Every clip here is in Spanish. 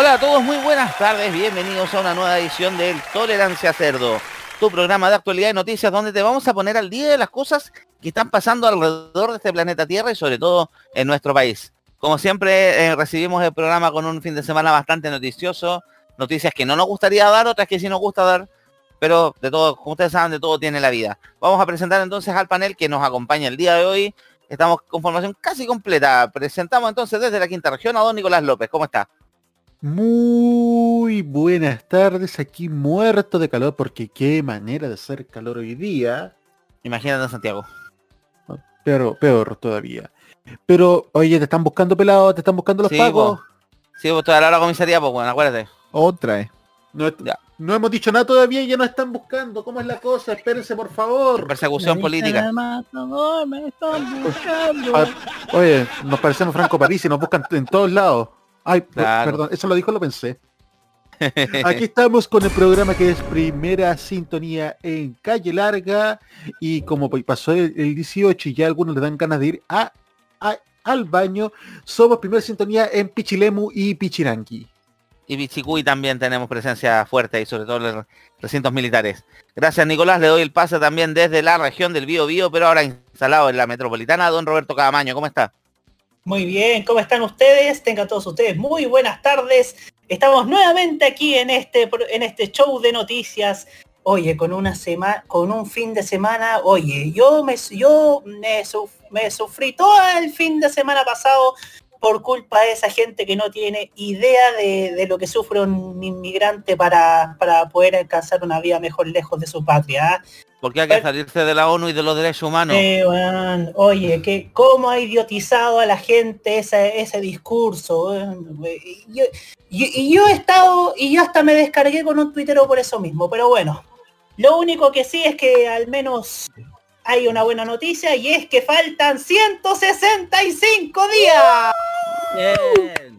Hola a todos, muy buenas tardes, bienvenidos a una nueva edición del Tolerancia Cerdo, tu programa de actualidad y noticias donde te vamos a poner al día de las cosas que están pasando alrededor de este planeta Tierra y sobre todo en nuestro país. Como siempre, eh, recibimos el programa con un fin de semana bastante noticioso, noticias que no nos gustaría dar, otras que sí nos gusta dar, pero de todo, como ustedes saben, de todo tiene la vida. Vamos a presentar entonces al panel que nos acompaña el día de hoy. Estamos con formación casi completa. Presentamos entonces desde la quinta región a don Nicolás López. ¿Cómo está? Muy buenas tardes, aquí muerto de calor porque qué manera de hacer calor hoy día. Imagínate Santiago. Pero peor todavía. Pero, oye, te están buscando pelado, te están buscando los Sí, pagos. po. Sí, pues toda la hora comisaría, pues bueno, acuérdate. Otra vez. No, hemos dicho nada todavía y ya nos están buscando. ¿Cómo es la cosa? Espérense, por favor. Persecución política. Ah, oye, nos parecemos Franco París y nos buscan en todos lados. Ay, Claro. perdón, eso lo dijo, lo pensé. Aquí estamos con el programa que es primera sintonía en Calle Larga y como pa- pasó el, el 18 y ya algunos le dan ganas de ir a, a- al baño, somos primera sintonía en Pichilemu y Pichiranqui. Y Pichicuy también tenemos presencia fuerte y sobre todo en los recintos militares. Gracias Nicolás, le doy el pase también desde la región del Bío Bío, pero ahora instalado en la metropolitana, don Roberto Cadamaño, ¿cómo está? Muy bien, ¿cómo están ustedes? Tengan todos ustedes muy buenas tardes. Estamos nuevamente aquí en este, en este show de noticias. Oye, con una semana, con un fin de semana, oye, yo me yo me, suf- me sufrí todo el fin de semana pasado por culpa de esa gente que no tiene idea de, de lo que sufre un inmigrante para, para poder alcanzar una vida mejor lejos de su patria. ¿ah? Porque hay que salirse de la ONU y de los derechos humanos. Eh, oye, que cómo ha idiotizado a la gente ese, ese discurso. Y yo, y yo he estado, y yo hasta me descargué con un tuitero por eso mismo, pero bueno. Lo único que sí es que al menos hay una buena noticia y es que faltan 165 días. Bien.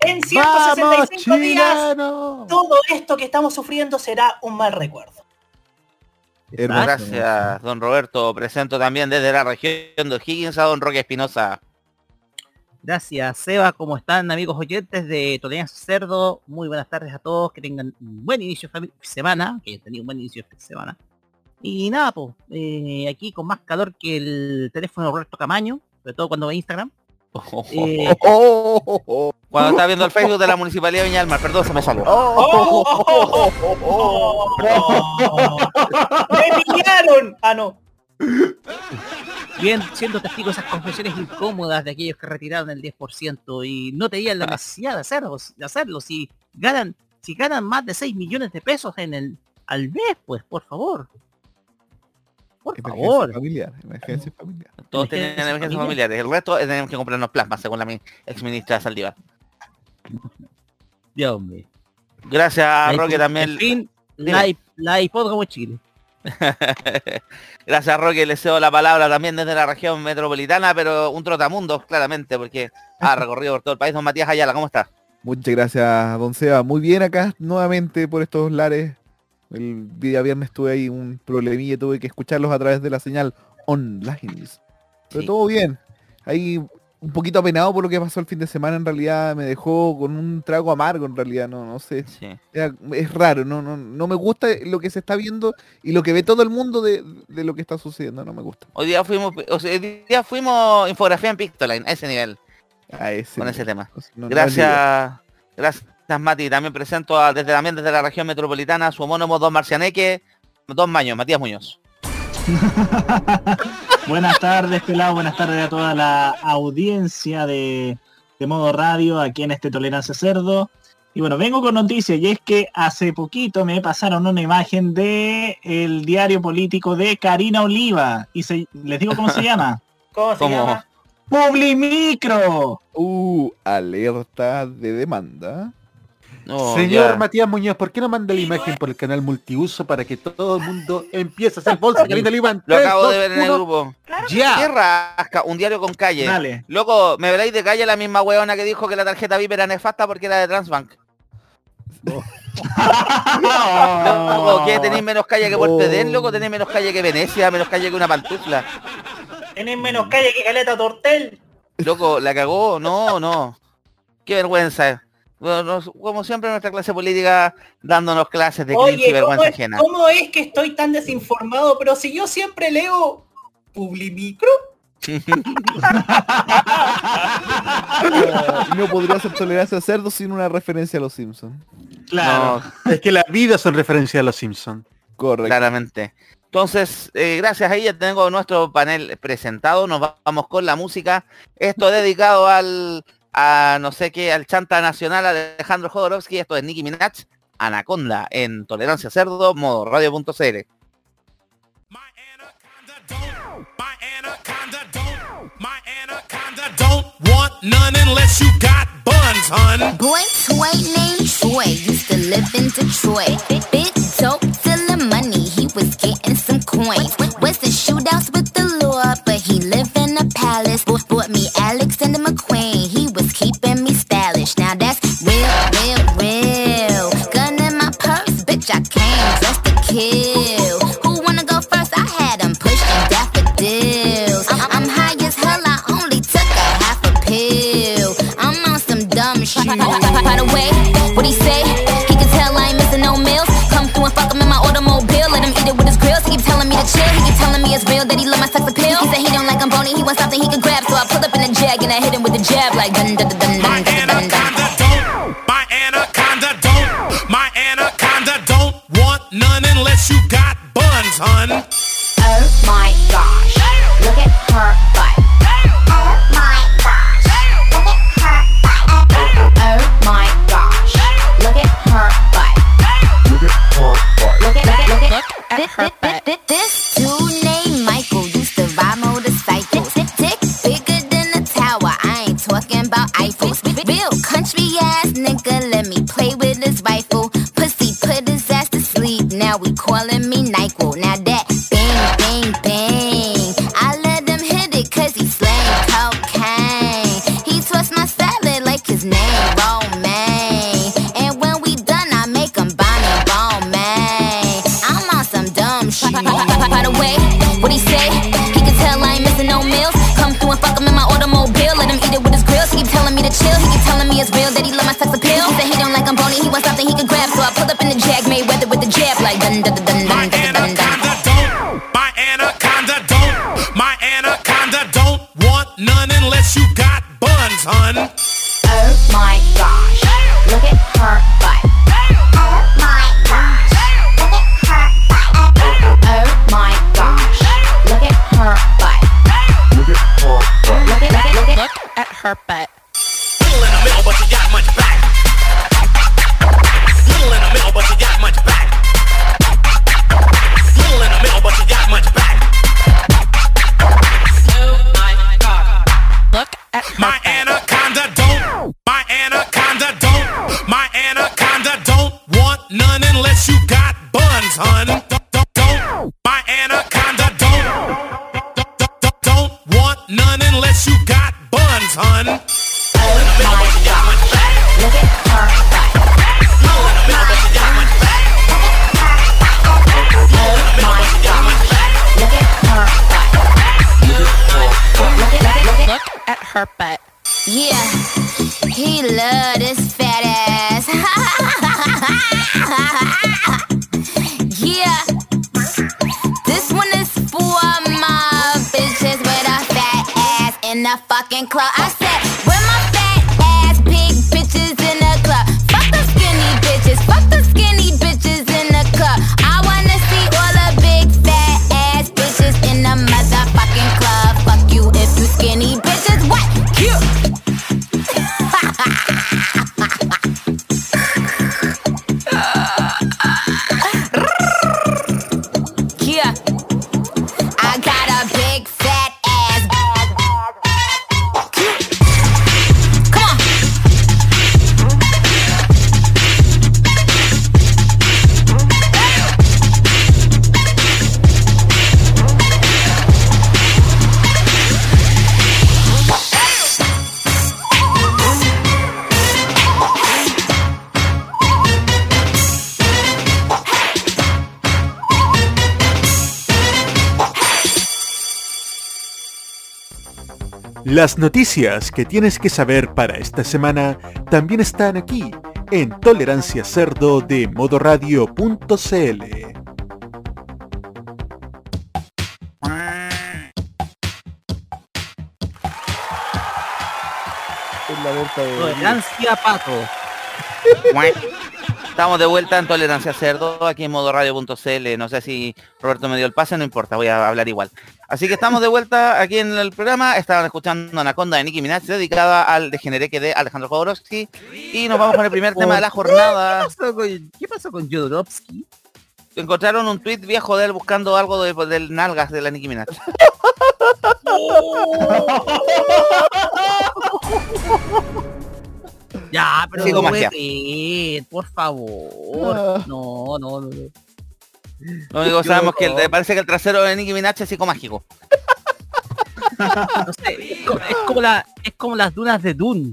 En ¡Vamos, 165 días chileno! todo esto que estamos sufriendo será un mal recuerdo. Hermoso. Gracias, don Roberto. Presento también desde la región de O'Higgins a don Roque Espinosa. Gracias, Seba. ¿Cómo están, amigos oyentes de Tolerancia Cerdo? Muy buenas tardes a todos. Que tengan un buen inicio de semana. Que hayan tenido un buen inicio de semana. Y nada, pues, aquí con más calor que el teléfono de Roberto Camaño, sobre todo cuando ve Instagram. Eh, Oh, oh, oh, Cuando está viendo el Facebook de la Municipalidad de Viña del Mar, perdón, se me salió. ¡Me pillaron! Ah, no. bien, siendo testigo de esas confesiones incómodas de aquellos que retiraron el 10% y no tenían la necesidad de hacerlo, de hacerlo. Si ganan, si ganan más de 6 millones de pesos en el al mes, pues por favor. Por Emergencia favor. familiar, emergencia familiar. Todos tienen emergencias familiares. El resto tenemos que comprarnos plasmas, según la mi- exministra Saldívar. Dios mío. Gracias, La Roque, también. En fin, la, la hipódromo Chile. Gracias, Roque. Le cedo la palabra también desde la región metropolitana, pero un trotamundo, claramente, porque ha recorrido por todo el país. Don Matías Ayala, ¿cómo está? Muchas gracias, don Seba. Muy bien acá nuevamente por estos lares. El día viernes tuve ahí un problemilla, tuve que escucharlos a través de la señal online. Pero Sí. todo bien. Ahí un poquito apenado por lo que pasó el fin de semana, en realidad me dejó con un trago amargo, en realidad, no, no sé. Sí. Era- es raro, no, no, no me gusta lo que se está viendo y lo que ve todo el mundo de, de lo que está sucediendo, no me gusta. Hoy día fuimos, o sea, hoy día fuimos infografía en Pictoline, a ese nivel, A ese con nivel. ese tema. No- no- no Gracias, gracias Mati. También presento a- desde también desde la región metropolitana a su homónimo Don Marcianeque, Don Maño, Matías Muñoz. Buenas tardes, pelado. Buenas tardes a toda la audiencia de, de modo radio aquí en este Tolerancia Cerdo. Y bueno, vengo con noticias y es que hace poquito me pasaron una imagen de el diario político de Karina Oliva. Y se, les digo cómo se llama. ¿Cómo se ¿Cómo? llama? Publimicro. Uh, alerta de demanda. No, Señor ya. Matías Muñoz, ¿por qué no manda la imagen por el canal multiuso para que todo el mundo empiece a hacer bolsa que viene Lima? Lo acabo de ver en el grupo. ¿Qué Ya. rasca? Un diario con calle. Dale. Loco, me veréis de calle la misma weona que dijo que la tarjeta VIP era nefasta porque era de Transbank. Loco, ¿qué? ¿Tenéis menos calle que Puerto Oh. Loco? ¿Tenéis menos calle que Venecia? ¿Menos calle que una pantufla? Tenés menos calle que Caleta Tortel. Loco, ¿la cagó? No, no. Qué vergüenza. Nos- como siempre nuestra clase política dándonos clases de cringe y Oye, ¿cómo vergüenza es, ajena. cómo es que estoy tan desinformado? Pero si yo siempre leo Publimicro. No podría ser tolerancia a cerdo sin una referencia a los Simpsons. Claro. No, Es que la vida son referencia a los Simpsons. Correcto. claramente. Entonces, eh, gracias ahí ya tengo nuestro panel presentado. Nos va- vamos con la música. Esto dedicado al, a no sé qué, al chanta nacional Alejandro Jodorowsky. Esto es Nicki Minaj, Anaconda, en Tolerancia Cerdo, modo radio.cl. None unless you got buns, hun. Boy toy named Troy used to live in Detroit. Big dope selling money, he was getting some coins. Was in shootouts with the law, but he lived in a palace. Bought, bought me Alexander McQueen, he keeping me stylish. Now that's real, real, real. Gun in my purse, bitch, I came just to kill. Who wanna go first? I had him pushing daffodils. I'm, I'm high as hell, I only took a half a pill. I'm on some dumb shit. By the way, what he say? He can tell I ain't missing no meals. Come through and fuck him in my automobile. He keep telling me to chill. He keep telling me it's real that he love my sex appeal. He said he don't like I'm bony. He wants something he can grab. So I pull up in a jag and I hit him with a jab like dun dun dun dun My dun dun dun dun. don't. My anaconda don't. My anaconda don't want none unless you got buns, hun. Oh my gosh, look at her This dude named Michael used to ride motorcycles. Tick, tick, bigger than a tower. I ain't talking about Eiffels. Real country ass nigga, let me play with his rifle. Pussy put his ass to sleep. Now we calling me Las noticias que tienes que saber para esta semana también están aquí en Tolerancia Cerdo de modoradio.cl. De- Tolerancia pato. Estamos de vuelta en Tolerancia Cerdo, aquí en modoradio.cl. No sé si Roberto me dio el pase, no importa, voy a hablar igual. Así que estamos de vuelta aquí en el programa. Estaban escuchando Anaconda de Nicki Minaj, dedicada al degenereque de Alejandro Jodorowsky. Y nos vamos con el primer tema de la jornada. ¿Qué pasó con, qué pasó con Jodorowsky? Encontraron un tweet viejo de él buscando algo de, del nalgas de la Nicki Minaj. Ya, pero no por favor. Ah. No, no, no. Lo único que sabemos que el- parece que el trasero de Nicki Minaj es psicomágico. No sé, es como, es como la, es como las dunas de Dune.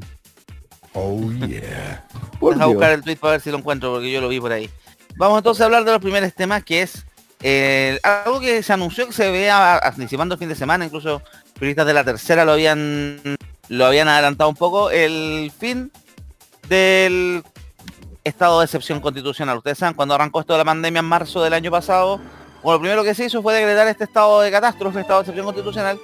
Oh yeah. Por Deja Dios. buscar el tweet para ver si lo encuentro porque yo lo vi por ahí. Vamos entonces a hablar de los primeros temas que es eh, algo que se anunció que se vea anticipando el fin de semana, incluso periodistas de la tercera lo habían lo habían adelantado un poco, el fin del estado de excepción constitucional. Ustedes saben, cuando arrancó esto de la pandemia en marzo del año pasado, lo primero que se hizo fue decretar este estado de catástrofe, estado de excepción constitucional,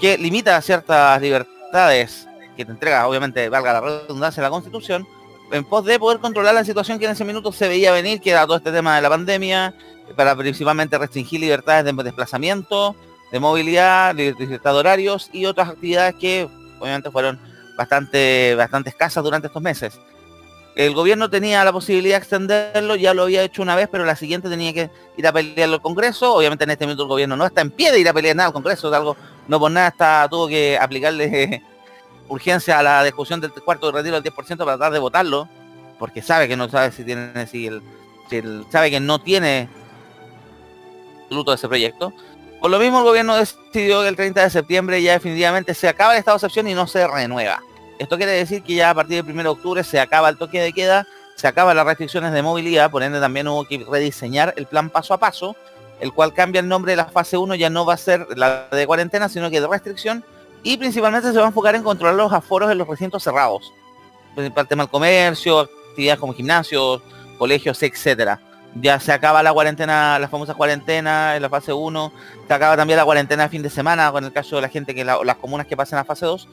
que limita ciertas libertades que te entrega, obviamente, valga la redundancia, la constitución, en pos de poder controlar la situación que en ese minuto se veía venir, que era todo este tema de la pandemia, para principalmente restringir libertades de desplazamiento, de movilidad, libertad de horarios y otras actividades que obviamente fueron bastante, bastante escasas durante estos meses. El gobierno tenía la posibilidad de extenderlo, ya lo había hecho una vez, pero la siguiente tenía que ir a pelearlo al Congreso. Obviamente en este minuto el gobierno no está en pie de ir a pelear nada al Congreso, es algo, no por nada está, tuvo que aplicarle urgencia a la discusión del cuarto de retiro del 10% para tratar de votarlo, porque sabe que no sabe si tiene, si el, sabe que no tiene absoluto de ese proyecto. Por lo mismo el gobierno decidió que el 30 de septiembre ya definitivamente se acaba el estado de excepción y no se renueva. Esto quiere decir que ya a partir del 1 de octubre se acaba el toque de queda, se acaban las restricciones de movilidad, por ende también hubo que rediseñar el plan paso a paso, el cual cambia el nombre de la fase 1, ya no va a ser la de cuarentena, sino que de restricción, y principalmente se va a enfocar en controlar los aforos en los recintos cerrados. Para el tema del comercio, actividades como gimnasios, colegios, etcétera. Ya se acaba la cuarentena, la famosa cuarentena en la fase 1, se acaba también la cuarentena de fin de semana, con el caso de la gente que la- las comunas que pasan a fase 2,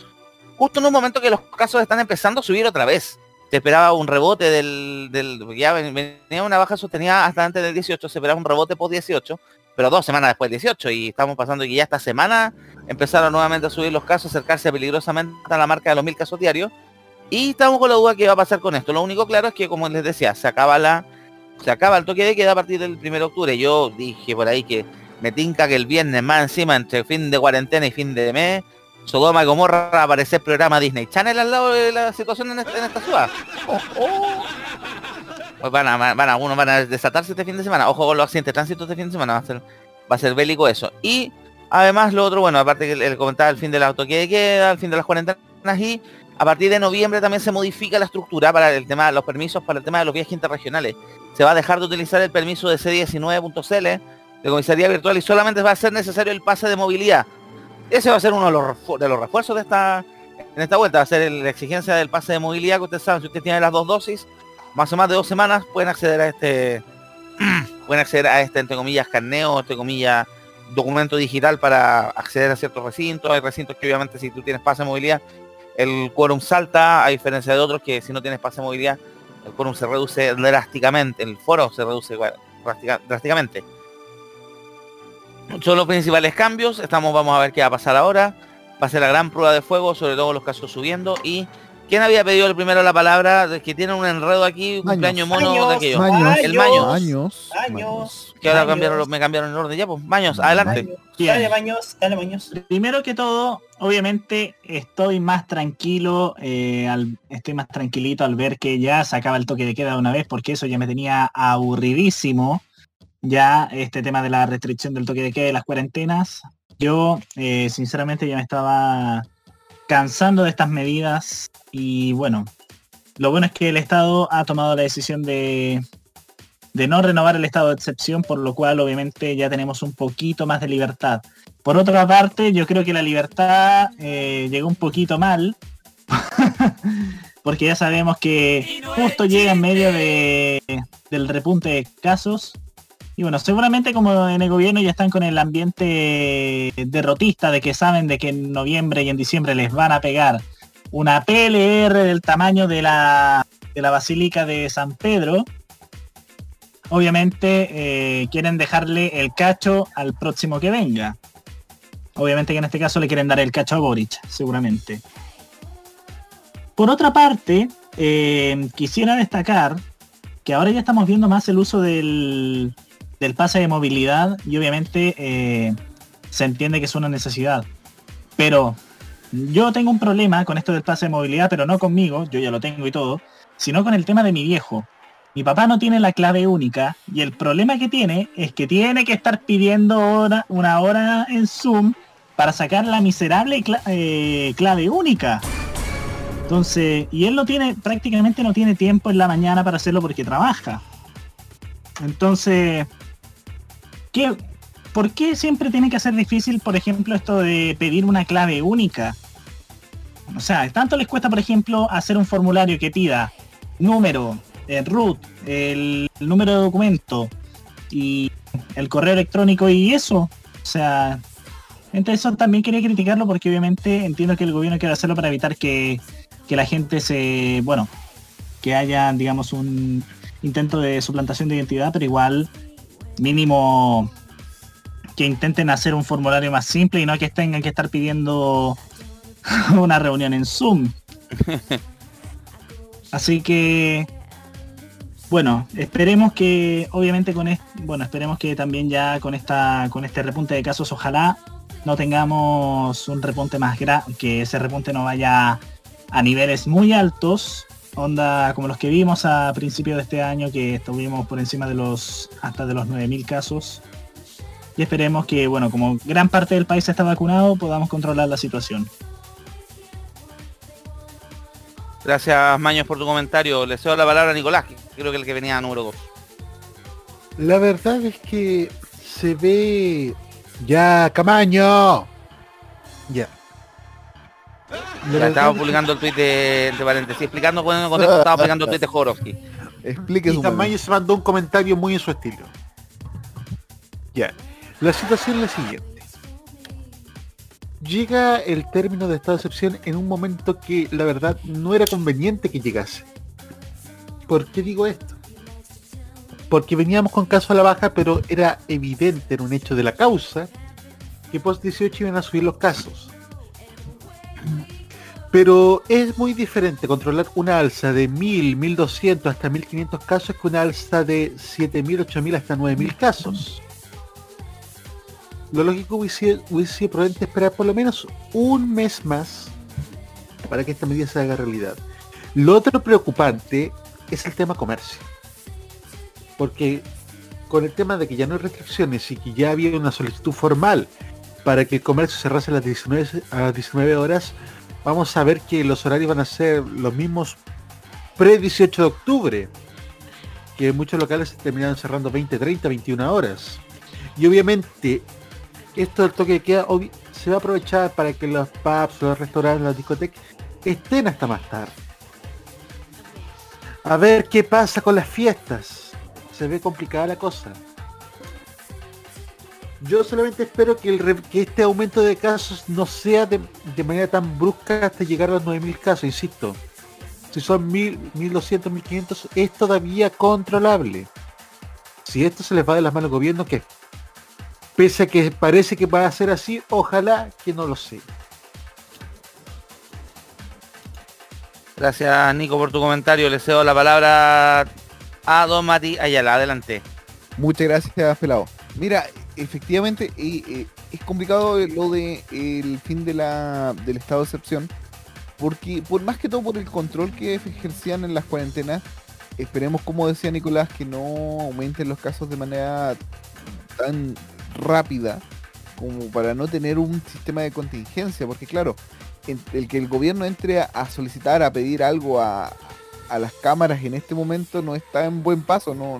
justo en un momento que los casos están empezando a subir otra vez. Se esperaba un rebote del, del ya ven- venía una baja sostenida hasta antes del 18, se esperaba un rebote post 18, pero dos semanas después del 18 y estamos pasando que ya esta semana empezaron nuevamente a subir los casos, acercarse peligrosamente a la marca de los mil casos diarios y estamos con la duda que va a pasar con esto. Lo único claro es que como les decía, se acaba la se acaba el toque de queda a partir del 1 de octubre. Yo dije por ahí que me tinca que el viernes más encima entre fin de cuarentena y fin de mes Sodoma y Gomorra va a aparecer programa Disney Channel al lado de la situación en esta, en esta ciudad. Pues van a, van a, algunos van a desatarse este fin de semana. Ojo con los accidentes de tránsito este fin de semana. Va a ser, va a ser bélico eso. Y además lo otro, bueno, aparte que el, comentaba el fin del autoque de queda, el fin de las cuarentenas y a partir de noviembre también se modifica la estructura para el tema de los permisos, para el tema de los viajes interregionales. Se va a dejar de utilizar el permiso de C19.cl de comisaría virtual y solamente va a ser necesario el pase de movilidad. Ese va a ser uno de los, refuerzos de esta en esta vuelta, va a ser la exigencia del pase de movilidad que ustedes saben, si usted tiene las dos dosis, más o más de dos semanas pueden acceder a este pueden acceder a este entre comillas carneo, entre comillas documento digital para acceder a ciertos recintos. Hay recintos que obviamente si tú tienes pase de movilidad, el quórum salta, a diferencia de otros que si no tienes pase de movilidad, el quórum se reduce drásticamente, el foro se reduce drásticamente. Son los principales cambios, estamos, vamos a ver qué va a pasar ahora. Va a ser la gran prueba de fuego, sobre todo los casos subiendo. Y ¿quién había pedido el primero la palabra? Que tiene un enredo aquí, un Maños. cumpleaños mono de Maños. aquello. Maños. El Maños. Años. Años. Que ahora Maños. cambiaron, me cambiaron el orden ya, pues. Maños, adelante. Maños. Dale baños, dale baños. Primero que todo, obviamente estoy más tranquilo, eh, al- estoy más tranquilito al ver que ya se acaba el toque de queda de una vez, porque eso ya me tenía aburridísimo. Ya este tema de la restricción del toque de queda y las cuarentenas. Yo, eh, sinceramente, ya me estaba cansando de estas medidas y bueno, lo bueno es que el Estado ha tomado la decisión de, de no renovar el estado de excepción, por lo cual obviamente ya tenemos un poquito más de libertad. Por otra parte, yo creo que la libertad eh, llegó un poquito mal, porque ya sabemos que justo llega en medio de, del repunte de casos. Y bueno, seguramente como en el gobierno ya están con el ambiente derrotista de que saben de que en noviembre y en diciembre les van a pegar una PLR del tamaño de la, de la Basílica de San Pedro, obviamente eh, quieren dejarle el cacho al próximo que venga. Obviamente que en este caso le quieren dar el cacho a Boric, seguramente. Por otra parte, eh, quisiera destacar que ahora ya estamos viendo más el uso del, del pase de movilidad y obviamente eh, se entiende que es una necesidad. Pero yo tengo un problema con esto del pase de movilidad, pero no conmigo, yo ya lo tengo y todo, sino con el tema de mi viejo. Mi papá no tiene la clave única y el problema que tiene es que tiene que estar pidiendo hora- una hora en Zoom para sacar la miserable eh, clave única. Entonces, y él no tiene, prácticamente no tiene tiempo en la mañana para hacerlo porque trabaja. Entonces, ¿qué, ¿por qué siempre tiene que ser difícil, por ejemplo, esto de pedir una clave única? O sea, tanto les cuesta, por ejemplo, hacer un formulario que pida número, el root, el, número de documento y el correo electrónico y eso. O sea, entonces eso también quería criticarlo porque obviamente entiendo que el gobierno quiere hacerlo para evitar que, que la gente se, bueno, que haya, digamos, un intento de suplantación de identidad, pero igual mínimo que intenten hacer un formulario más simple y no que tengan que estar pidiendo una reunión en Zoom. Así que bueno, esperemos que obviamente con este, bueno, esperemos que también ya con esta con este repunte de casos ojalá no tengamos un repunte más grande, que ese repunte no vaya a niveles muy altos, onda como los que vimos a principios de este año que estuvimos por encima de los hasta de los 9000 casos. Y esperemos que, bueno, como gran parte del país está vacunado, podamos controlar la situación. Gracias, Maños, por tu comentario. Le cedo la palabra a Nicolás, que creo que es el que venía número 2. La verdad es que se ve ya Camaño. Ya. Verdad estaba publicando el tweet de, paréntesis, explicando contexto, estaba publicando el tweet de Jorowski. Explique Y su Camaño se mandó un comentario muy en su estilo. Ya. La situación es la siguiente. Llega el término de estado de excepción en un momento que la verdad no era conveniente que llegase. ¿Por qué digo esto? Porque veníamos con caso a la baja, pero era evidente en un hecho de la causa que post 18 iban a subir los casos. Pero es muy diferente controlar una alza de 1000, 1200 hasta 1500 casos que una alza de 7000, 8000 hasta 9000 casos. Lo lógico hubiese, hubiese prudente esperar por lo menos un mes más para que esta medida se haga realidad. Lo otro preocupante es el tema comercio. Porque con el tema de que ya no hay restricciones y que ya había una solicitud formal para que el comercio cerrase a las 19, a las 19 horas, vamos a ver que los horarios van a ser los mismos pre-18 de octubre, que muchos locales terminaron cerrando 20, 30, 21 horas. Y obviamente esto del toque de queda se va a aprovechar para que los pubs, los restaurantes, las discotecas estén hasta más tarde. A ver qué pasa con las fiestas. Se ve complicada la cosa. Yo solamente espero que, el re- que este aumento de casos no sea de, de manera tan brusca hasta llegar a los 9.000 casos, insisto. Si son 1.000, 1.200, 1.500, es todavía controlable. Si esto se les va de las manos al gobierno, que pese a que parece que va a ser así, ojalá que no lo sea. Gracias, Nico, por tu comentario. Le cedo la palabra a Don Mati Ayala. Adelante. Muchas gracias, Pelado. Mira, efectivamente eh, es complicado lo de el fin de la, del estado de excepción, porque por más que todo por el control que ejercían en las cuarentenas, esperemos, como decía Nicolás, que no aumenten los casos de manera tan rápida como para no tener un sistema de contingencia, porque claro, el que el gobierno entre a solicitar, a pedir algo a, a las cámaras en este momento no está en buen paso, no,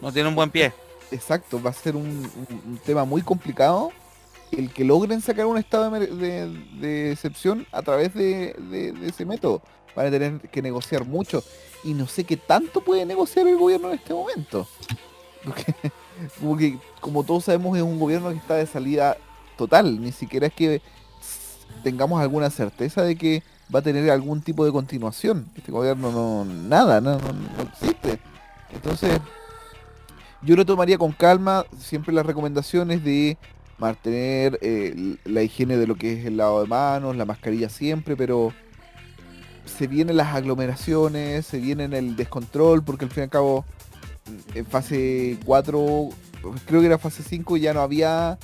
No tiene un buen pie. Exacto, va a ser un, tema muy complicado el que logren sacar un estado de, excepción a través de, ese método. Van a tener que negociar mucho. Y no sé qué tanto puede negociar el gobierno en este momento. Porque, como todos sabemos, es un gobierno que está de salida total. Ni siquiera es que tengamos alguna certeza de que va a tener algún tipo de continuación. Este gobierno no, nada, no, no- no existe. Entonces, yo lo tomaría con calma, siempre las recomendaciones de mantener eh, la higiene de lo que es el lavado de manos, la mascarilla siempre, pero se vienen las aglomeraciones, se viene el descontrol, porque al fin y al cabo mm, en fase 4, creo que era fase 5, ya no había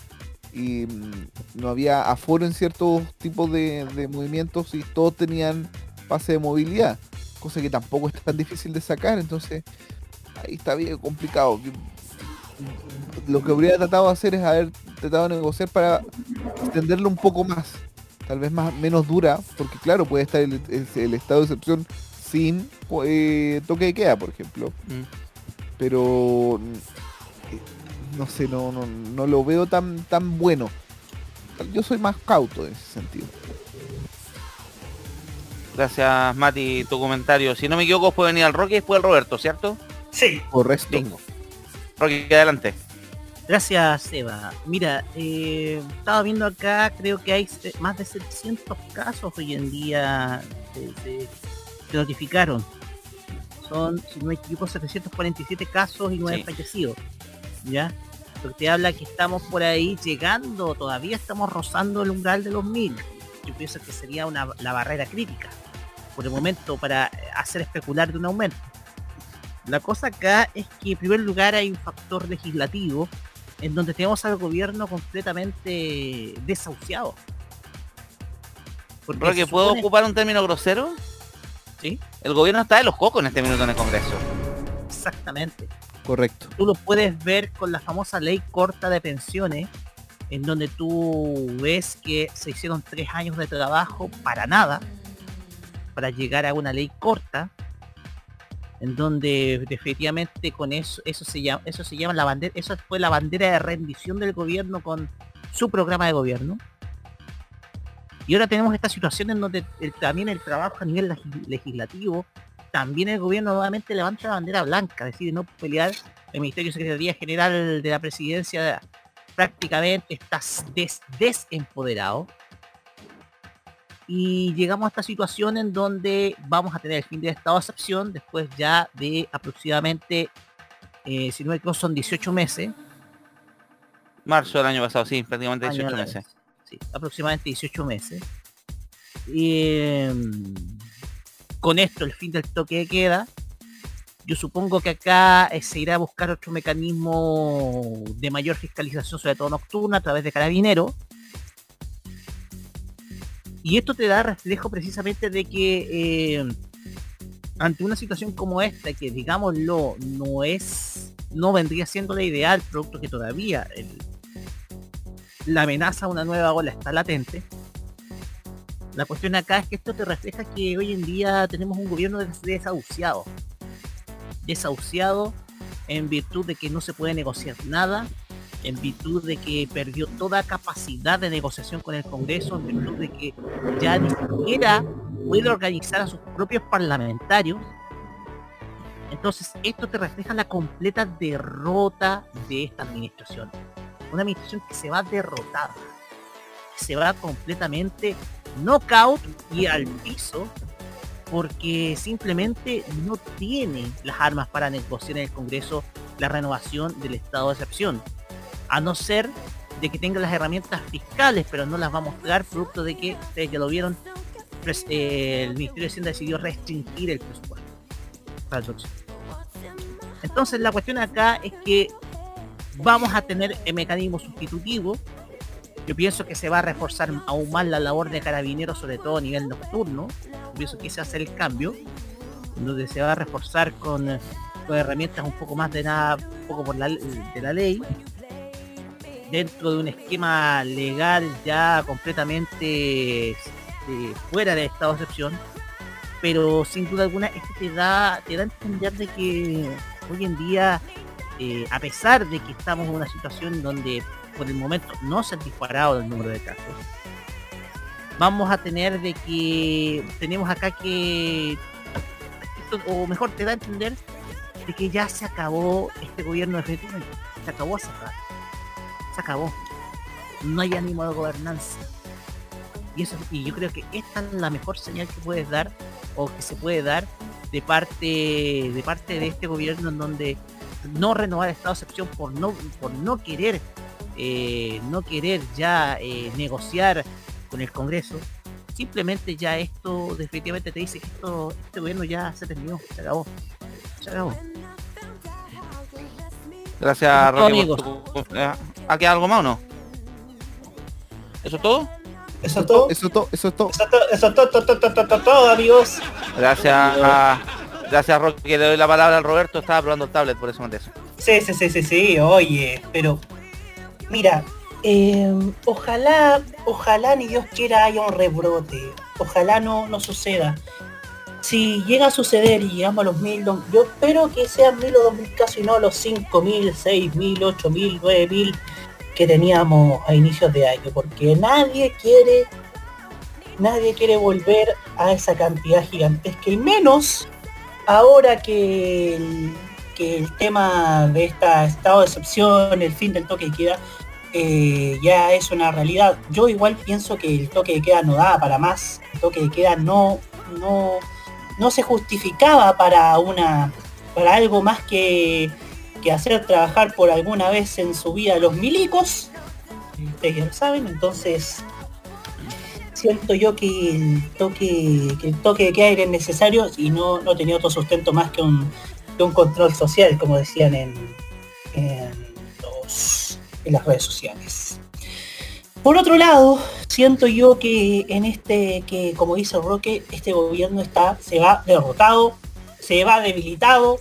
y mm, no había aforo en ciertos tipos de, de movimientos y todos tenían pase de movilidad, cosa que tampoco es tan difícil de sacar, entonces ahí está bien complicado. Lo que habría tratado de hacer es haber tratado de negociar para extenderlo un poco más, tal vez más menos dura, porque claro, puede estar el, el- el estado de excepción sin eh, toque de queda, por ejemplo. Mm. Pero mm, no sé, no, no, no lo veo tan, tan bueno. Yo soy más cauto en ese sentido. Gracias, Mati, tu comentario. Si no me equivoco, puede venir al Rocky y después el Roberto, ¿cierto? Sí, Correcto. Bingo. Rocky, adelante. Gracias, Seba. Mira, eh, estaba viendo acá, creo que hay más de 700 casos hoy en día que notificaron. Son, si no me equivoco, 747 casos y 9 Sí. fallecidos. ¿Ya? Lo que te habla que estamos por ahí llegando, todavía estamos rozando el umbral de los 1000. Yo pienso que sería una, la barrera crítica por el momento para hacer especular de un aumento. La cosa acá es que en primer lugar hay un factor legislativo en donde tenemos al gobierno completamente desahuciado. Porque ¿puedo supone- ocupar un término grosero? Sí, El gobierno está de los cocos en este minuto en el Congreso. exactamente. Correcto. Tú lo puedes ver con la famosa ley corta de pensiones, en donde tú ves que se hicieron tres años de trabajo para nada, para llegar a una ley corta, en donde definitivamente con eso, eso se llama, eso se llama la bandera, eso fue la bandera de rendición del gobierno con su programa de gobierno. Y ahora tenemos esta situación en donde también el trabajo a nivel legis- legislativo, también el gobierno nuevamente levanta la bandera blanca, decide no pelear. El Ministerio de Secretaría General de la Presidencia prácticamente está des- desempoderado. Y llegamos a esta situación en donde vamos a tener el fin del estado de excepción después ya de aproximadamente, eh, si no me equivoco, son 18 meses. Marzo del año pasado, sí, prácticamente año 18 a la meses. vez. Sí, aproximadamente 18 meses. Y, em, con esto, el fin del toque de queda. Yo supongo que acá eh, se irá a buscar otro mecanismo de mayor fiscalización, sobre todo nocturna, a través de carabineros. Y esto te da reflejo precisamente de que eh, ante una situación como esta, que digámoslo, no es, no vendría siendo la ideal, producto que todavía la amenaza a una nueva ola está latente. La cuestión acá es que esto te refleja que hoy en día tenemos un gobierno des- desahuciado. Desahuciado en virtud de que no se puede negociar nada, en virtud de que perdió toda capacidad de negociación con el Congreso, en virtud de que ya ni siquiera puede organizar a sus propios parlamentarios. Entonces, esto te refleja la completa derrota de esta administración una administración que se va derrotada, que se va completamente knockout y al piso porque simplemente no tiene las armas para negociar en el Congreso la renovación del estado de excepción, a no ser de que tenga las herramientas fiscales, pero no las va a mostrar producto de que ustedes ya lo vieron, pres- eh, el Ministerio de Hacienda decidió restringir el presupuesto. Entonces la cuestión acá es que vamos a tener el mecanismo sustitutivo. Yo pienso que se va a reforzar aún más la labor de carabineros, sobre todo a nivel nocturno. Yo pienso que ese va a ser el cambio, donde se va a reforzar con, eh, con herramientas un poco más de nada, un poco por la, de la ley, dentro de un esquema legal ya completamente eh, fuera del estado de excepción. Pero sin duda alguna esto te da, te da a entender de que hoy en día eh, a pesar de que estamos en una situación donde por el momento no se ha disparado el número de casos, vamos a tener de que tenemos acá que o mejor te da a entender de que ya se acabó este gobierno definitivamente se acabó esa rato. Se acabó no hay ánimo de gobernanza y eso y yo creo que esta es la mejor señal que puedes dar o que se puede dar de parte de parte de este gobierno en donde no renovar el estado de excepción por no por no querer eh, no querer ya eh, negociar con el Congreso simplemente ya esto definitivamente te dice que esto este gobierno ya se terminó se acabó se acabó Gracias, Rocky. amigos. por tu- eh, ¿Ha quedado algo más o no? ¿Eso es todo? Eso es todo. Eso es todo, eso es todo. Eso es todo, todo, todo, todo, todo, todo, todo, amigos. Gracias, a- gracias, Rocky. que Le doy la palabra al Roberto. Estaba probando el tablet, por eso me eso. Sí, sí, sí, sí, sí, oye, pero mira, eh, ojalá, ojalá ni Dios quiera haya un rebrote, ojalá no, no suceda. Si llega a suceder y llegamos a los mil, don- yo espero que sean mil o dos mil casos y no los cinco mil, seis mil, ocho mil, nueve mil que teníamos a inicios de año, porque nadie quiere, nadie quiere volver a esa cantidad gigantesca y menos ahora que el, que el tema de esta estado de excepción, el fin del toque de queda, eh, ya es una realidad. Yo igual pienso que el toque de queda no da para más. El toque de queda no, no, no se justificaba para una para algo más que, que hacer trabajar por alguna vez en su vida a los milicos. Ustedes ya lo saben, entonces siento yo que el toque, que el toque de queda era necesario y no, no tenía otro sustento más que un, que un control social, como decían en, en, los- en las redes sociales. Por otro lado, siento yo que en este, que como dice Roque, este gobierno está, se va derrotado, se va debilitado.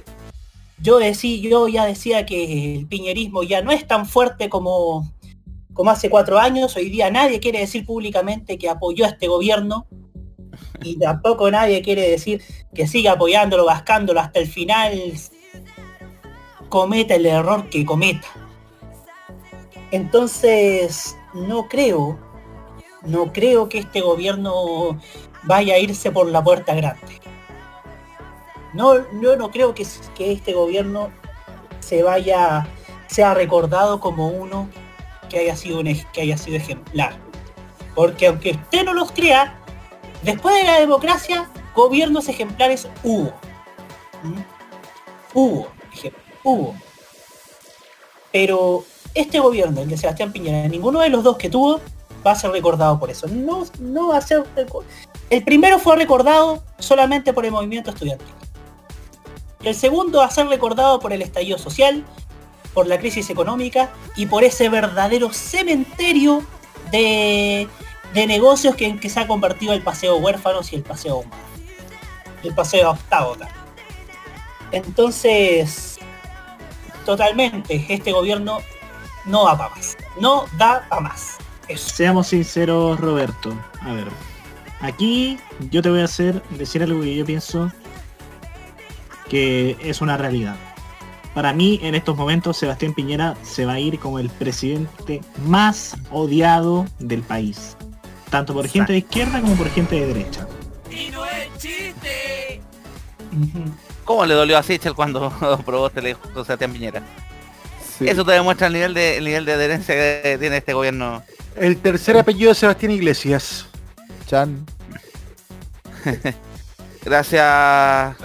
Yo decía, yo ya decía que el piñerismo ya no es tan fuerte como, como hace cuatro años. Hoy día nadie quiere decir públicamente que apoyó a este gobierno. Y tampoco nadie quiere decir que siga apoyándolo, bascándolo hasta el final, cometa el error que cometa. Entonces, no creo, no creo que este gobierno vaya a irse por la puerta grande. No, yo no creo que, este gobierno se vaya, sea recordado como uno que haya sido un que haya sido ejemplar. Porque aunque usted no los crea, después de la democracia, gobiernos ejemplares hubo. ¿Mm? Hubo, hubo. Pero este gobierno, el de Sebastián Piñera, ninguno de los dos que tuvo va a ser recordado por eso. No, no va a ser El primero fue recordado solamente por el movimiento estudiantil. El segundo a ser recordado por el estallido social, por la crisis económica y por ese verdadero cementerio de, de negocios que, en que se ha convertido el paseo huérfanos y el paseo humano. El paseo octavo. Entonces, totalmente, este gobierno no da para más. No da para más. Seamos sinceros, Roberto. A ver, aquí yo te voy a hacer decir algo que yo pienso que es una realidad. Para mí, en estos momentos, Sebastián Piñera se va a ir como el presidente más odiado del país. Tanto por gente de izquierda como por gente de derecha. Ujú. ¿Cómo le dolió a Sichel cuando probó este lejos Sebastián Piñera? Sí. Eso te demuestra el nivel de el nivel de adherencia que tiene este gobierno. El tercer apellido de Sebastián Iglesias. Chan. Gracias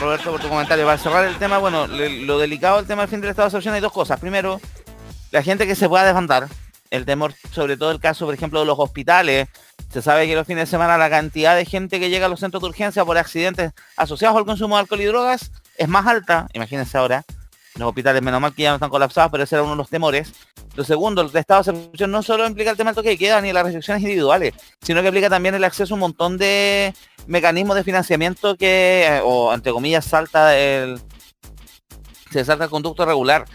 Roberto por tu comentario. Para cerrar el tema, bueno, lo delicado del tema del fin del estado de excepción hay dos cosas. Primero, la gente que se pueda desbandar. El temor, sobre todo el caso, por ejemplo, de los hospitales. Se sabe que los fines de semana la cantidad de gente que llega a los centros de urgencia por accidentes asociados al consumo de alcohol y drogas es más alta. Imagínense ahora. Los hospitales, menos mal que ya no están colapsados, pero ese era uno de los temores. Lo segundo, el estado de excepción no solo implica el tema del toque de queda ni las restricciones individuales, sino que implica también el acceso a un montón de mecanismos de financiamiento que, eh, o entre comillas, salta el, se salta el conducto regular.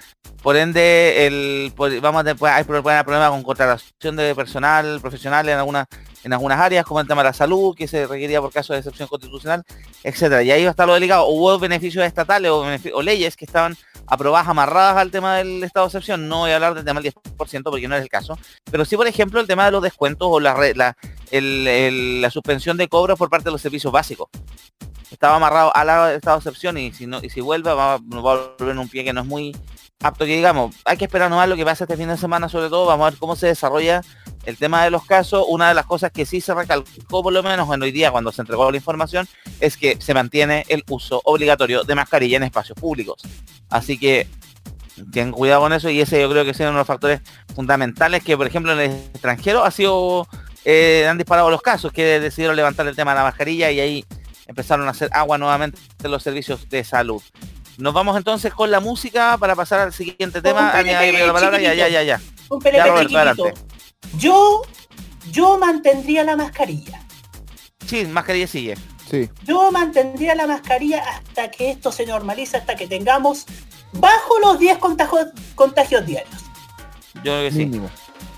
Por ende, el, vamos a tener, pues, hay pro- problema con contratación de personal profesional en algunas en algunas áreas, como el tema de la salud, que se requería por caso de excepción constitucional, etcétera. Y ahí va a estar lo delicado. Hubo beneficios estatales o, leyes que estaban aprobadas, amarradas al tema del estado de excepción. No voy a hablar del tema del 10% porque no es el caso. Pero sí, por ejemplo, el tema de los descuentos o la, la, la suspensión de cobros por parte de los servicios básicos. Estaba amarrado al estado de excepción y si no y si vuelve va, va a volver en un pie que no es muy apto que digamos. Hay que esperar nomás lo que pasa este fin de semana, sobre todo. Vamos a ver cómo se desarrolla el tema de los casos. Una de las cosas que sí se recalcó, por lo menos en hoy día, cuando se entregó la información, es que se mantiene el uso obligatorio de mascarilla en espacios públicos. Así que tengan cuidado con eso y ese yo creo que es uno de los factores fundamentales que, por ejemplo, en el extranjero ha sido, eh, han disparado los casos, que decidieron levantar el tema de la mascarilla y ahí empezaron a hacer agua nuevamente los servicios de salud. Nos vamos entonces con la música para pasar al siguiente tema. un Ani, ahí me dio la palabra, ya, ya, ya, ya. Un PNP Ya, Roberto, chiquitito. adelante. Yo, yo mantendría la mascarilla. Sí, mascarilla sigue. Sí. Yo mantendría la mascarilla hasta que esto se normalice, hasta que tengamos bajo los 10 contagios, contagios diarios. Yo creo que sí. Mínimo.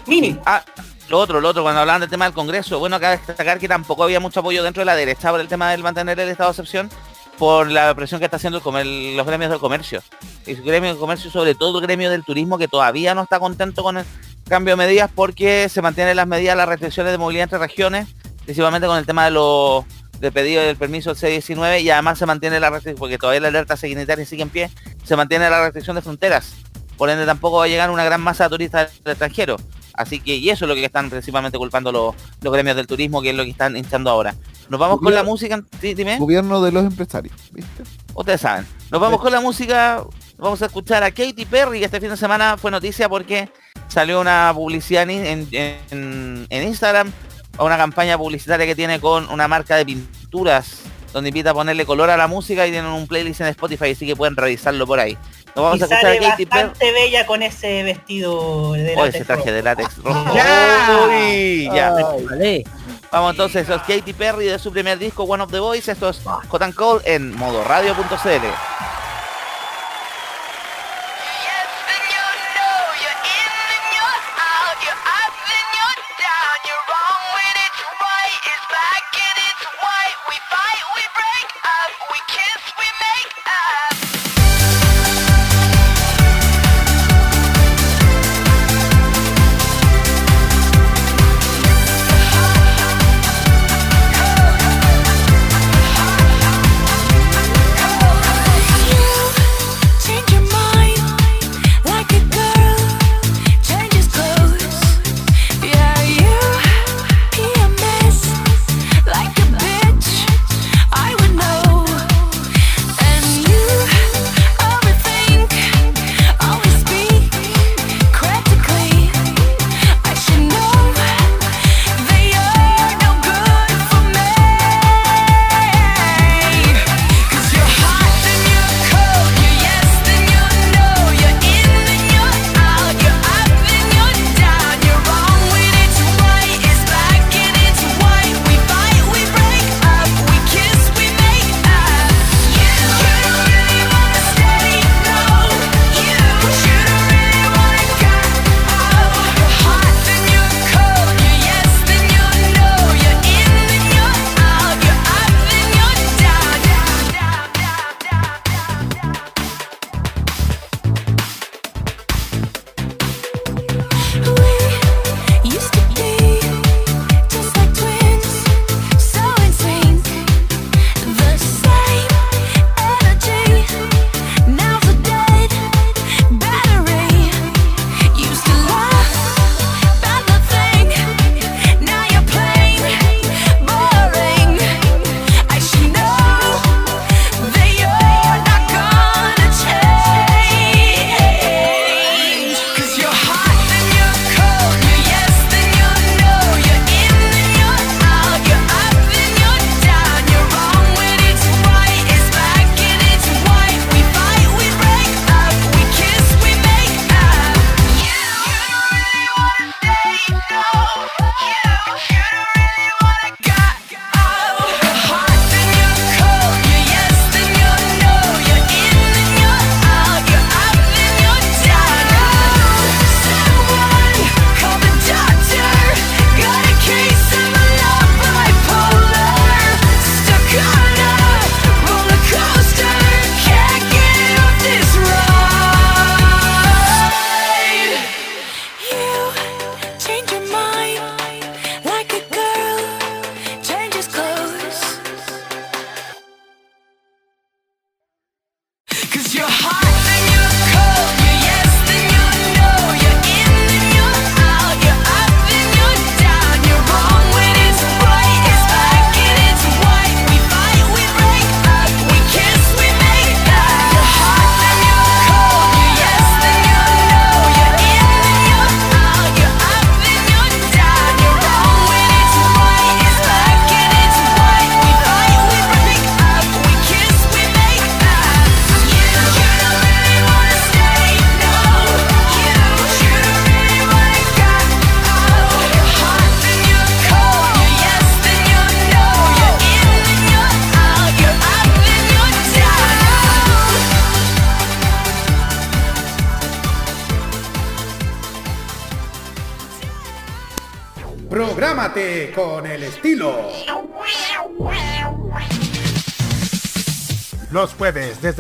Mínimo. Ah, lo otro, lo otro, cuando hablaban del tema del Congreso, bueno, acá destacar que tampoco había mucho apoyo dentro de la derecha por el tema del mantener el estado de excepción por la presión que está haciendo el los gremios del comercio. Su gremio del comercio, sobre todo el gremio del turismo, que todavía no está contento con el cambio de medidas porque se mantienen las medidas, las restricciones de movilidad entre regiones, principalmente con el tema de los de pedido del permiso del C-19 y además se mantiene la restricción, porque todavía la alerta sanitaria sigue en pie, se mantiene la restricción de fronteras. Por ende tampoco va a llegar una gran masa de turistas del extranjero. Así que, y eso es lo que están principalmente culpando los, los gremios del turismo, que es lo que están instando ahora. Nos vamos con la música, sí, dime, Gobierno de los empresarios. ¿Viste? ustedes saben. Nos vamos con la música, vamos a escuchar a Katy Perry, que este fin de semana fue noticia porque salió una publicidad en, en- en- en Instagram, una campaña publicitaria que tiene con una marca de pinturas, donde invita a ponerle color a la música y tienen un playlist en Spotify, así que pueden revisarlo por ahí. Nos vamos y a escuchar a sale Katy Perry. bastante bella con ese vestido de Oh, látex ese traje rojo. de látex rojo. ¡Ya! Uy, ya. Vale. Vamos entonces, eso es Katy Perry de su primer disco One of the Boys. Esto es Hot and Cold en modo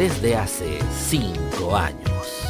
desde hace 5 años.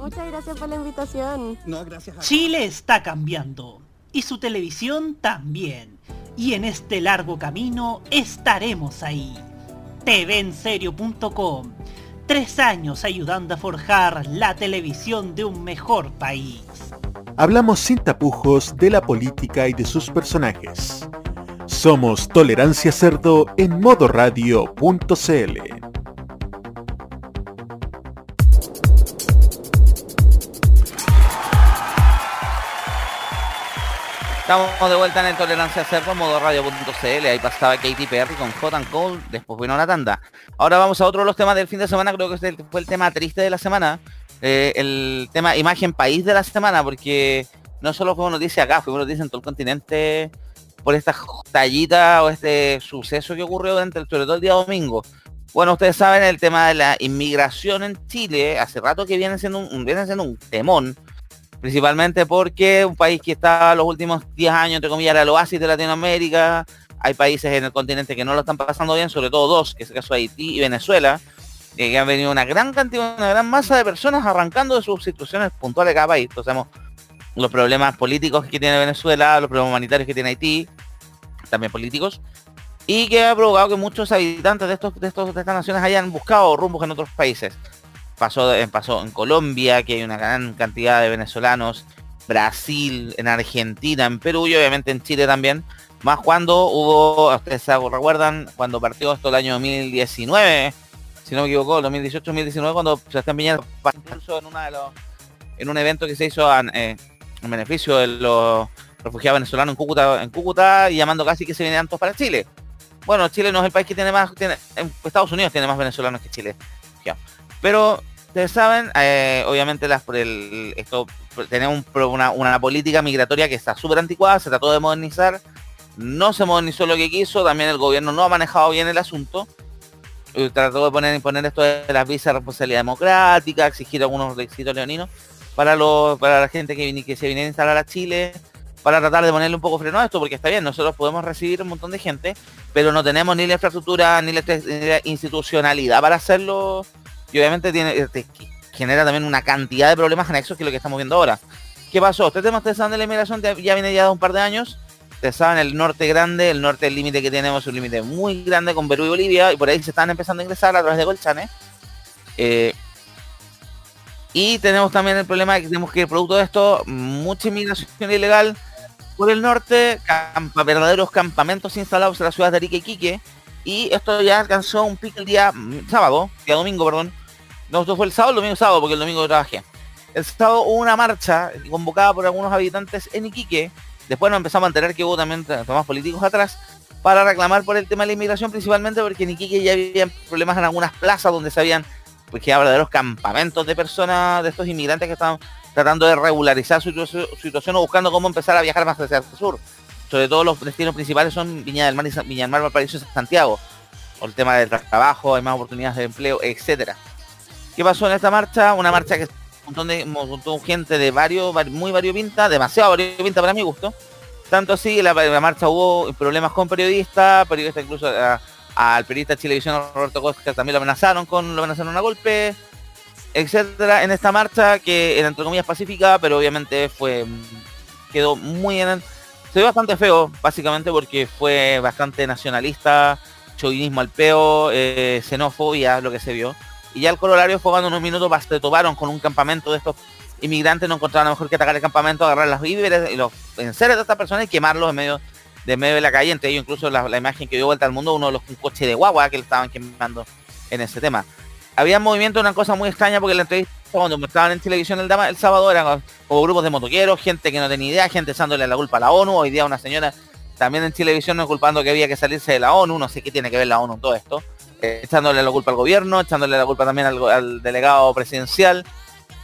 Muchas gracias por la invitación. No, gracias a Chile está cambiando y su televisión también. Y en este largo camino estaremos ahí. TVenserio.com. Tres años ayudando a forjar la televisión de un mejor país. Hablamos sin tapujos de la política y de sus personajes. Somos Tolerancia Cerdo en modoradio.cl. Estamos de vuelta en el Tolerancia Cerdo, modo radio.cl. Ahí pasaba Katy Perry con Hot and Cold, después vino la tanda. Ahora vamos a otro de los temas del fin de semana, creo que este fue el tema triste de la semana. eh, el tema imagen país de la semana, porque no solo fue noticia acá, fue noticia en todo el continente por esta tallita o este suceso que ocurrió durante el, sobre todo el día domingo. Bueno, ustedes saben el tema de la inmigración en Chile, hace rato que viene siendo un, viene siendo un temón, principalmente porque un país que está los últimos 10 años, entre comillas, era el oasis de Latinoamérica, hay países en el continente que no lo están pasando bien, sobre todo dos, que es el caso de Haití y Venezuela, eh, que han venido una gran cantidad, una gran masa de personas arrancando de sus situaciones puntuales de cada país. Entonces, los problemas políticos que tiene Venezuela, los problemas humanitarios que tiene Haití, también políticos, y que ha provocado que muchos habitantes de estos de estos de estas naciones hayan buscado rumbos en otros países. Pasó, en- pasó en Colombia, que hay una gran cantidad de venezolanos, Brasil, en Argentina, en Perú y obviamente en Chile también. Más cuando hubo, ustedes se recuerdan, cuando partió esto el año 2019, si no me equivoco, 2018-2019, cuando Sebastián Piñera participó en una de los en un evento que se hizo en, eh, en beneficio de los refugiados venezolanos en Cúcuta, en Cúcuta y llamando casi que se vinieran todos para Chile. Bueno, Chile no es el país que tiene más, tiene, en Estados Unidos tiene más venezolanos que Chile. Pero ustedes saben, eh, obviamente las esto tenemos una, una política migratoria que está súper anticuada, se trató de modernizar, no se modernizó lo que quiso, también el gobierno no ha manejado bien el asunto. Eh, Trató de poner, imponer esto de las visas de responsabilidad democrática, exigir algunos requisitos leoninos para para la gente que, que se viniera a instalar a Chile, para tratar de ponerle un poco freno a esto, porque está bien, nosotros podemos recibir un montón de gente, pero no tenemos ni la infraestructura ni la, ni la institucionalidad para hacerlo y obviamente tiene, eh, te genera también una cantidad de problemas anexos que es lo que estamos viendo ahora. ¿Qué pasó? Este tema, saben de la inmigración, ya viene ya de un par de años. Ustedes saben, el norte grande, el norte, el límite que tenemos un límite muy grande con Perú y Bolivia, y por ahí se están empezando a ingresar a través de Colchane. Eh, y tenemos también el problema de que tenemos que, producto de esto, mucha inmigración ilegal por el norte, verdaderos campamentos instalados en las ciudades de Arica y Quique, y esto ya alcanzó un pico el día mm, sábado, día domingo, perdón. No, esto fue el sábado, el domingo sábado, porque el domingo trabajé. El sábado hubo una marcha convocada por algunos habitantes en Iquique. Después nos empezamos a enterar que hubo también temas políticos atrás para reclamar por el tema de la inmigración, principalmente porque en Iquique ya había problemas en algunas plazas donde se habían pues, quedado verdaderos campamentos de personas, de estos inmigrantes que estaban tratando de regularizar su, situ- su situación o buscando cómo empezar a viajar más hacia el sur. Sobre todo los destinos principales son Viña del Mar, y Sa- Viña del Mar, Valparaíso y Santiago. Por el tema del tra- trabajo, hay más oportunidades de empleo, etcétera. ¿Qué pasó en esta marcha? Una marcha que un montón de un gente de varios, vari- muy variopinta, demasiado variopinta para mi gusto. Tanto así, la, marcha hubo problemas con periodistas, periodistas incluso al periodista Chilevisión Roberto Costa también lo amenazaron con lo amenazaron a golpe, etcétera, en esta marcha que era entre comillas pacífica, pero obviamente fue quedó muy en se ve bastante feo, básicamente porque fue bastante nacionalista, chauvinismo al peo, eh, xenofobia, lo que se vio. Y ya el corolario fue unos minutos se toparon con un campamento de estos inmigrantes, no encontraron mejor que atacar el campamento, agarrar las víveres y los enseres de estas personas y quemarlos en medio de medio de la calle. Entre ellos incluso la, imagen que dio vuelta al mundo, uno de los un coche de guagua que le estaban quemando en ese tema. Había movimiento, una cosa muy extraña porque la entrevista cuando mostraban en televisión el, dama, el sábado eran como grupos de motoqueros, gente que no tenía idea, gente echándole la culpa a la ONU, hoy día una señora también en televisión no culpando que había que salirse de la ONU, no sé qué tiene que ver la ONU en todo esto, echándole la culpa al gobierno, echándole la culpa también al, delegado presidencial,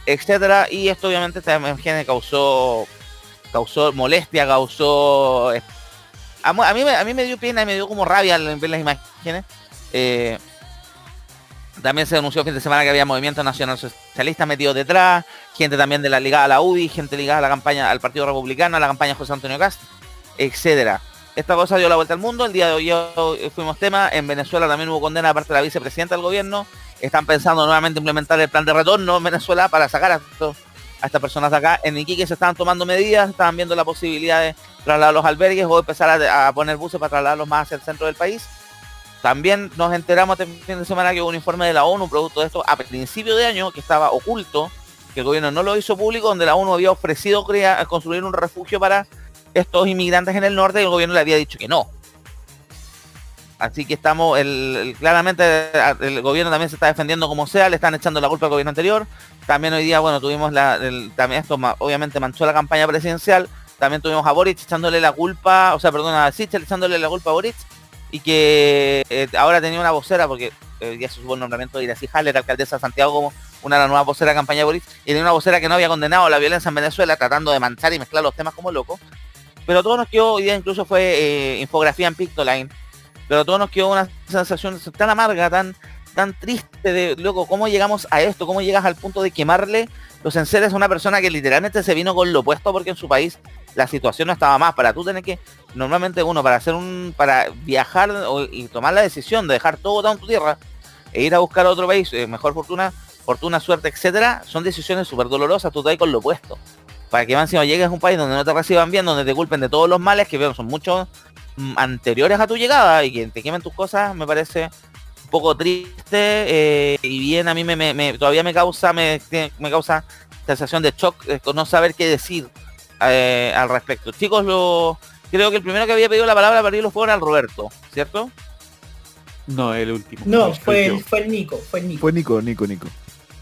etcétera, y esto obviamente imagen causó causó molestia, causó eh, a, mí, a mí me dio pena y me dio como rabia al ver las imágenes. Eh, también se denunció el fin de semana que había movimientos nacional socialistas metidos detrás, gente también de la ligada a la UDI, gente ligada a la campaña al Partido Republicano, a la campaña José Antonio Cast, etcétera. Esta cosa dio la vuelta al mundo, el día de hoy fuimos tema, en Venezuela también hubo condena aparte de la vicepresidenta del gobierno, están pensando nuevamente implementar el plan de retorno en Venezuela para sacar a, estos- a estas personas de acá. En Iquique se estaban tomando medidas, estaban viendo la posibilidad de trasladar los albergues o empezar a, a poner buses para trasladarlos más hacia el centro del país. También nos enteramos este fin de semana que hubo un informe de la ONU producto de esto a principio de año que estaba oculto, que el gobierno no lo hizo público, donde la ONU había ofrecido crear, construir un refugio para estos inmigrantes en el norte y el gobierno le había dicho que no. Así que estamos, el, claramente el gobierno también se está defendiendo como sea, le están echando la culpa al gobierno anterior. También hoy día, bueno, tuvimos la, también esto obviamente manchó la campaña presidencial. También tuvimos a Boric echándole la culpa, o sea, perdón, a Sichel echándole la culpa a Boric. Y que eh, ahora tenía una vocera, porque eh, ya se supo el nombramiento de Iracy Haller, alcaldesa de Santiago, como una de las nuevas voceras de campaña de Boric. Y tenía una vocera que no había condenado la violencia en Venezuela, tratando de manchar y mezclar los temas como loco. Pero todo nos quedó, hoy día incluso fue eh, infografía en Pictoline, pero todo nos quedó una sensación tan amarga, tan tan triste de, loco, ¿cómo llegamos a esto? ¿Cómo llegas al punto de quemarle los enseres a una persona que literalmente se vino con lo opuesto porque en su país la situación no estaba más? Para tú tener que, normalmente uno, para hacer un, para viajar y tomar la decisión de dejar todo en tu tierra e ir a buscar a otro país, eh, mejor fortuna, fortuna, suerte, etcétera, son decisiones súper dolorosas, tú te vas con lo opuesto. Para que más encima llegues a un país donde no te reciban bien, donde te culpen de todos los males que veo son muchos mm, anteriores a tu llegada y que te quemen tus cosas, me parece un poco triste eh, y bien a mí me, me- me- todavía me causa me, me causa sensación de shock eh, con no saber qué decir eh, al respecto. Chicos, lo creo que el primero que había pedido la palabra para fuegos era el Roberto, ¿cierto? No, el último. No, fue el, fue el Nico, fue el Nico. Fue Nico, Nico, Nico.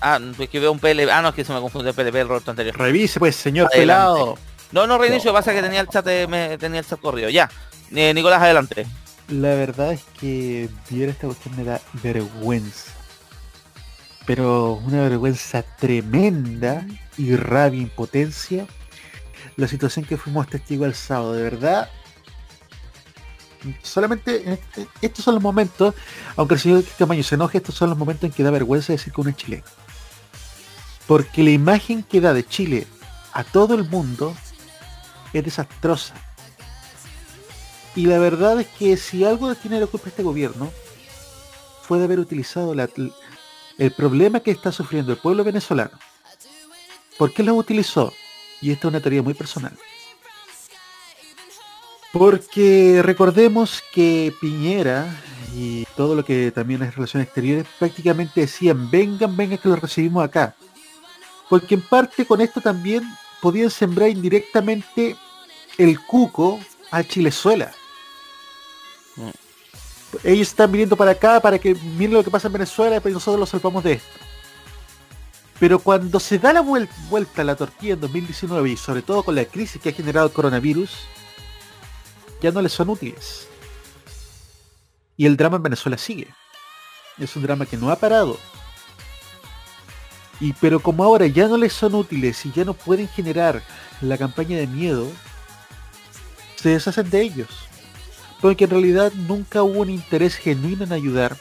Ah, es que veo un PLP. Ah, no, es que se me confunde el PLP, el Roberto anterior. Revise pues, señor Adelante. pelado. No, no reinicio, pasa que tenía el chat me- tenía el chat corrido. Ya. Eh, Nicolás, adelante. La verdad es que ver esta cuestión me da vergüenza. Pero una vergüenza tremenda y rabia, impotencia. La situación que fuimos testigos el sábado, de verdad. Solamente en este- estos son los momentos, aunque el señor Tamaño se enoje, estos son los momentos en que da vergüenza decir que uno es chileno. Porque la imagen que da de Chile a todo el mundo es desastrosa. Y la verdad es que si algo tiene la culpa este gobierno fue de haber utilizado el problema que está sufriendo el pueblo venezolano. ¿Por qué los utilizó? Y esta es una teoría muy personal. Porque recordemos que Piñera y todo lo que también es relaciones exteriores prácticamente decían, vengan, vengan que los recibimos acá. Porque en parte con esto también podían sembrar indirectamente el cuco a Chilezuela. Ellos están viniendo para acá para que miren lo que pasa en Venezuela y nosotros los salvamos de esto. Pero cuando se da la vuel- vuelta a la tortilla en 2019 y sobre todo con la crisis que ha generado el coronavirus, ya no les son útiles. Y el drama en Venezuela sigue. Es un drama que no ha parado. Y pero como ahora ya no les son útiles y ya no pueden generar la campaña de miedo, se deshacen de ellos. Porque en realidad nunca hubo un interés genuino en ayudar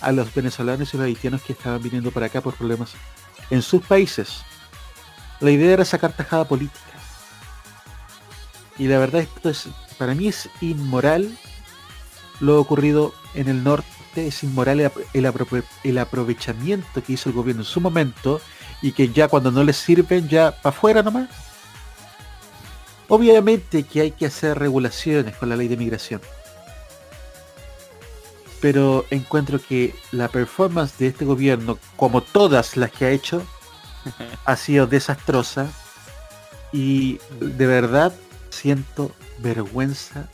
a los venezolanos y los haitianos que estaban viniendo para acá por problemas en sus países. La idea era sacar tajada política. Y la verdad esto es, para mí es inmoral lo ocurrido en el norte, es inmoral el, el aprovechamiento que hizo el gobierno en su momento y que ya cuando no les sirven ya para afuera nomás. Obviamente que hay que hacer regulaciones con la ley de migración. Pero encuentro que la performance de este gobierno, como todas las que ha hecho, ha sido desastrosa. Y de verdad siento vergüenza.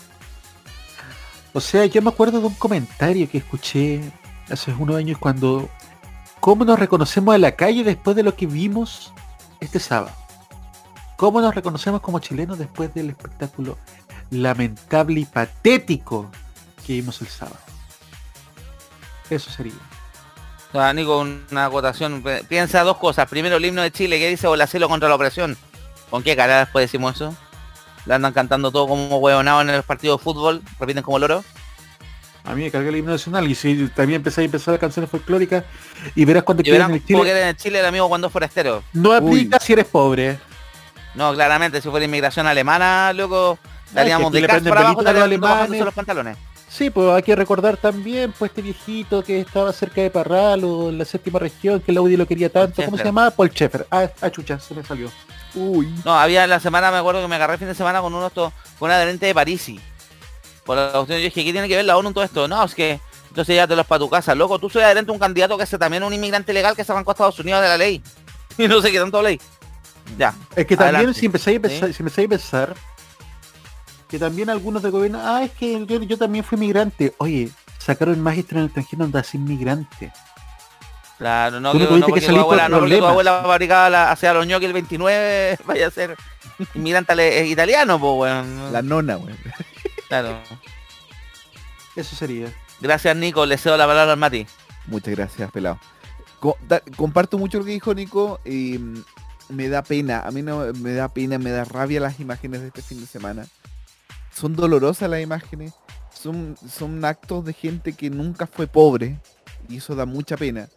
O sea, yo me acuerdo de un comentario que escuché hace unos años cuando... ¿Cómo nos reconocemos en la calle después de lo que vimos este sábado? ¿Cómo nos reconocemos como chilenos después del espectáculo lamentable y patético que vimos el sábado? Eso sería. O Nico, una acotación. Piensa dos cosas. Primero, el himno de Chile que dice Bolacelo contra la opresión. ¿Con qué cara después decimos eso? Le andan cantando todo como huevonados en el partido de fútbol. Repiten como loro. A mí me carga el himno nacional y si también empecé a empezar las canciones folclóricas y verás cuando verán en cómo Chile. en Chile el amigo cuando es forastero. No aplica si eres pobre. No, claramente, si fuera inmigración alemana, loco, daríamos de casa para abajo, a los pantalones. Sí, pues hay que recordar también pues este viejito que estaba cerca de Parral o en la séptima región, que el Audi lo quería tanto. ¿Cómo se llamaba? Paul Schaeffer. Ah, ah, chucha, se me salió. Uy. No, había la semana, me acuerdo que me agarré el fin de semana con uno de estos, con una adherente de Parisi. Por la cuestión, yo dije, ¿qué tiene que ver la ONU en todo esto? No, es que entonces ya te los para tu casa, loco. Tú soy adherente a un candidato que es también un inmigrante legal que se arrancó a Estados Unidos de la ley. Y no sé qué tanto ley. Ya. Es que también adelante. si empezáis a pensar, ¿Sí? si empezáis a pensar que también algunos de gobierno, ah, es que yo, yo también fui migrante. Oye, sacaron magistro en el extranjero anda sin migrante. Claro, no, no que, no que porque tu salir por abuela, no porque tu abuela fabricaba la, hacía los ñoquis el 29, vaya a ser inmigrante italiano, pues, weón. La nona, weón. Claro. Eso sería. Gracias, Nico. Le cedo la palabra al Mati. Muchas gracias, pelado. Co- da- comparto mucho lo que dijo Nico. y, mm, me da pena, a mí no me da pena, me da rabia las imágenes de este fin de semana. Son dolorosas las imágenes. Son, son actos de gente que nunca fue pobre. Y eso da mucha pena.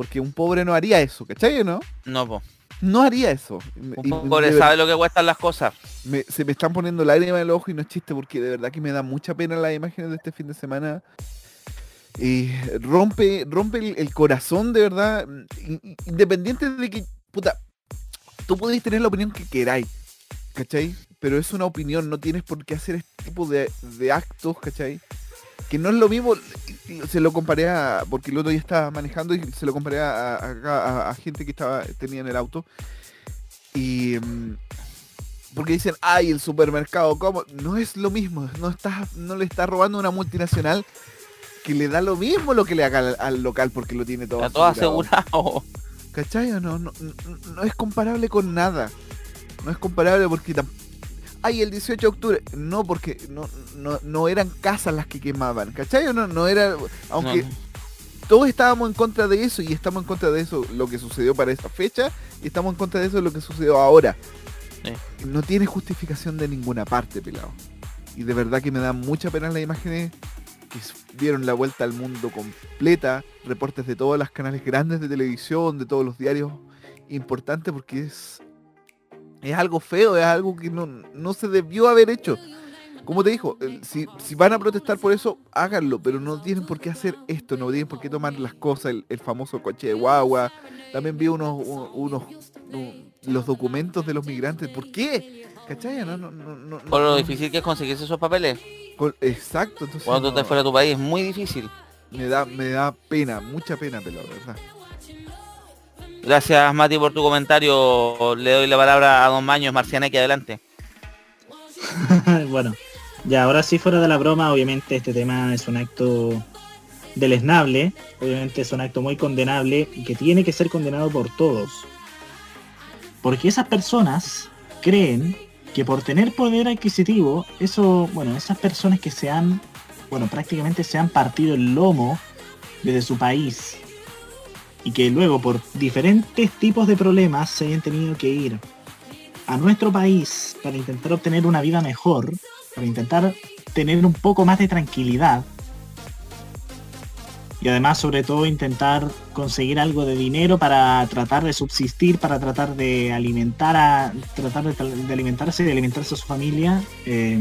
Porque un pobre no haría eso, ¿cachai o no? No, po. No haría eso. Un Y- pobre de sabe lo que cuestan las cosas. me- se me están poniendo lágrimas en el ojo y no es chiste porque de verdad que me da mucha pena las imágenes de este fin de semana. Y rompe, rompe el, el corazón de verdad. in- in- Independiente de que, puta, tú podéis tener la opinión que queráis, ¿cachai? Pero es una opinión, no tienes por qué hacer este tipo de, de actos, ¿cachai? Que no es lo mismo, se lo comparé a, porque el otro día estaba manejando y se lo comparé a, a- gente que estaba tenía en el auto. Y mm, porque dicen, ay, el supermercado, ¿cómo? No es lo mismo, no estás, no le estás robando a una multinacional que le da lo mismo lo que le haga al, al local porque lo tiene todo Está todo asegurado. ¿Cachai no? No, no? no es comparable con nada. No es comparable porque tam- Ay, el 18 de octubre. No, porque no, no, no eran casas las que quemaban. ¿Cachai o no? No era. Aunque No. todos estábamos en contra de eso y estamos en contra de eso lo que sucedió para esa fecha y estamos en contra de eso lo que sucedió ahora. No tiene justificación de ninguna parte, pelado. Y de verdad que me da mucha pena las imágenes que dieron la vuelta al mundo completa, reportes de todos los canales grandes de televisión, de todos los diarios importantes, porque es, es algo feo, es algo que no, no se debió haber hecho. como te dijo, el- si, si van a protestar por eso, háganlo, pero no tienen por qué hacer esto, no tienen por qué tomar las cosas, el, el famoso coche de guagua. También vi unos, unos, los documentos de los migrantes. ¿Por qué? ¿Cachai? No, no, no, no, Por lo difícil que es conseguirse esos papeles. con- exacto, entonces Cuando tú estés fuera de tu país es muy difícil. me da, me da pena, mucha pena, pelado, ¿verdad? Gracias Mati por tu comentario. Le doy la palabra a Don Maños, Marcianeque, adelante. bueno, ya ahora sí fuera de la broma, obviamente este tema es un acto deleznable, obviamente es un acto muy condenable y que tiene que ser condenado por todos. Porque esas personas creen que por tener poder adquisitivo, eso, bueno, esas personas que se han, bueno, prácticamente se han partido el lomo desde su país y que luego por diferentes tipos de problemas se hayan tenido que ir a nuestro país para intentar obtener una vida mejor, para intentar tener un poco más de tranquilidad y además sobre todo intentar conseguir algo de dinero para tratar de subsistir, para tratar de alimentar a tratar de, alimentarse de alimentarse a su familia. eh,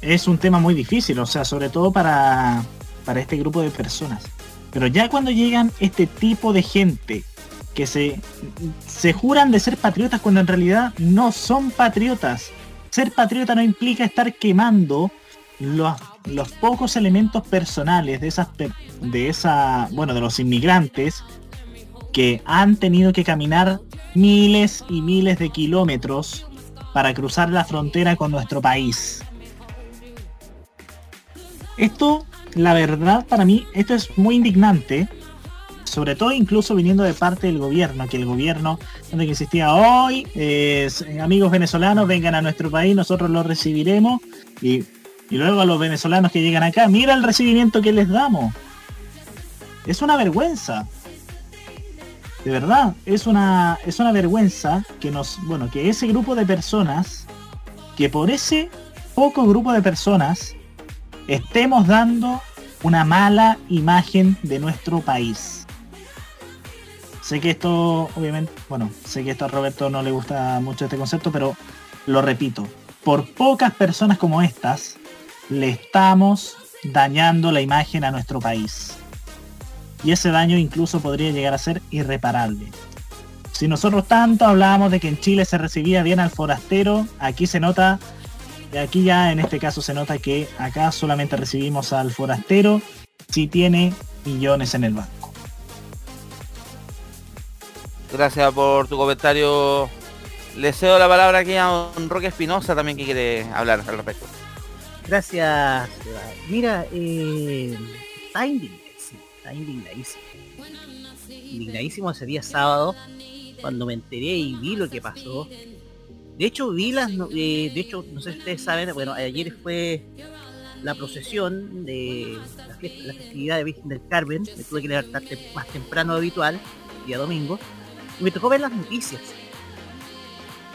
es un tema muy difícil, o sea, sobre todo para, para este grupo de personas. Pero ya cuando llegan este tipo de gente que se, se juran de ser patriotas cuando en realidad no son patriotas. Ser patriota no implica estar quemando los, los pocos elementos personales de esas de esa bueno de los inmigrantes que han tenido que caminar miles y miles de kilómetros para cruzar la frontera con nuestro país. Esto, la verdad, para mí, esto es muy indignante, sobre todo incluso viniendo de parte del gobierno, que el gobierno, donde que insistía hoy, eh, amigos venezolanos, vengan a nuestro país, nosotros los recibiremos, y, y luego a los venezolanos que llegan acá, mira el recibimiento que les damos. Es una vergüenza. De verdad, es una, es una vergüenza que nos, bueno, que ese grupo de personas, que por ese poco grupo de personas, estemos dando una mala imagen de nuestro país. Sé que esto, obviamente, bueno, sé que esto a Roberto no le gusta mucho este concepto, pero lo repito, por pocas personas como estas, le estamos dañando la imagen a nuestro país. Y ese daño incluso podría llegar a ser irreparable. Si nosotros tanto hablábamos de que en Chile se recibía bien al forastero, aquí se nota, aquí ya en este caso se nota que acá solamente recibimos al forastero si tiene millones en el banco. Gracias por tu comentario. Le cedo la palabra aquí a don Roque Espinosa también que quiere hablar al respecto. Gracias. Mira, eh, está indignadísimo, está indignadísimo. Indignadísimo ese día sábado, cuando me enteré y vi lo que pasó. De hecho, vi las, no- eh, de hecho, no sé si ustedes saben, bueno, ayer fue la procesión de la, fiesta- la festividad de Virgen del Carmen. Me tuve que levantar más temprano de habitual, día domingo, y me tocó ver las noticias.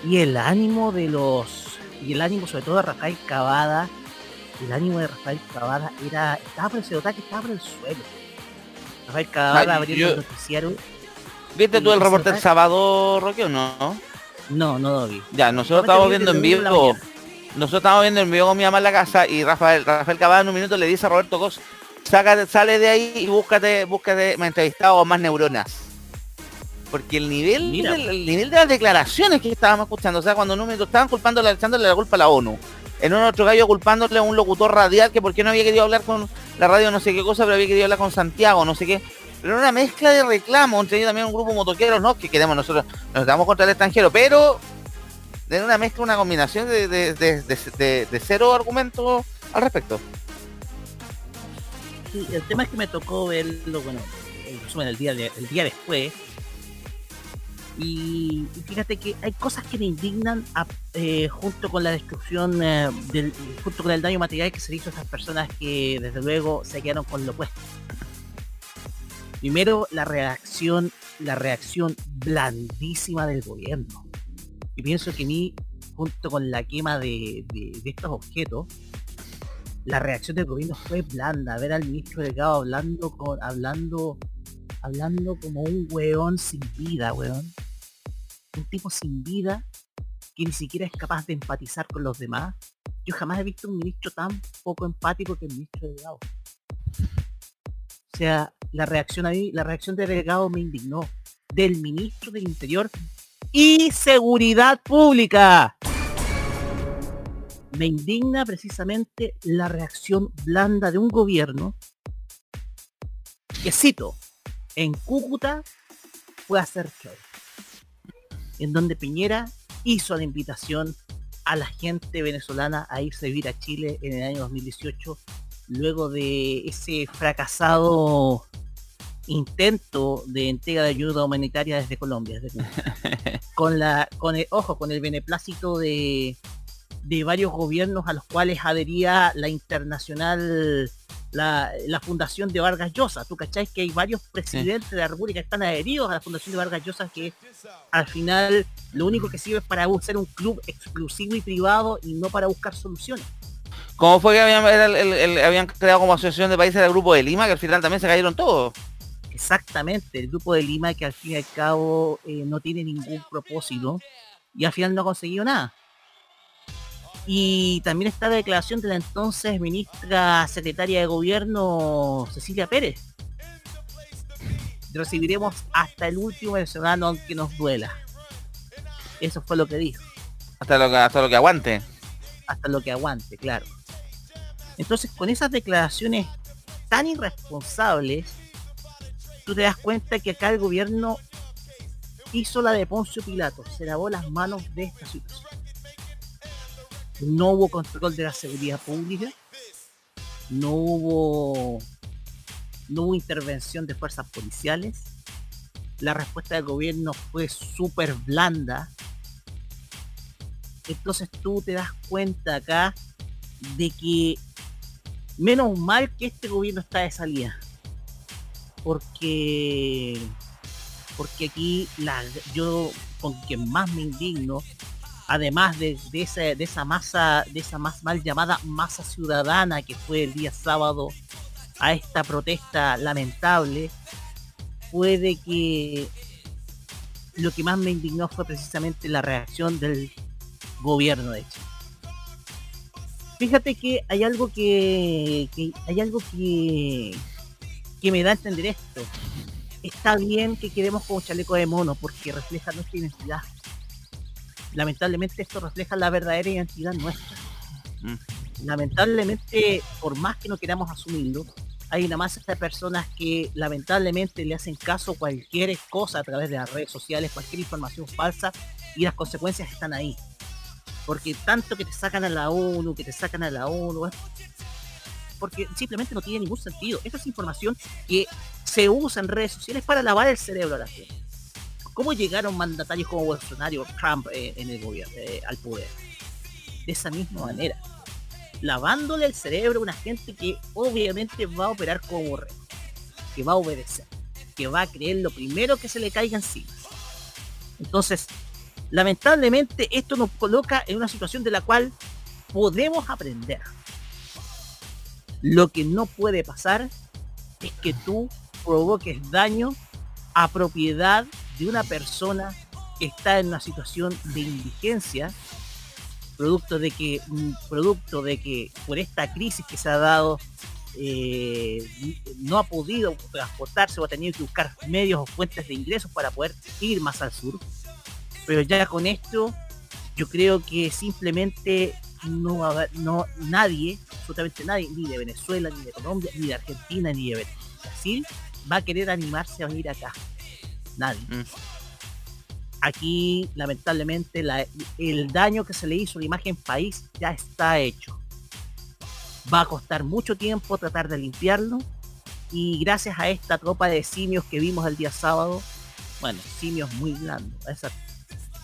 Y el ánimo de los, y el ánimo sobre todo de Rafael Cavada, el ánimo de Rafael Cavada era, estaba por el que estaba por el suelo. Rafael Cavada Ah, abriendo el noticiario. ¿Viste tú el reporte el sábado, Roque, o no? No, no vi. Ya, nosotros vi viendo en vivo. Nosotros estamos viendo en vivo con mi mamá en la casa y Rafael, Rafael Cavada en un minuto le dice a Roberto Cos, sácate, sale de ahí y búscate, búscate, me entrevistado más neuronas. Porque el nivel, del- el nivel de las declaraciones que estábamos escuchando, o sea, cuando en un minuto estaban culpando, echándole la culpa a la ONU, en un otro gallo culpándole a un locutor radial que por qué no había querido hablar con la radio no sé qué cosa, pero había querido hablar con Santiago, no sé qué. Pero una mezcla de reclamos, entre ellos también un grupo motoqueros, ¿no? Que queremos nosotros, nos estamos contra el extranjero, pero de una mezcla, una combinación de, de, de, de- cero argumentos al respecto. Sí, el tema es que me tocó verlo, bueno, el resumen el día, el día después. Y, fíjate que hay cosas que me indignan eh, junto con la destrucción, eh, del, junto con el daño material que se le hizo a esas personas que desde luego se quedaron con lo puesto. Primero, la reacción, la reacción blandísima del gobierno. Y pienso que mí, junto con la quema de estos objetos, la reacción del gobierno fue blanda. Ver al ministro Delgado hablando con, hablando, hablando como un weón sin vida, weón. Un tipo sin vida que ni siquiera es capaz de empatizar con los demás. Yo jamás he visto un ministro tan poco empático que el ministro Delgado. O sea, la reacción ahí, la reacción de Delgado me indignó. Del ministro del Interior y Seguridad Pública. Me indigna precisamente la reacción blanda de un gobierno que cito, en Cúcuta fue a hacer show. En donde Piñera hizo la invitación a la gente venezolana a irse a vivir a Chile en el año 2018, luego de ese fracasado intento de entrega de ayuda humanitaria desde Colombia. desde Cuba. con la, con el, ojo, con el beneplácito de, de varios gobiernos a los cuales adhería la internacional, la, la fundación de Vargas Llosa. Tú cacháis que hay varios presidentes de la República que están adheridos a la fundación de Vargas Llosa que al final lo único que sirve es para ser un club exclusivo y privado y no para buscar soluciones. ¿Cómo fue que habían, era el- el- el- habían creado como asociación de países del grupo de Lima, que al final también se cayeron todos? Exactamente, el grupo de Lima que al fin y al cabo eh, no tiene ningún propósito y al final no ha conseguido nada. Y también está la declaración de la entonces ministra secretaria de gobierno Cecilia Pérez. Recibiremos hasta el último venezolano aunque nos duela. Eso fue lo que dijo. Hasta lo que, hasta lo que aguante. hasta lo que aguante, claro. Entonces, con esas declaraciones tan irresponsables, tú te das cuenta que acá el gobierno hizo la de Poncio Pilato, se lavó las manos de esta situación. No hubo control de la seguridad pública, no hubo no hubo intervención de fuerzas policiales, la respuesta del gobierno fue súper blanda, entonces tú te das cuenta acá de que menos mal que este gobierno está de salida. Porque porque aquí yo con quien más me indigno, además de, de esa, de esa masa, de esa más mal llamada masa ciudadana que fue el día sábado a esta protesta lamentable, fue de que lo que más me indignó fue precisamente la reacción del gobierno de Chile. Fíjate que hay algo que- hay algo que, que me da a entender esto. Está bien que queremos como chaleco de mono porque refleja nuestra identidad. Lamentablemente esto refleja la verdadera identidad nuestra. Lamentablemente, por más que no queramos asumirlo, hay una masa de personas que lamentablemente le hacen caso a cualquier cosa a través de las redes sociales, cualquier información falsa y las consecuencias están ahí porque tanto que te sacan a la ONU, que te sacan a la ONU, porque simplemente no tiene ningún sentido. Esta es información que se usa en redes sociales para lavar el cerebro a la gente. ¿Cómo llegaron mandatarios como Bolsonaro, Trump eh, en el gobierno, eh, al poder? De esa misma manera. Lavándole el cerebro a una gente que obviamente va a operar como borrego, que va a obedecer, que va a creer lo primero que se le caiga encima. Entonces, lamentablemente esto nos coloca en una situación de la cual podemos aprender. Lo que no puede pasar es que tú provoques daño a propiedad de una persona que está en una situación de indigencia, producto de que, mm, producto de que por esta crisis que se ha dado eh, no ha podido transportarse o ha tenido que buscar medios o fuentes de ingresos para poder ir más al sur. Pero ya con esto yo creo que simplemente no va a haber, no nadie, absolutamente nadie, ni de Venezuela, ni de Colombia, ni de Argentina, ni de Brasil, va a querer animarse a venir acá. Nadie. Aquí, lamentablemente, la- el daño que se le hizo a la imagen país ya está hecho. Va a costar mucho tiempo tratar de limpiarlo. Y gracias a esta tropa de simios que vimos el día sábado, bueno, simios muy blandos, a esa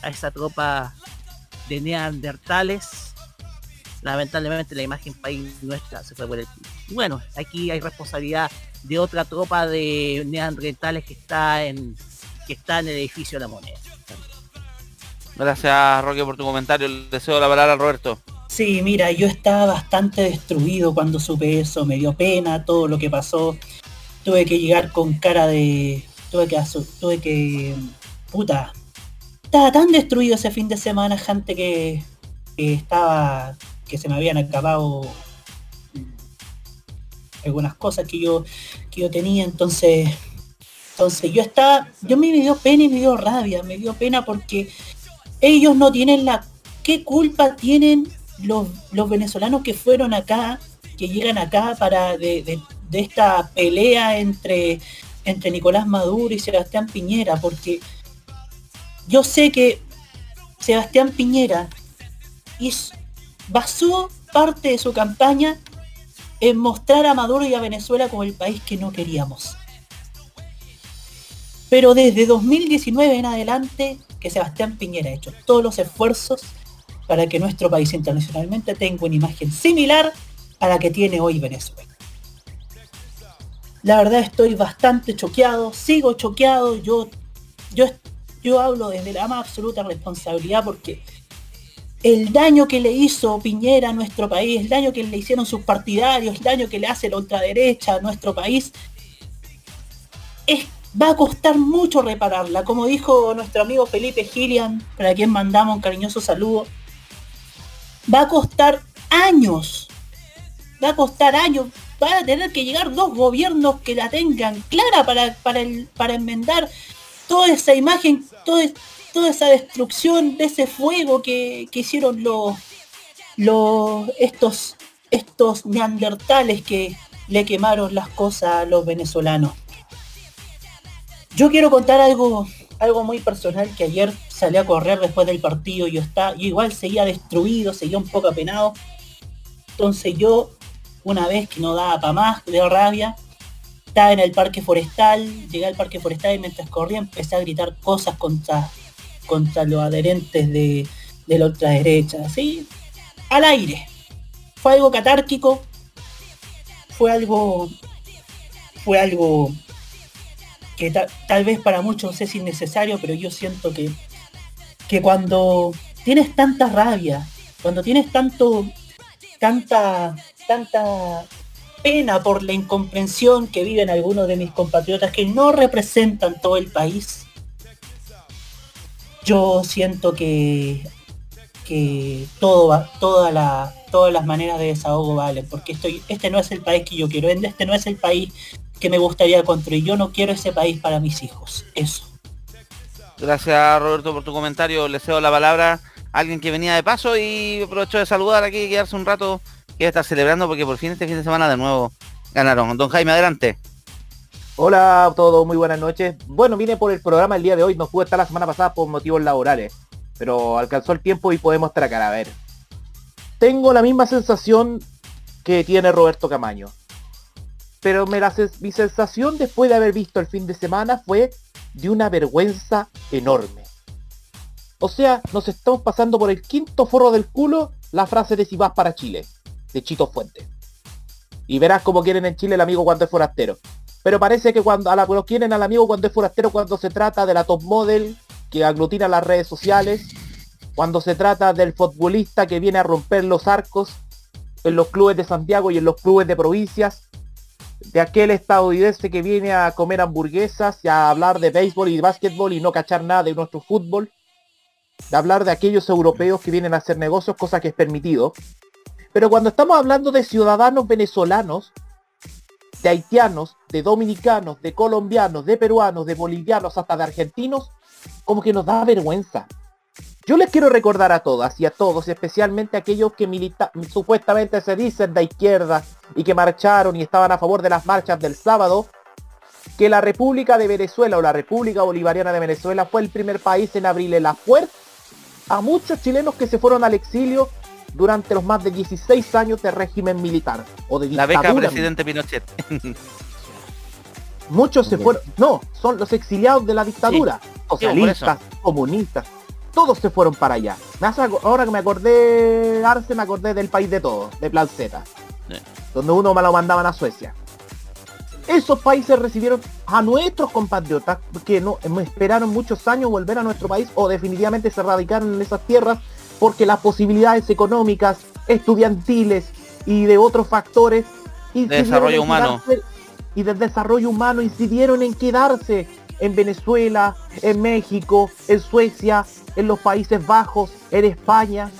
a esa tropa de neandertales. Lamentablemente la imagen país nuestra se fue por el piso. Y bueno, aquí hay responsabilidad de otra tropa de neandertales que está en que está en el edificio de la moneda. Gracias, Roque, por tu comentario. Le deseo la palabra a Roberto. Sí, mira, yo estaba bastante destruido cuando supe eso, me dio pena todo lo que pasó. Tuve que llegar con cara de. Tuve que tuve que. Puta. estaba tan destruido ese fin de semana, gente que, que estaba, que se me habían acabado algunas cosas que yo, que yo tenía, entonces, entonces yo estaba, yo me dio pena y me dio rabia, me dio pena porque ellos no tienen la, ¿qué culpa tienen los, los venezolanos que fueron acá, que llegan acá para de, de- esta pelea entre, entre Nicolás Maduro y Sebastián Piñera? Porque yo sé que Sebastián Piñera hizo- basó parte de su campaña en mostrar a Maduro y a Venezuela como el país que no queríamos. Pero desde 2019 en adelante, que Sebastián Piñera ha hecho todos los esfuerzos para que nuestro país internacionalmente tenga una imagen similar a la que tiene hoy Venezuela. La verdad estoy bastante choqueado, sigo choqueado, yo, yo, hablo desde la más absoluta responsabilidad porque el daño que le hizo Piñera a nuestro país, el daño que le hicieron sus partidarios, el daño que le hace la ultraderecha a nuestro país, va a costar mucho repararla. Como dijo nuestro amigo Felipe Gillian, para quien mandamos un cariñoso saludo, va a costar años, va a costar años, van a tener que llegar dos gobiernos que la tengan clara para, para, enmendar toda esa imagen, toda, toda esa destrucción de ese fuego que, que hicieron los, estos, estos neandertales que le quemaron las cosas a los venezolanos. Yo quiero contar algo, algo muy personal que ayer salí a correr después del partido. Yo está, yo igual seguía destruido, seguía un poco apenado. Entonces yo, una vez que no daba para más, de rabia, estaba en el parque forestal, llegué al parque forestal y mientras corría empecé a gritar cosas contra, contra los adherentes de, de la ultraderecha, así, al aire. Fue algo catárquico, fue algo, fue algo que ta- tal vez para muchos es innecesario, pero yo siento que, que cuando tienes tanta rabia, cuando tienes tanto, tanta, tanta pena por la incomprensión que viven algunos de mis compatriotas que no representan todo el país, yo siento que, que todo todas las maneras de desahogo valen, porque estoy, este no es el país que yo quiero, este no es el país que me gustaría construir. Yo no quiero ese país para mis hijos. Eso. Gracias Roberto por tu comentario. Le cedo la palabra a alguien que venía de paso y aprovecho de saludar aquí y quedarse un rato que está celebrando porque por fin este fin de semana de nuevo ganaron. Don Jaime, adelante. Hola a todos, muy buenas noches. Bueno, vine por el programa el día de hoy, no pude estar la semana pasada por motivos laborales, pero alcanzó el tiempo y podemos estar acá a ver. Tengo la misma sensación que tiene Roberto Camaño. Pero mi sensación después de haber visto el fin de semana fue de una vergüenza enorme. O sea, nos estamos pasando por el quinto forro del culo la frase de si vas para Chile, de Chito Fuente. Y verás cómo quieren en Chile el amigo cuando es forastero. Pero parece que cuando a lo quieren al amigo cuando es forastero cuando se trata de la top model que aglutina las redes sociales, cuando se trata del futbolista que viene a romper los arcos en los clubes de Santiago y en los clubes de provincias, de aquel estadounidense que viene a comer hamburguesas y a hablar de béisbol y básquetbol y no cachar nada de nuestro fútbol, de hablar de aquellos europeos que vienen a hacer negocios, cosa que es permitido. Pero cuando estamos hablando de ciudadanos venezolanos, de haitianos, de dominicanos, de colombianos, de peruanos, de bolivianos, hasta de argentinos, como que nos da vergüenza. Yo les quiero recordar a todas y a todos, especialmente a aquellos que milita supuestamente se dicen de izquierda y que marcharon y estaban a favor de las marchas del sábado, que la República de Venezuela o la República Bolivariana de Venezuela fue el primer país en abrirle la puerta a muchos chilenos que se fueron al exilio durante los más de 16 años de régimen militar o de La beca presidente Pinochet. Muchos se fueron, no, son los exiliados de la dictadura, Sí, socialistas, comunistas, todos se fueron para allá. Ahora que me acordé, Arce, me acordé del país de todos, de Plan Z, Sí. donde uno me lo mandaban a Suecia. Esos países recibieron a nuestros compatriotas que no esperaron muchos años volver a nuestro país o definitivamente se radicaron en esas tierras porque las posibilidades económicas, estudiantiles y de otros factores desarrollo humano. y del desarrollo humano incidieron en quedarse en Venezuela, en México, en Suecia, en los Países Bajos, en España,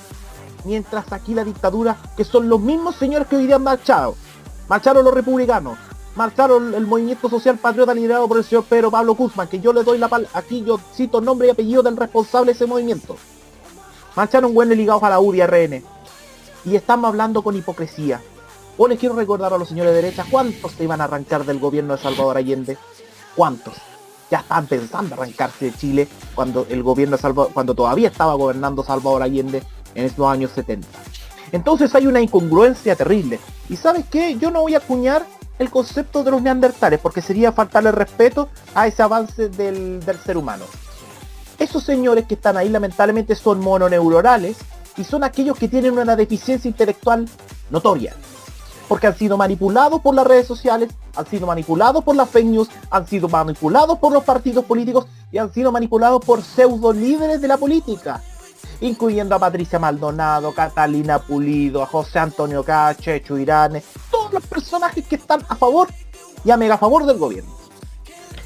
mientras aquí la dictadura, que son los mismos señores que hoy día han marchado, marcharon los republicanos, marcharon el movimiento social patriota liderado por el señor Pedro Pablo Guzmán, que yo le doy la pal aquí yo cito nombre y apellido del responsable de ese movimiento. Marcharon buenos ligados a la UDI, RN. Y estamos hablando con hipocresía. O les quiero recordar a los señores de derecha cuántos se iban a arrancar del gobierno de Salvador Allende. ¿Cuántos? Ya estaban pensando arrancarse de Chile cuando el gobierno de Salvador, cuando todavía estaba gobernando Salvador Allende en esos años 70. Entonces hay una incongruencia terrible. ¿Y sabes qué? Yo no voy a acuñar el concepto de los neandertales porque sería faltarle respeto a ese avance del ser humano. Esos señores que están ahí lamentablemente son mononeuronales y son aquellos que tienen una deficiencia intelectual notoria. Porque han sido manipulados por las redes sociales, han sido manipulados por las fake news, han sido manipulados por los partidos políticos y han sido manipulados por pseudo líderes de la política. Incluyendo a Patricia Maldonado, Catalina Pulido, a José Antonio Cache, Checho Irane, todos los personajes que están a favor y a mega favor del gobierno.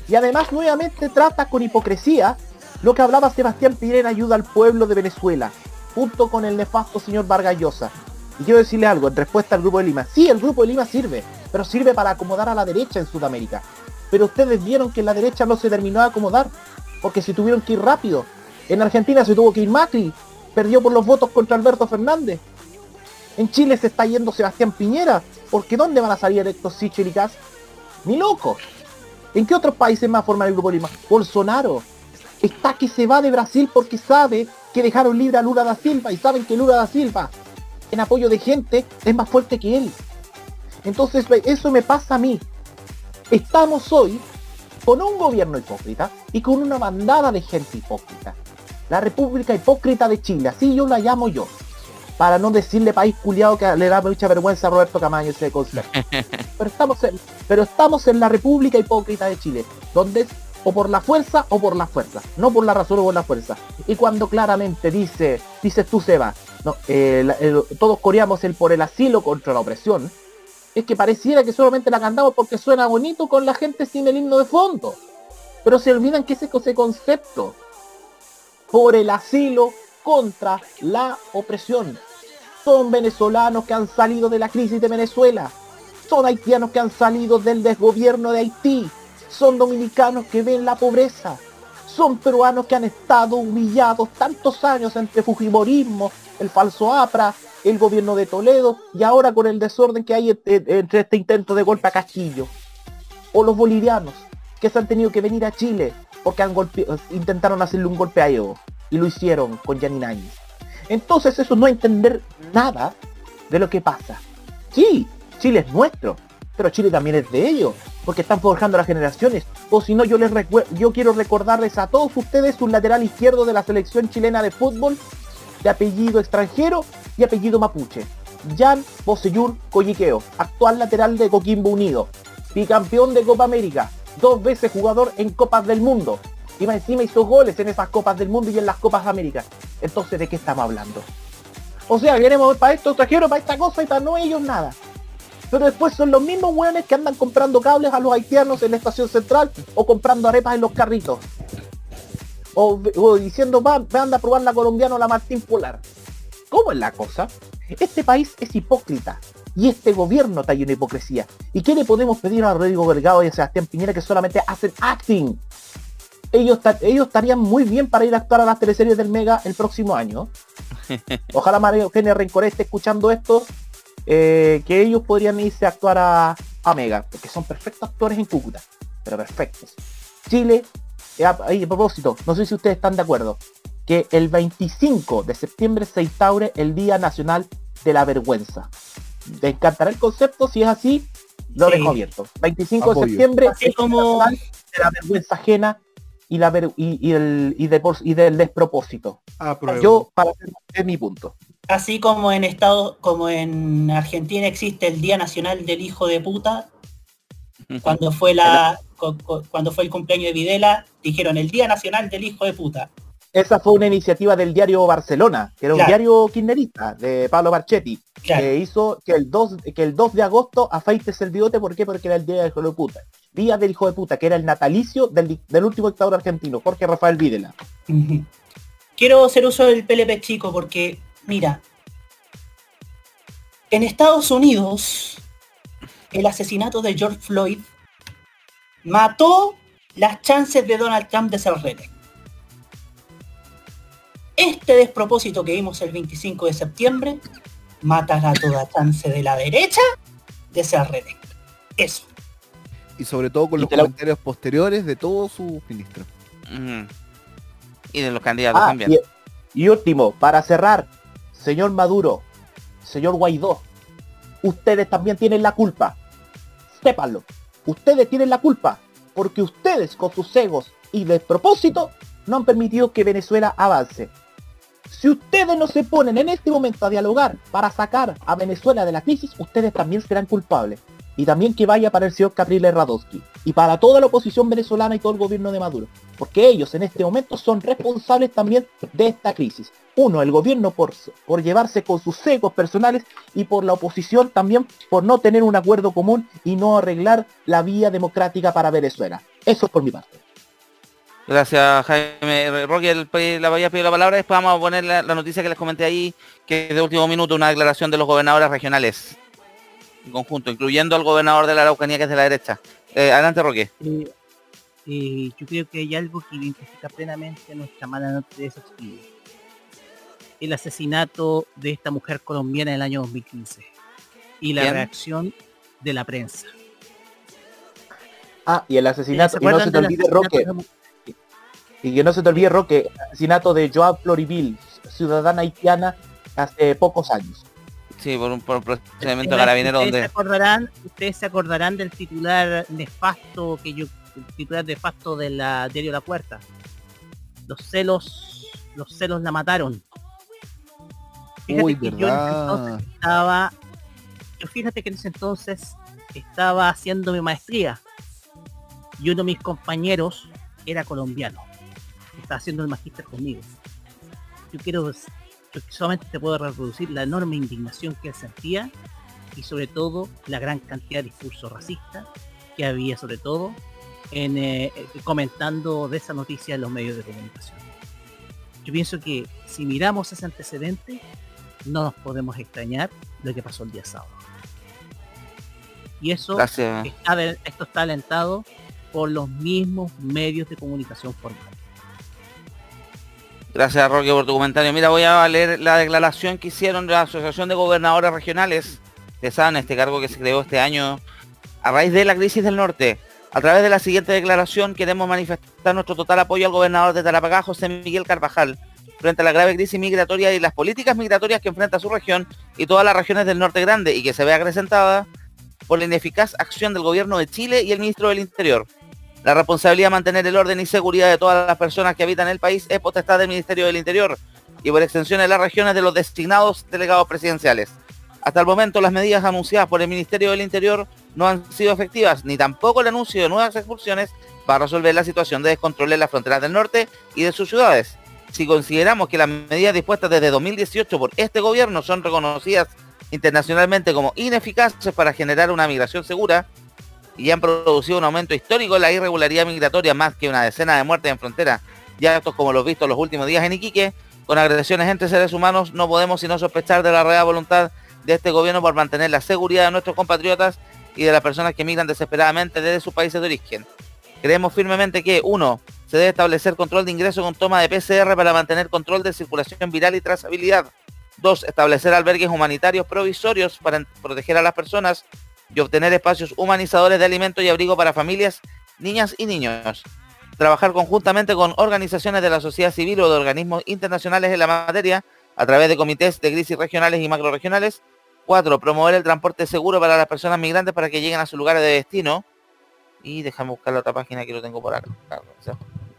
Y además nuevamente trata con hipocresía lo que hablaba Sebastián Piñera ayuda al pueblo de Venezuela, junto con el nefasto señor Vargas Llosa. Y quiero decirle algo en respuesta al Grupo de Lima. Sí, el Grupo de Lima sirve, pero sirve para acomodar a la derecha en Sudamérica. Pero ustedes vieron que la derecha no se terminó de acomodar, porque se tuvieron que ir rápido. En Argentina se tuvo que ir Macri, perdió por los votos contra Alberto Fernández. En Chile se está yendo Sebastián Piñera, porque ¿dónde van a salir electos Sichel y Kass? Ni locos. ¿En qué otros países más forman el Grupo de Lima? Bolsonaro. Está que se va de Brasil porque sabe que dejaron libre a Lula da Silva y saben que Lula da Silva en apoyo de gente es más fuerte que él. Entonces eso me pasa a mí. Estamos hoy con un gobierno hipócrita y con una bandada de gente hipócrita. La República Hipócrita de Chile, así yo la llamo yo. Para no decirle país culiado que le da mucha vergüenza a Roberto Camaño ese concepto. Pero estamos en, pero estamos en la República Hipócrita de Chile, donde o por la fuerza o por la fuerza, no por la razón o por la fuerza. Y cuando claramente dice, dices tú Seba, no, eh, el- todos coreamos el por el asilo contra la opresión, es que pareciera que solamente la cantamos porque suena bonito con la gente sin el himno de fondo. Pero se olvidan que ese, ese concepto, por el asilo contra la opresión, son venezolanos que han salido de la crisis de Venezuela, son haitianos que han salido del desgobierno de Haití, son dominicanos que ven la pobreza, son peruanos que han estado humillados tantos años entre Fujimorismo, el falso APRA, el gobierno de Toledo y ahora con el desorden que hay entre, este intento de golpe a Castillo. O los bolivianos que se han tenido que venir a Chile porque han intentaron hacerle un golpe a Evo y lo hicieron con Yanin Áñez. Entonces eso no entender nada de lo que pasa. Sí, Chile es nuestro, pero Chile también es de ellos, porque están forjando las generaciones. O si no, yo les yo quiero recordarles a todos ustedes un lateral izquierdo de la selección chilena de fútbol, de apellido extranjero y apellido mapuche. Jan Bosellur Colliqueo, actual lateral de Coquimbo Unido, bicampeón de Copa América, dos veces jugador en Copas del Mundo. Y más encima hizo goles en esas Copas del Mundo y en las Copas Américas. Entonces, ¿de qué estamos hablando? O sea, queremos para esto extranjero, para esta cosa y para no ellos nada. Pero después son los mismos hueones que andan comprando cables a los haitianos en la estación central o comprando arepas en los carritos. O, o diciendo, va, anda a probar la colombiana o la Martín Polar. ¿Cómo es la cosa? Este país es hipócrita. Y este gobierno está lleno de hipocresía. ¿Y qué le podemos pedir a Rodrigo Delgado y a Sebastián Piñera que solamente hacen acting? Ellos, ellos estarían muy bien para ir a actuar a las teleseries del Mega el próximo año. Ojalá María Eugenia Rencoré esté escuchando esto, eh, que ellos podrían irse a actuar a, a Mega, porque son perfectos actores en Cúcuta, pero perfectos. Chile, eh, a, propósito, no sé si ustedes están de acuerdo, que el 25 de septiembre se instaure el Día Nacional de la Vergüenza. ¿Te encantará el concepto? Si es así, lo Sí. dejo abierto. 25 de septiembre Así como- de la vergüenza ajena y, la ver- y, y el, y, de por- y del despropósito. Yo, para hacer es mi punto. Así como en Estados, como en Argentina existe el Día Nacional del Hijo de Puta, cuando fue la cu- cu- cuando fue el cumpleaños de Videla, dijeron el Día Nacional del Hijo de Puta. Esa fue una iniciativa del diario Barcelona, que era un diario kirchnerista de Pablo Marchetti, que hizo que el 2, que el 2 de agosto afeites el bigote, ¿por qué? Porque era el día del hijo de puta. Día del hijo de puta, que era el natalicio del, último dictador argentino, Jorge Rafael Videla. Quiero hacer uso del PLP chico porque, mira, en Estados Unidos, el asesinato de George Floyd mató las chances de Donald Trump de ser reelecto. Este despropósito que vimos el 25 de septiembre matará toda chance de la derecha de ser reelecto. Eso. Y sobre todo con Y los la- comentarios posteriores de todos sus ministros. Y de los candidatos Ah, también. y, y último, para cerrar, señor Maduro, señor Guaidó, ustedes también tienen la culpa. Sépanlo. Ustedes tienen la culpa. Porque ustedes con sus egos y despropósito no han permitido que Venezuela avance. Si ustedes no se ponen en este momento a dialogar para sacar a Venezuela de la crisis, ustedes también serán culpables. Y también que vaya para el señor Capriles Radowski. Y para toda la oposición venezolana y todo el gobierno de Maduro. Porque ellos en este momento son responsables también de esta crisis. Uno, el gobierno por, por llevarse con sus egos personales y por la oposición también por no tener un acuerdo común y no arreglar la vía democrática para Venezuela. Eso es por mi parte. Gracias, Jaime. Roque, el, la había pedido la palabra. Después vamos a poner la, la noticia que les comenté ahí, que es de último minuto, una declaración de los gobernadores regionales en conjunto, incluyendo al gobernador de la Araucanía, que es de la derecha. Eh, adelante, Roque. Eh, eh, yo creo que hay algo que identifica plenamente nuestra mala noche de esos días. El asesinato de esta mujer colombiana en el año 2015 y la Bien. reacción de la prensa. Ah, y el asesinato, ¿Se y no se te olvide, Roque, y que no se te olvide, Roque, el asesinato de Joan Floriville, ciudadana haitiana, hace pocos años. Sí, por un, por un procedimiento carabinero donde... se acordarán, ustedes se acordarán del titular nefasto que yo, el titular nefasto de la diario La Puerta. Los celos, los celos la mataron. Fíjate Uy, que yo en ese verdad. entonces estaba, yo fíjate que en ese entonces estaba haciendo mi maestría y uno de mis compañeros era colombiano. Estaba haciendo el magíster conmigo. Yo quiero solamente te puedo reproducir la enorme indignación que él sentía y sobre todo la gran cantidad de discurso racista que había sobre todo en eh, eh, comentando de esa noticia en los medios de comunicación. Yo pienso que si miramos ese antecedente no nos podemos extrañar lo que pasó el día sábado. Y eso Gracias. está, esto está alentado por los mismos medios de comunicación formales. Gracias, Roque, por tu comentario. Mira, voy a leer la declaración que hicieron la Asociación de Gobernadores Regionales. Saben, este cargo que se creó este año a raíz de la crisis del norte. A través de la siguiente declaración queremos manifestar nuestro total apoyo al gobernador de Tarapacá, José Miguel Carvajal, frente a la grave crisis migratoria y las políticas migratorias que enfrenta su región y todas las regiones del norte grande y que se ve acrecentada por la ineficaz acción del gobierno de Chile y el ministro del Interior. La responsabilidad de mantener el orden y seguridad de todas las personas que habitan el país es potestad del Ministerio del Interior y por extensión de las regiones de los designados delegados presidenciales. Hasta el momento las medidas anunciadas por el Ministerio del Interior no han sido efectivas, ni tampoco el anuncio de nuevas expulsiones para resolver la situación de descontrol en las fronteras del norte y de sus ciudades. Si consideramos que las medidas dispuestas desde 2018 por este gobierno son reconocidas internacionalmente como ineficaces para generar una migración segura, y han producido un aumento histórico en la irregularidad migratoria, más que una decena de muertes en frontera, y actos como los vistos los últimos días en Iquique, con agresiones entre seres humanos, no podemos sino sospechar de la real voluntad de este gobierno por mantener la seguridad de nuestros compatriotas y de las personas que migran desesperadamente desde sus países de origen. Creemos firmemente que, uno, se debe establecer control de ingreso con toma de PCR para mantener control de circulación viral y trazabilidad. Dos, establecer albergues humanitarios provisorios para proteger a las personas y obtener espacios humanizadores de alimento y abrigo para familias, niñas y niños. Trabajar conjuntamente con organizaciones de la sociedad civil o de organismos internacionales en la materia a través de comités de crisis regionales y macroregionales. Cuatro, promover el transporte seguro para las personas migrantes para que lleguen a sus lugares de destino. Y déjame buscar la otra página que lo tengo por acá.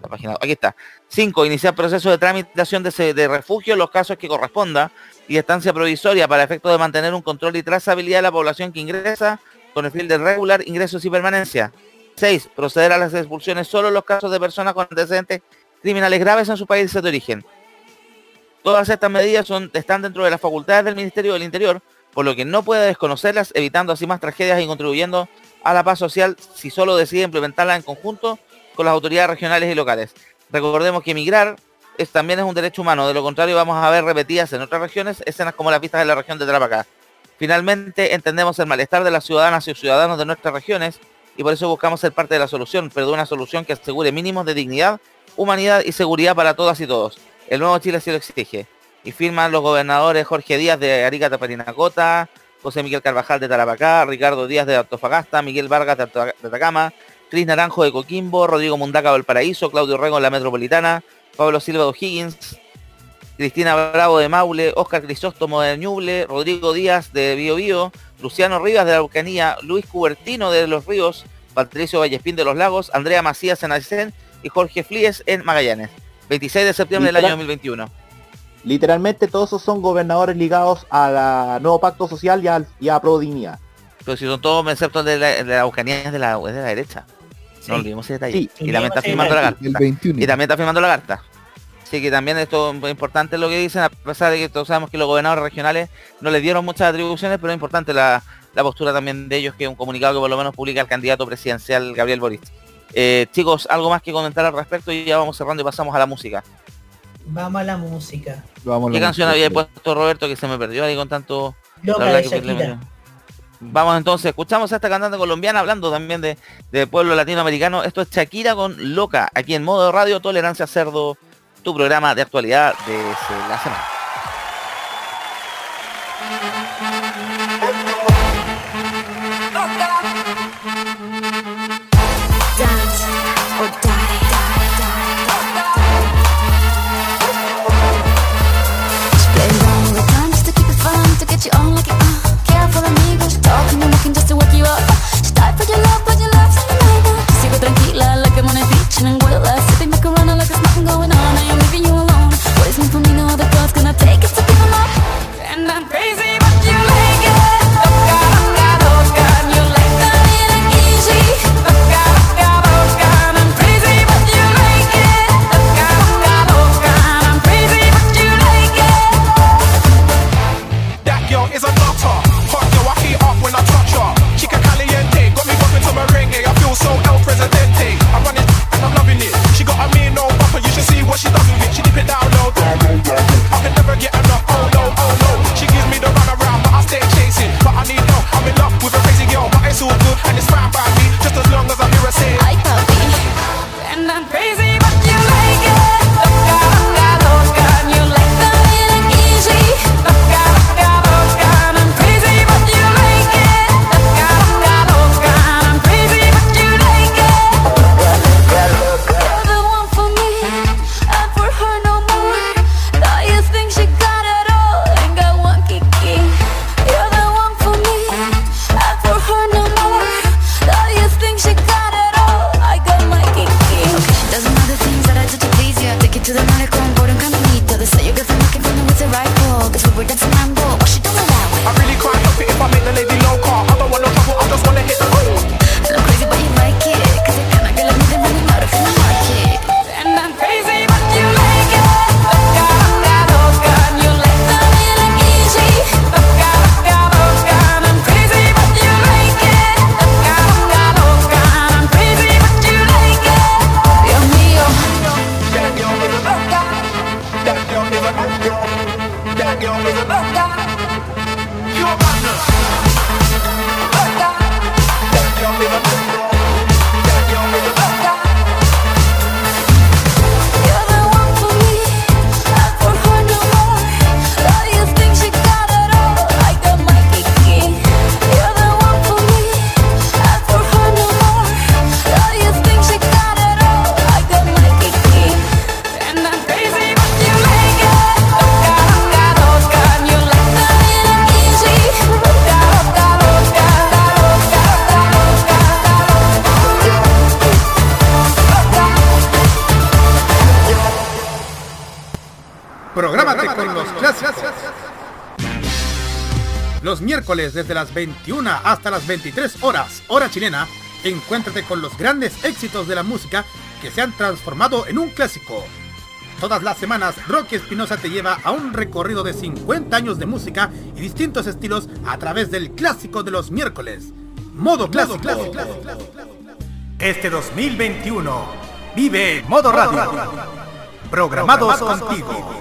Página, aquí está. Cinco, iniciar proceso de tramitación de, refugio en los casos que corresponda y estancia provisoria para efecto de mantener un control y trazabilidad de la población que ingresa con el fin de regular ingresos y permanencia. 6. Proceder a las expulsiones solo en los casos de personas con antecedentes criminales graves en sus países de origen. Todas estas medidas son, están dentro de las facultades del Ministerio del Interior, por lo que no puede desconocerlas, evitando así más tragedias y contribuyendo a la paz social si solo decide implementarlas en conjunto las autoridades regionales y locales. Recordemos que emigrar es, también es un derecho humano, de lo contrario vamos a ver repetidas en otras regiones escenas como las vistas en la región de Tarapacá. Finalmente entendemos el malestar de las ciudadanas y ciudadanos de nuestras regiones y por eso buscamos ser parte de la solución, pero de una solución que asegure mínimos de dignidad, humanidad y seguridad para todas y todos. El nuevo Chile se lo exige. Y firman los gobernadores Jorge Díaz de Arica Taparinacota, José Miguel Carvajal de Tarapacá, Ricardo Díaz de Antofagasta, Miguel Vargas de de Atacama, Cris Naranjo de Coquimbo, Rodrigo Mundaca de Valparaíso, Claudio Rego en la Metropolitana, Pablo Silva de O'Higgins, Cristina Bravo de Maule, Oscar Crisóstomo de Ñuble, Rodrigo Díaz de Bio Bio, Luciano Rivas de la Araucanía, Luis Cubertino de Los Ríos, Patricio Vallespín de Los Lagos, Andrea Macías en Aysén y Jorge Flíes en Magallanes. 26 de septiembre del año Literal- 2021. Literalmente todos esos son gobernadores ligados al nuevo pacto social y, y a Pro Dignidad. Pero si son todos, excepto de la, el de la Araucanía, es de la, es de la derecha. No olvidemos ese detalle. Sí. y también está Sí, firmando la el carta. 21. Y también está firmando la carta. Así que también esto es importante lo que dicen, a pesar de que todos sabemos que los gobernadores regionales no les dieron muchas atribuciones, pero es importante la, la postura también de ellos, que es un comunicado que por lo menos publica el candidato presidencial Gabriel Boric. Eh, chicos, algo más que comentar al respecto y ya vamos cerrando y pasamos a la música. Vamos a la música. ¿Qué canción había puesto Roberto que se me perdió ahí con tanto... Loca la de Shakira. Vamos entonces, escuchamos a esta cantante colombiana hablando también de, de pueblo latinoamericano. Esto es Shakira con Loca, aquí en modo radio Tolerancia Cerdo, tu programa de actualidad de la semana. Like there's nothing going on. I leaving you alone. What is meant for me, no other gonna take it up. And I'm crazy, desde las 21 hasta las 23 horas, hora chilena, encuéntrate con los grandes éxitos de la música que se han transformado en un clásico. Todas las semanas, Rocky Espinosa te lleva a un recorrido de 50 años de música y distintos estilos a través del clásico de los miércoles. Modo clásico. Este 2021, vive Modo Radio. Programados contigo.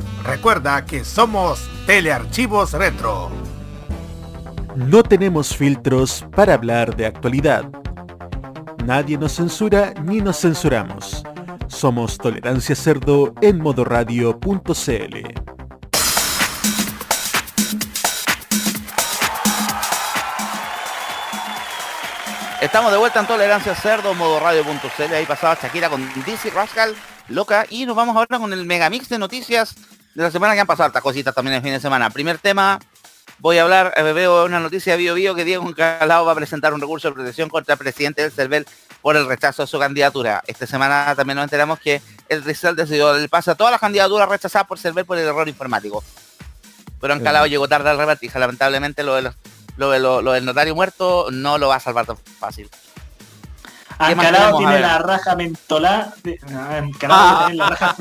Recuerda que somos Telearchivos Retro. No tenemos filtros para hablar de actualidad. Nadie nos censura ni nos censuramos. Somos Tolerancia Cerdo en modoradio.cl. Estamos de vuelta en Tolerancia Cerdo, modo radio.cl. Ahí pasaba Shakira con DC Rascal, loca. Y nos vamos ahora con el megamix de noticias de la semana que han pasado. Hartas cositas también el fin de semana. Primer tema, voy a hablar, eh, veo una noticia Bio Bio que Diego Calao va a presentar un recurso de protección contra el presidente del CERVEL por el rechazo de su candidatura. Esta semana también nos enteramos que el Rizal decidió el pase a todas las candidaturas rechazadas por CERVEL por el error informático. Pero Calao llegó tarde al repartija. Lamentablemente lo de los lo, de lo- lo del notario muerto no lo va a salvar tan fácil. ¿Qué más Ancalado tenemos? A tiene la raja mentolada. de- ah, Ancalado tiene la raja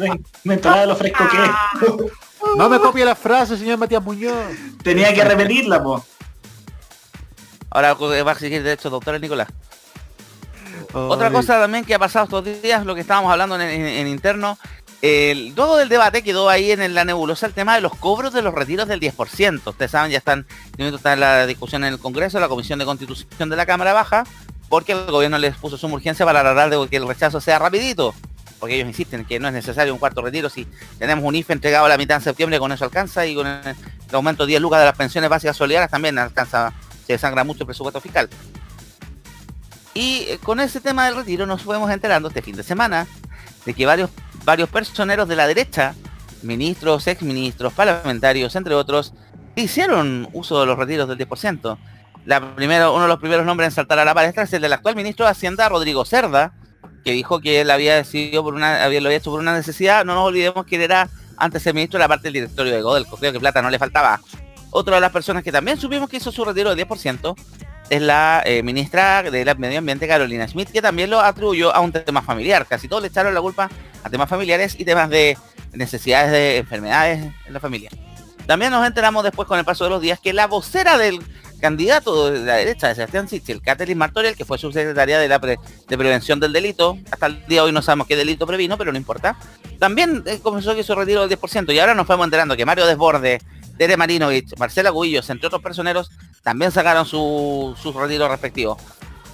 mentolada de lo fresco que es. No me copie la frase, señor Matías Muñoz. Tenía que repetirla, po. Ahora va a exigir derechos doctores Nicolás. Otra Ay. cosa también que ha pasado estos días, lo que estábamos hablando en, en- en interno, el, todo del debate quedó ahí en la nebulosa el tema de los cobros de los retiros del 10%. Ustedes saben, ya están, está en la discusión en el Congreso, la Comisión de Constitución de la Cámara Baja, porque el gobierno les puso suma urgencia para tratar de que el rechazo sea rapidito. Porque ellos insisten que no es necesario un cuarto retiro si tenemos un IFE entregado a la mitad de septiembre, con eso alcanza y con el, el aumento de 10 lucas de las pensiones básicas solidarias también alcanza, se desangra mucho el presupuesto fiscal. Y eh, con ese tema del retiro nos fuimos enterando este fin de semana de que varios, varios personeros de la derecha, ministros, exministros, parlamentarios, entre otros, hicieron uso de los retiros del 10%. La primero, uno de los primeros nombres en saltar a la palestra es el del actual ministro de Hacienda, Rodrigo Cerda, que dijo que él había decidido por una, había, lo había hecho por una necesidad. No nos olvidemos que él era antes el ministro de la parte del directorio de Godelco. Creo que plata no le faltaba. Otra de las personas que también supimos que hizo su retiro del 10% es la eh, ministra de la Medio Ambiente, Carolina Schmidt, que también lo atribuyó a un tema familiar. Casi todos le echaron la culpa a temas familiares y temas de necesidades de enfermedades en la familia. También nos enteramos después con el paso de los días que la vocera del candidato de la derecha de Sebastián Sichel, Kathleen Martorial, que fue subsecretaria de la pre- de prevención del delito, hasta el día de hoy no sabemos qué delito previno, pero no importa, también eh, comenzó que su retiro del 10%, y ahora nos fuimos enterando que Mario Desborde, Tere Marinovich, Marcela Cubillos, entre otros personeros, también sacaron su- sus retiros respectivos.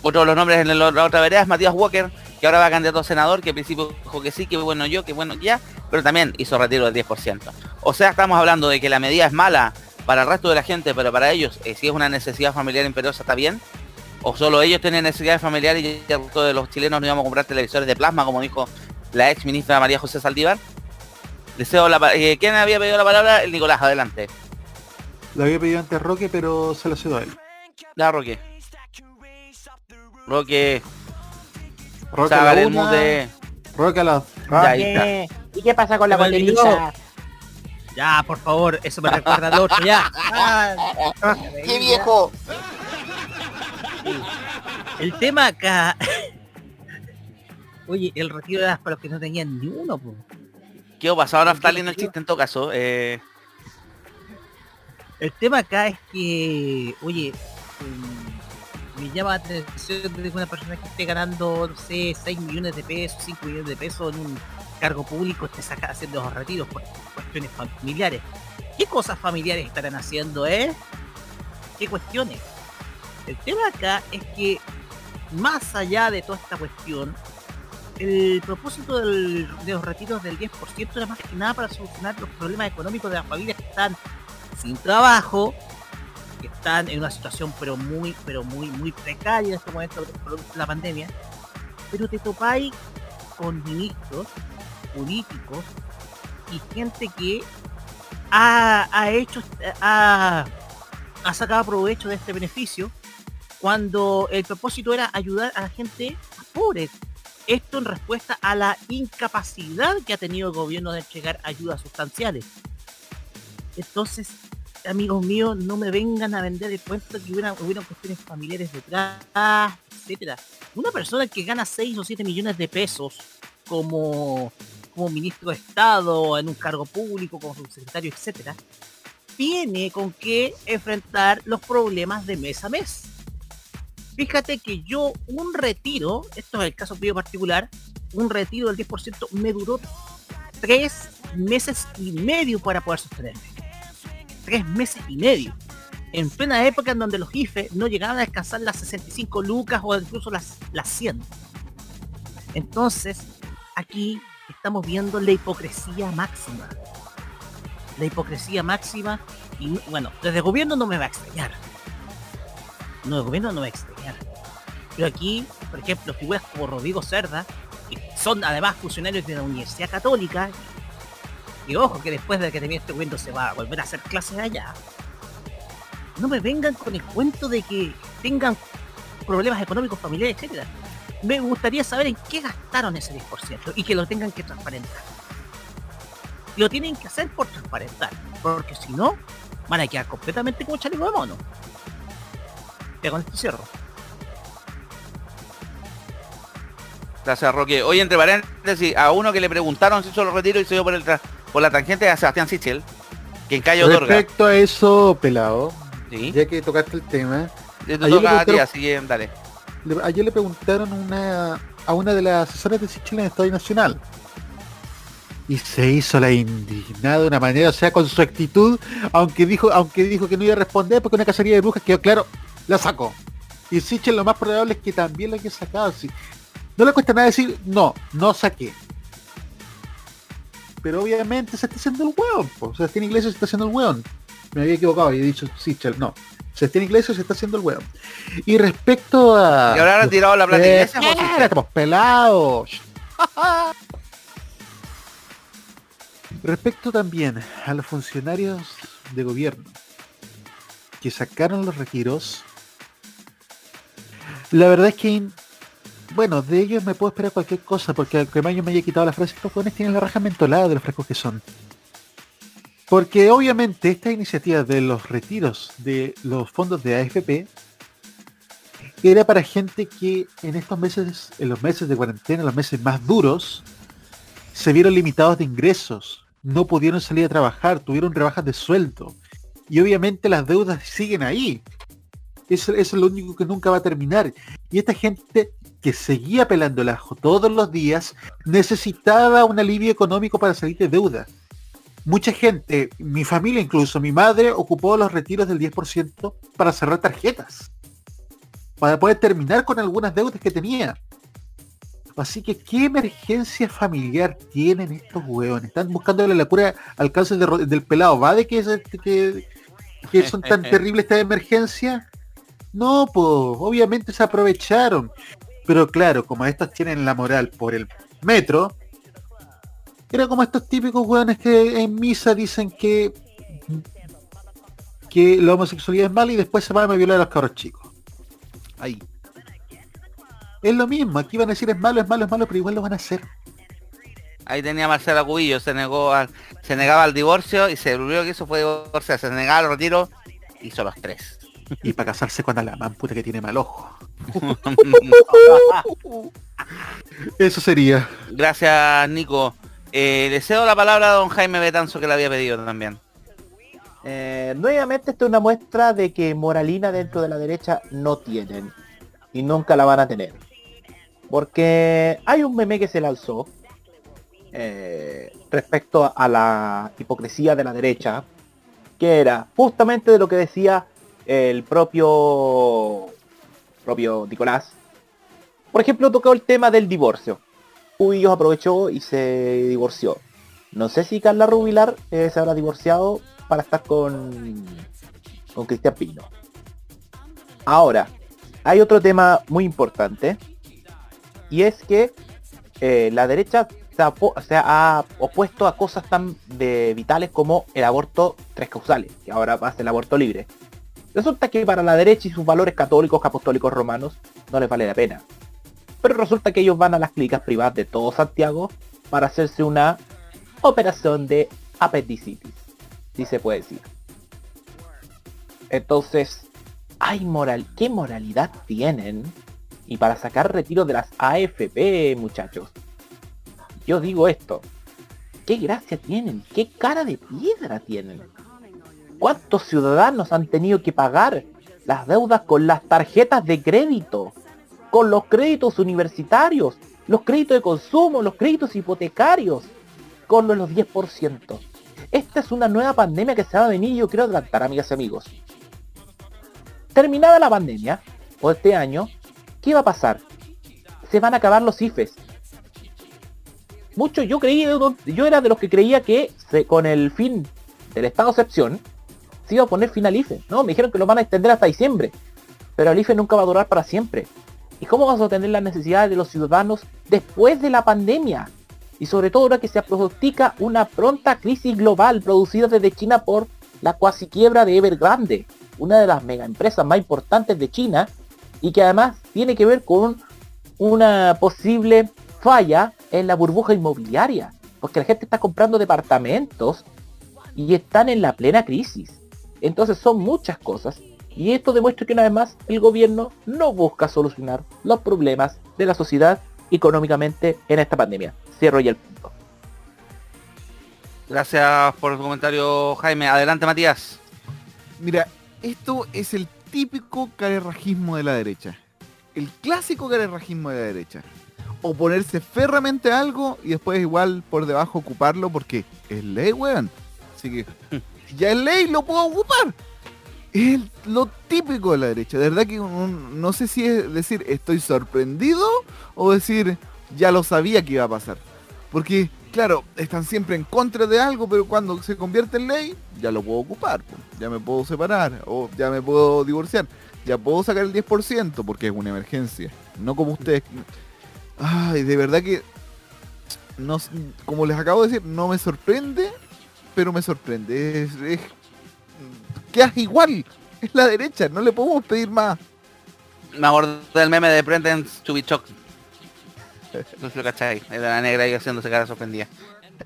Otro de los nombres en la otra vereda es Matías Walker, que ahora va candidato a senador, que al principio dijo que sí, que bueno yo, que bueno ya, pero también hizo retiro del 10%. O sea, estamos hablando de que la medida es mala para el resto de la gente, pero para ellos, eh, si es una necesidad familiar imperiosa, está bien. O solo ellos tienen necesidades familiares y el resto de los chilenos no íbamos a comprar televisores de plasma, como dijo la ex ministra María José Saldívar. Deseo la eh, ¿Quién había pedido la palabra? El Nicolás, adelante. Lo había pedido antes Roque, pero se lo cedo a él. La Roque. Roque. Roque a Sábale la el una, mute. Roque a la... Ya, ahí está. ¿Y qué pasa con la botellita? Ya, por favor, eso me recuerda al otro, ya. Ah, ¡Qué viejo! El tema acá. Oye, el retiro era para los que no tenían ni uno, po. ¿Qué pasó? Ahora está lindo el chiste en todo caso. Eh, El tema acá es que, oye, mm, me llama la atención de una persona que esté ganando, no sé, 6 millones de pesos, 5 millones de pesos en un cargo público esté saca, haciendo los retiros por cuestiones familiares. ¿Qué cosas familiares estarán haciendo, eh? ¿Qué cuestiones? El tema acá es que, más allá de toda esta cuestión, el propósito de los retiros del 10% era más que nada para solucionar los problemas económicos de las familias que están sin trabajo, que están en una situación pero muy, pero muy, muy precaria en este momento de la pandemia, pero te topáis con ministros, políticos y gente que ha, ha hecho, ha, ha sacado provecho de este beneficio cuando el propósito era ayudar a la gente pobre. Esto en respuesta a la incapacidad que ha tenido el gobierno de entregar ayudas sustanciales. Entonces, amigos míos, no me vengan a vender el cuento que hubiera, hubieran cuestiones familiares detrás, etcétera. Una persona que gana 6 o 7 millones de pesos como, como ministro de Estado, en un cargo público, como subsecretario, etcétera, tiene con qué enfrentar los problemas de mes a mes. Fíjate que yo un retiro, esto es el caso mío particular, un retiro del 10% me duró tres meses y medio para poder sostenerme. Tres meses y medio. En plena época en donde los IFE no llegaban a alcanzar las 65 lucas o incluso las, las 100. Entonces, aquí estamos viendo la hipocresía máxima. La hipocresía máxima y bueno, desde el gobierno no me va a extrañar. No, el gobierno no me va a extrañar. Pero aquí, por ejemplo, figuras como Rodrigo Cerda, que son además funcionarios de la Universidad Católica, y ojo que después de que termine este cuento se va a volver a hacer clases allá. No me vengan con el cuento de que tengan problemas económicos familiares, etcétera. Me gustaría saber en qué gastaron ese 10% y que lo tengan que transparentar. Lo tienen que hacer por transparentar, porque si no, van a quedar completamente como chaleco de mono. Ya con esto cierro. Gracias, Roque. Hoy, entre paréntesis, a uno que le preguntaron si hizo los retiros y se dio por, el tra- por la tangente a Sebastián Sichel, quien calle otorga. Respecto a eso, pelado, Sí. ya que tocaste el tema, Te ayer, toca le a ti, preguntaron, así que dale. Ayer le preguntaron a una de las asesoras de Sichel en Estado Nacional. Y se hizo la indignada de una manera, o sea, con su actitud, aunque dijo, aunque dijo que no iba a responder porque una cacería de brujas quedó claro, la sacó. Y Sichel lo más probable es que también la haya sacado. sí. No le cuesta nada decir, no, no saqué. Pero obviamente se está haciendo el hueón, po. Sebastián Iglesias se está haciendo el hueón. Me había equivocado y he dicho Sichel, no. Sebastián Iglesias se está haciendo el hueón. Y respecto a... ¿Y ahora han tirado la plata Eh, Iglesias? Estamos pelados. Respecto también a los funcionarios de gobierno que sacaron los retiros, la verdad es que, bueno, de ellos me puedo esperar cualquier cosa, porque aunque Mayo me haya quitado la frase, estos jóvenes tienen la raja mentolada de los frescos que son. Porque obviamente esta iniciativa de los retiros de los fondos de AFP era para gente que en estos meses, en los meses de cuarentena, los meses más duros, se vieron limitados de ingresos, no pudieron salir a trabajar, tuvieron rebajas de sueldo. Y obviamente las deudas siguen ahí. Eso, es lo único que nunca va a terminar. Y esta gente que seguía pelando el ajo todos los días necesitaba un alivio económico para salir de deuda. Mucha gente, mi familia incluso, mi madre ocupó los retiros del 10% para cerrar tarjetas. Para poder terminar con algunas deudas que tenía. Así que, ¿qué emergencia familiar tienen estos hueones? Están buscándole la cura al cáncer de del pelado. ¿Va de que, es- que, que son tan terribles estas emergencias? No, pues, obviamente se aprovecharon. Pero claro, como estos tienen la moral por el metro, era como estos típicos hueones que en misa dicen que que la homosexualidad es mala y después se van a violar a los cabros chicos. Ahí. Es lo mismo, aquí van a decir es malo, es malo, es malo, pero igual lo van a hacer. Ahí tenía Marcela Cubillo, se negó se negaba al divorcio y se volvió que eso fue divorcio, se negaba al retiro, hizo los tres. Y para casarse con Alamán, puta que tiene mal ojo. Eso sería. Gracias, Nico. Eh, le cedo la palabra a don Jaime Betanzo que la había pedido también. Eh, nuevamente esto es una muestra de que moralina dentro de la derecha no tienen y nunca la van a tener. Porque hay un meme que se lanzó eh, respecto a la hipocresía de la derecha, que era justamente de lo que decía el propio propio Nicolás. Por ejemplo, tocó el tema del divorcio. Cubillos aprovechó y se divorció. No sé si Carla Rubilar eh, se habrá divorciado para estar con con Cristian Pino. Ahora, hay otro tema muy importante y es que eh, la derecha se ha opuesto a cosas tan de vitales como el aborto tres causales, que ahora va a ser el aborto libre. Resulta que para la derecha y sus valores católicos, apostólicos romanos, no les vale la pena. Pero resulta que ellos van a las clínicas privadas de todo Santiago para hacerse una operación de apendicitis, si se puede decir. Entonces, hay moral, ¿qué moralidad tienen? Y para sacar retiro de las AFP, muchachos. Yo digo esto. ¿Qué gracia tienen? ¿Qué cara de piedra tienen? ¿Cuántos ciudadanos han tenido que pagar las deudas con las tarjetas de crédito? Con los créditos universitarios, los créditos de consumo, los créditos hipotecarios, con los 10%. Esta es una nueva pandemia que se va a venir y yo quiero adelantar, amigas y amigos. Terminada la pandemia, o este año, ¿qué va a pasar? Se van a acabar los IFES. Mucho yo creí, yo era de los que creía que con el fin del estado de excepción se iba a poner fin al IFE. No, me dijeron que lo van a extender hasta diciembre. Pero el IFE nunca va a durar para siempre. ¿Y cómo vamos a atender las necesidades de los ciudadanos después de la pandemia? Y sobre todo ahora que se pronostica una pronta crisis global producida desde China por la cuasi quiebra de Evergrande, una de las mega empresas más importantes de China y que además tiene que ver con una posible falla en la burbuja inmobiliaria, porque la gente está comprando departamentos y están en la plena crisis. Entonces son muchas cosas y esto demuestra que una vez más el gobierno no busca solucionar los problemas de la sociedad económicamente en esta pandemia. Cierro ya el punto. Gracias por el comentario, Jaime. Adelante, Matías. Mira, esto es el típico carerrajismo de la derecha. El clásico carerrajismo de la derecha. Oponerse férreamente a algo y después igual por debajo ocuparlo porque es ley, weón. Así que ya es ley, lo puedo ocupar. Es lo típico de la derecha. De verdad que un- no sé si es decir estoy sorprendido o decir ya lo sabía que iba a pasar. Porque, claro, están siempre en contra de algo, pero cuando se convierte en ley, ya lo puedo ocupar. Ya me puedo separar, o ya me puedo divorciar. Ya puedo sacar el 10% porque es una emergencia. No como ustedes. Ay, de verdad que... No, como les acabo de decir, no me sorprende, pero me sorprende. Es, es, quedas igual. Es la derecha, no le podemos pedir más. Me acordé del meme de Brendan Chubichok. No sé lo cacháis. Es de la negra ahí haciéndose cara sorprendida.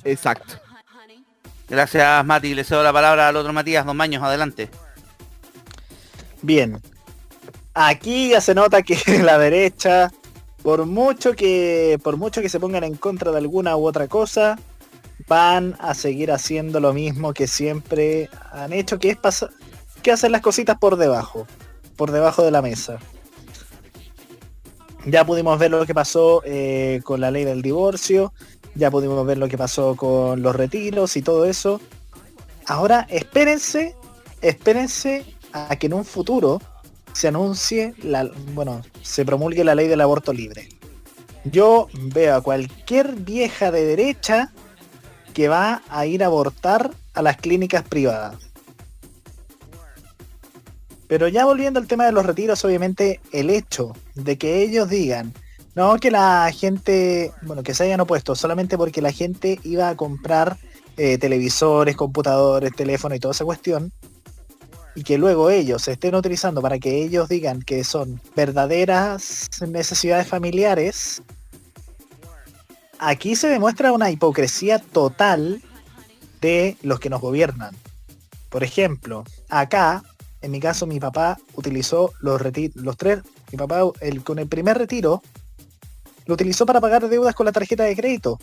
Exacto. Gracias, Mati. Le cedo la palabra al otro Matías, dos Maños, adelante. Bien. Aquí ya se nota que la derecha, por mucho que, por mucho que se pongan en contra de alguna u otra cosa, van a seguir haciendo lo mismo que siempre han hecho, que es pasar, que hacer las cositas por debajo, por debajo de la mesa. Ya pudimos ver lo que pasó eh, con la ley del divorcio, ya pudimos ver lo que pasó con los retiros y todo eso. Ahora espérense, espérense a que en un futuro se anuncie la, bueno, se promulgue la ley del aborto libre. Yo veo a cualquier vieja de derecha que va a ir a abortar a las clínicas privadas. Pero ya volviendo al tema de los retiros, obviamente el hecho de que ellos digan, no que la gente, bueno, que se hayan opuesto solamente porque la gente iba a comprar eh, televisores, computadores, teléfono y toda esa cuestión, y que luego ellos se estén utilizando para que ellos digan que son verdaderas necesidades familiares, aquí se demuestra una hipocresía total de los que nos gobiernan. Por ejemplo, acá, en mi caso, mi papá utilizó los, los tres, mi papá el, con el primer retiro, lo utilizó para pagar deudas con la tarjeta de crédito.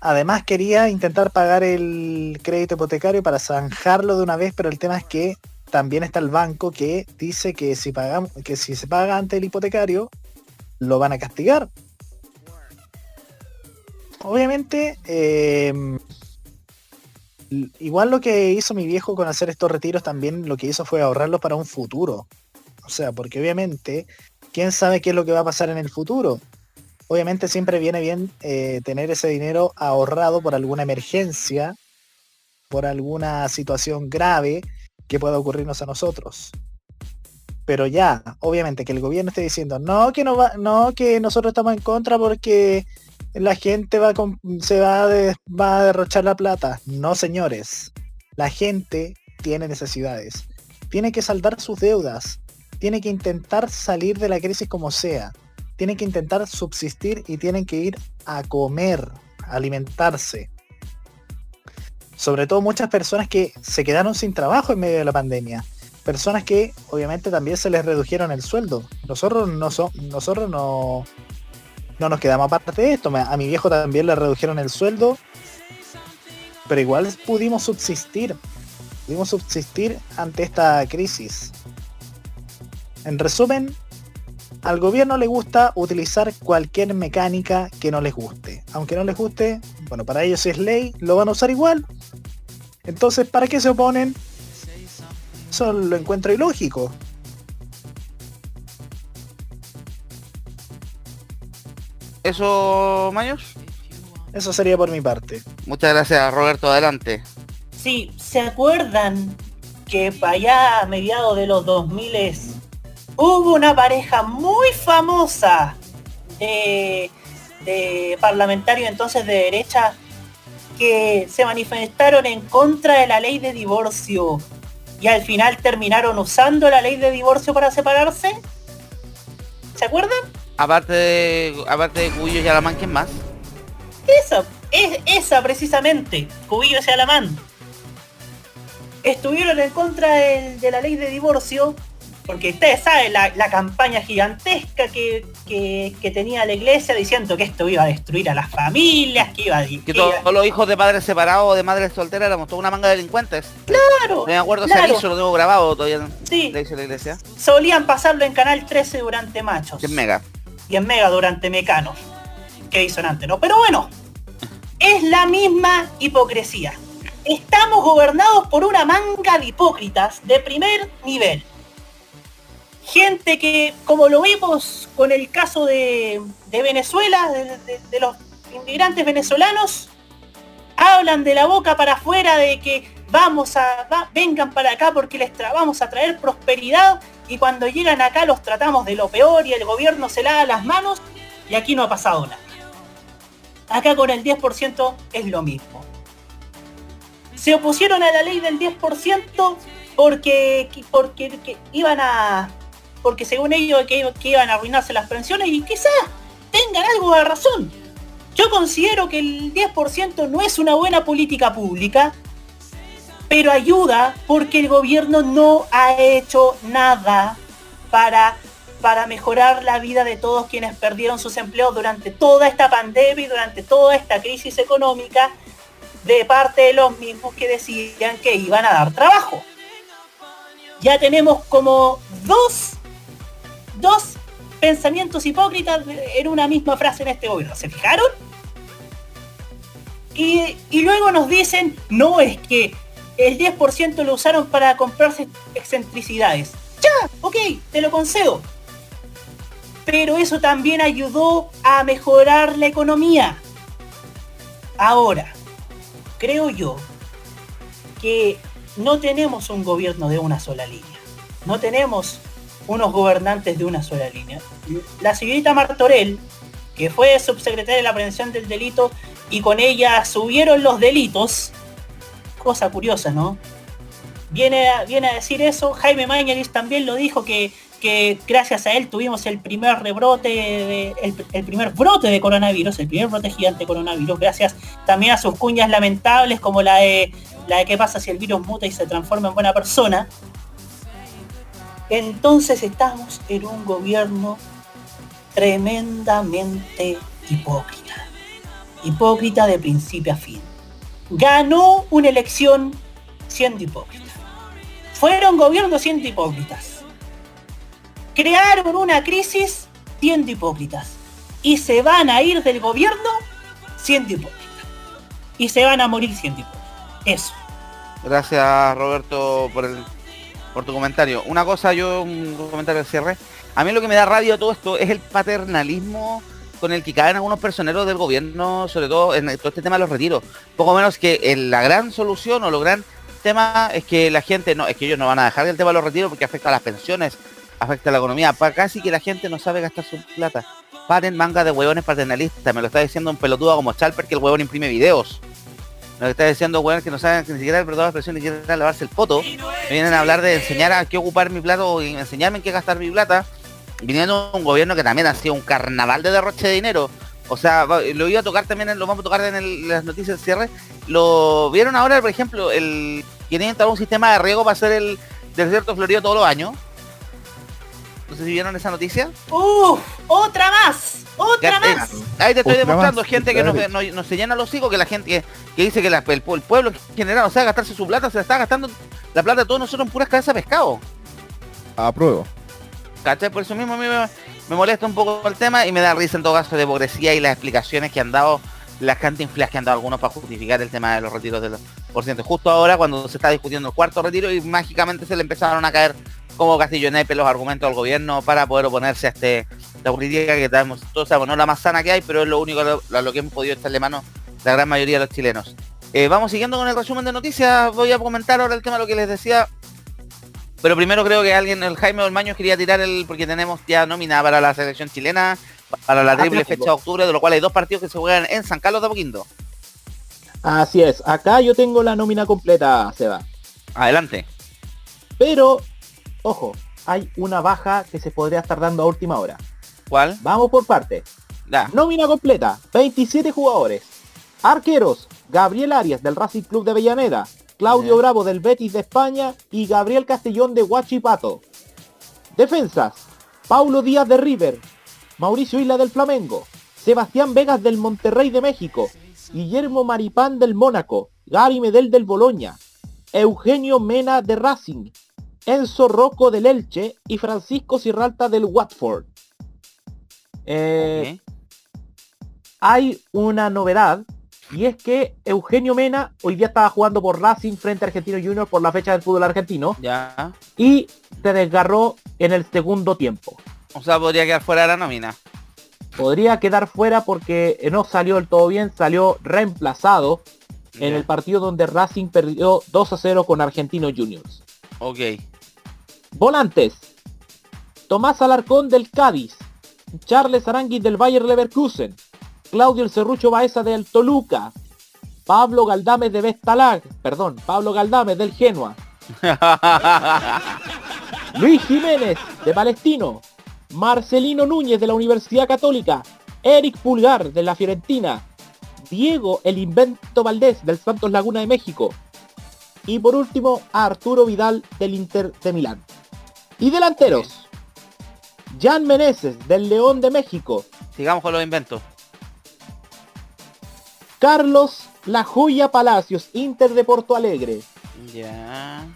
además quería intentar pagar el crédito hipotecario para zanjarlo de una vez, pero el tema es que también está el banco que dice que si pagamos, que si se paga ante el hipotecario, lo van a castigar. Obviamente, eh, igual lo que hizo mi viejo con hacer estos retiros también lo que hizo fue ahorrarlo para un futuro. O sea, porque obviamente, ¿quién sabe qué es lo que va a pasar en el futuro? Obviamente siempre viene bien eh, tener ese dinero ahorrado por alguna emergencia, por alguna situación grave que pueda ocurrirnos a nosotros. Pero ya, obviamente que el gobierno esté diciendo, no, que no va, no, que nosotros estamos en contra porque la gente va a se va va a derrochar la plata. No, señores. La gente tiene necesidades. Tiene que saldar sus deudas. Tiene que intentar salir de la crisis como sea. Tiene que intentar subsistir y tienen que ir a comer, a alimentarse. Sobre todo muchas personas que se quedaron sin trabajo en medio de la pandemia. Personas que obviamente también se les redujeron el sueldo. Nosotros no, so- nosotros no, no nos quedamos aparte de esto. A mi viejo también le redujeron el sueldo. Pero igual pudimos subsistir. Pudimos subsistir ante esta crisis. En resumen, al gobierno le gusta utilizar cualquier mecánica que no les guste. Aunque no les guste, bueno, para ellos es ley, lo van a usar igual. Entonces, ¿para qué se oponen? Eso lo encuentro ilógico. ¿Eso, Maños? Eso sería por mi parte. Muchas gracias, Roberto. Adelante. Sí, ¿se acuerdan que para allá a mediados de los 2000 hubo una pareja muy famosa de, de parlamentarios entonces de derecha que se manifestaron en contra de la ley de divorcio y al final terminaron usando la ley de divorcio para separarse? ¿Se acuerdan? Aparte de, aparte de Cuyo y Alamán, ¿quién más? Esa, es esa precisamente, Cubillos y Alamán. Estuvieron en contra de la ley de divorcio, porque ustedes saben la, la campaña gigantesca que, que- que tenía la iglesia diciendo que esto iba a destruir a las familias, que iba a... Que todos los hijos de padres separados o de madres solteras éramos toda una manga de delincuentes. Claro. Me acuerdo ese claro. aviso, lo tengo grabado todavía. Sí. La iglesia. Solían pasarlo en Canal 13 durante Machos. Que mega. Y en Mega durante Mecanos. Que disonante, ¿no? Pero bueno, es la misma hipocresía. Estamos gobernados por una manga de hipócritas de primer nivel. Gente que, como lo vimos con el caso de, Venezuela, de, los inmigrantes venezolanos, hablan de la boca para afuera de que vamos a, vengan para acá porque les tra- vamos a traer prosperidad y cuando llegan acá los tratamos de lo peor y el gobierno se lava las manos y aquí no ha pasado nada. Acá con el 10% es lo mismo. Se opusieron a la ley del 10% porque, porque que iban a... Porque según ellos que iban a arruinarse las pensiones y quizás tengan algo de razón. Yo considero que el 10% no es una buena política pública, pero ayuda porque el gobierno no ha hecho nada para, para mejorar la vida de todos quienes perdieron sus empleos durante toda esta pandemia y durante toda esta crisis económica de parte de los mismos que decían que iban a dar trabajo. Ya tenemos como dos, dos pensamientos hipócritas en una misma frase en este gobierno. ¿Se fijaron? Y, y luego nos dicen, no, es que el 10% lo usaron para comprarse excentricidades. Ya, ok, te lo concedo. Pero eso también ayudó a mejorar la economía. Ahora, creo yo que no tenemos un gobierno de una sola línea. No tenemos unos gobernantes de una sola línea. La señorita Martorell, que fue subsecretaria de la prevención del delito y con ella subieron los delitos, cosa curiosa, ¿no? Viene a, viene a decir eso, Jaime Mañalich también lo dijo que, que gracias a él tuvimos el primer rebrote, de- el, el primer brote de coronavirus, el primer brote gigante de coronavirus, gracias también a sus cuñas lamentables como la de la de qué pasa si el virus muta y se transforma en buena persona. Entonces estamos en un gobierno tremendamente hipócrita. Hipócrita de principio a fin. Ganó una elección siendo hipócrita. Fueron gobiernos siendo hipócritas. Crearon una crisis siendo hipócritas. Y se van a ir del gobierno siendo hipócritas. Y se van a morir siendo hipócritas. Eso. Gracias Roberto por por tu comentario. Una cosa, yo un comentario de cierre. A mí lo que me da rabia todo esto es el paternalismo con el que caen algunos personeros del gobierno, sobre todo en todo este tema de los retiros. Poco menos que en la gran solución o lo gran tema es que la gente no, es que ellos no van a dejar el tema de los retiros porque afecta a las pensiones, afecta a la economía. Pa- casi que la gente no sabe gastar su plata. Paren manga de huevones paternalistas. Me lo está diciendo un pelotudo como Chalper que el huevón imprime videos. Me lo está diciendo huevones que no saben que ni siquiera perdón la expresión, ni siquiera lavarse el poto. Me vienen a hablar de enseñar a qué ocupar mi plata o enseñarme en qué gastar mi plata. Viniendo un gobierno que también ha sido un carnaval de derroche de dinero. O sea, lo iba a tocar también, en- lo vamos a tocar en el- las noticias de cierre. Lo vieron ahora, por ejemplo, el quieren instalar un sistema de riego para hacer el desierto florido todos los años. No sé si vieron esa noticia. ¡Uf! ¡Otra más! ¡Otra te- más! Ahí te estoy demostrando más, gente que nos, nos- nos se llena los hijos, que la gente que, que dice que la- el, el pueblo en general, o sea, gastarse su plata, se la está gastando la plata de todos nosotros en puras cabezas de pescado. Apruebo. ¿Cachai? Por eso mismo a mí me, molesta un poco el tema y me da risa en todo caso de hipocresía y las explicaciones que han dado, las cantinflas que han dado algunos para justificar el tema de los retiros de los porcientos. Justo ahora cuando se está discutiendo el cuarto retiro y mágicamente se le empezaron a caer como castillo nepe los argumentos del gobierno para poder oponerse a este la política que tenemos, todos sabemos, no la más sana que hay, pero es lo único a lo, a lo que hemos podido echarle mano la gran mayoría de los chilenos. Eh, vamos siguiendo con el resumen de noticias, voy a comentar ahora el tema de lo que les decía pero primero creo que alguien, el Jaime Olmaño quería tirar el, porque tenemos ya nómina para la selección chilena, para la triple Atlético. fecha de octubre, de lo cual hay dos partidos que se juegan en San Carlos de Apoquindo. Así es, acá yo tengo la nómina completa, Seba. Adelante. Pero, ojo, hay una baja que se podría estar dando a última hora. ¿Cuál? Vamos por parte. Da. Nómina completa, 27 jugadores. Arqueros, Gabriel Arias del Racing Club de Avellaneda, Claudio Bravo del Betis de España y Gabriel Castellón de Huachipato. Defensas, Paulo Díaz de River, Mauricio Isla del Flamengo, Sebastián Vegas del Monterrey de México, Guillermo Maripán del Mónaco, Gary Medel del Boloña, Eugenio Mena de Racing, Enzo Rocco del Elche y Francisco Cirralta del Watford. Eh, Hay una novedad y es que Eugenio Mena hoy día estaba jugando por Racing frente a Argentino Junior por la fecha del fútbol argentino Ya. y se desgarró en el segundo tiempo. O sea, podría quedar fuera de la nómina. Podría quedar fuera porque no salió del todo bien, salió reemplazado en el partido donde Racing perdió 2 a 0 con Argentino Juniors. Ok. Volantes. Tomás Alarcón del Cádiz. Charles Aranguis del Bayer Leverkusen. Claudio El Cerrucho Baeza del Toluca. Pablo Galdames de Vestalag. Perdón, Pablo Galdames del Genoa. Luis Jiménez de Palestino. Marcelino Núñez de la Universidad Católica. Eric Pulgar de la Fiorentina. Diego El Invento Valdés del Santos Laguna de México. Y por último, Arturo Vidal del Inter de Milán. Y delanteros. Jan Meneses del León de México. Sigamos con los inventos. Carlos La Joya Palacios, Inter de Porto Alegre. Ya.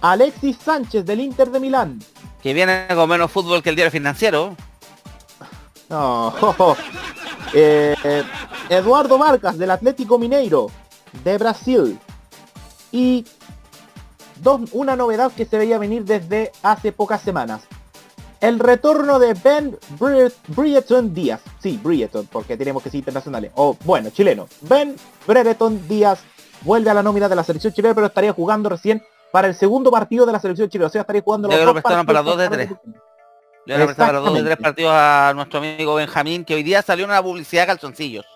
Alexis Sánchez del Inter de Milán. Que viene con menos fútbol que el diario financiero. No. Eh, eh, Eduardo Vargas del Atlético Mineiro de Brasil. Y dos, una novedad que se veía venir desde hace pocas semanas. El retorno de Ben Bre- Brereton Díaz. Sí, Brereton, porque tenemos que ser internacionales. O bueno, chileno. Ben Brereton Díaz vuelve a la nómina de la selección chilena, pero estaría jugando recién para el segundo partido de la selección chilena. O sea, estaría jugando Ya los dos prestaron para partidos dos de tres. Le para dos de tres partidos a nuestro amigo Benjamín, que hoy día salió una publicidad de calzoncillos.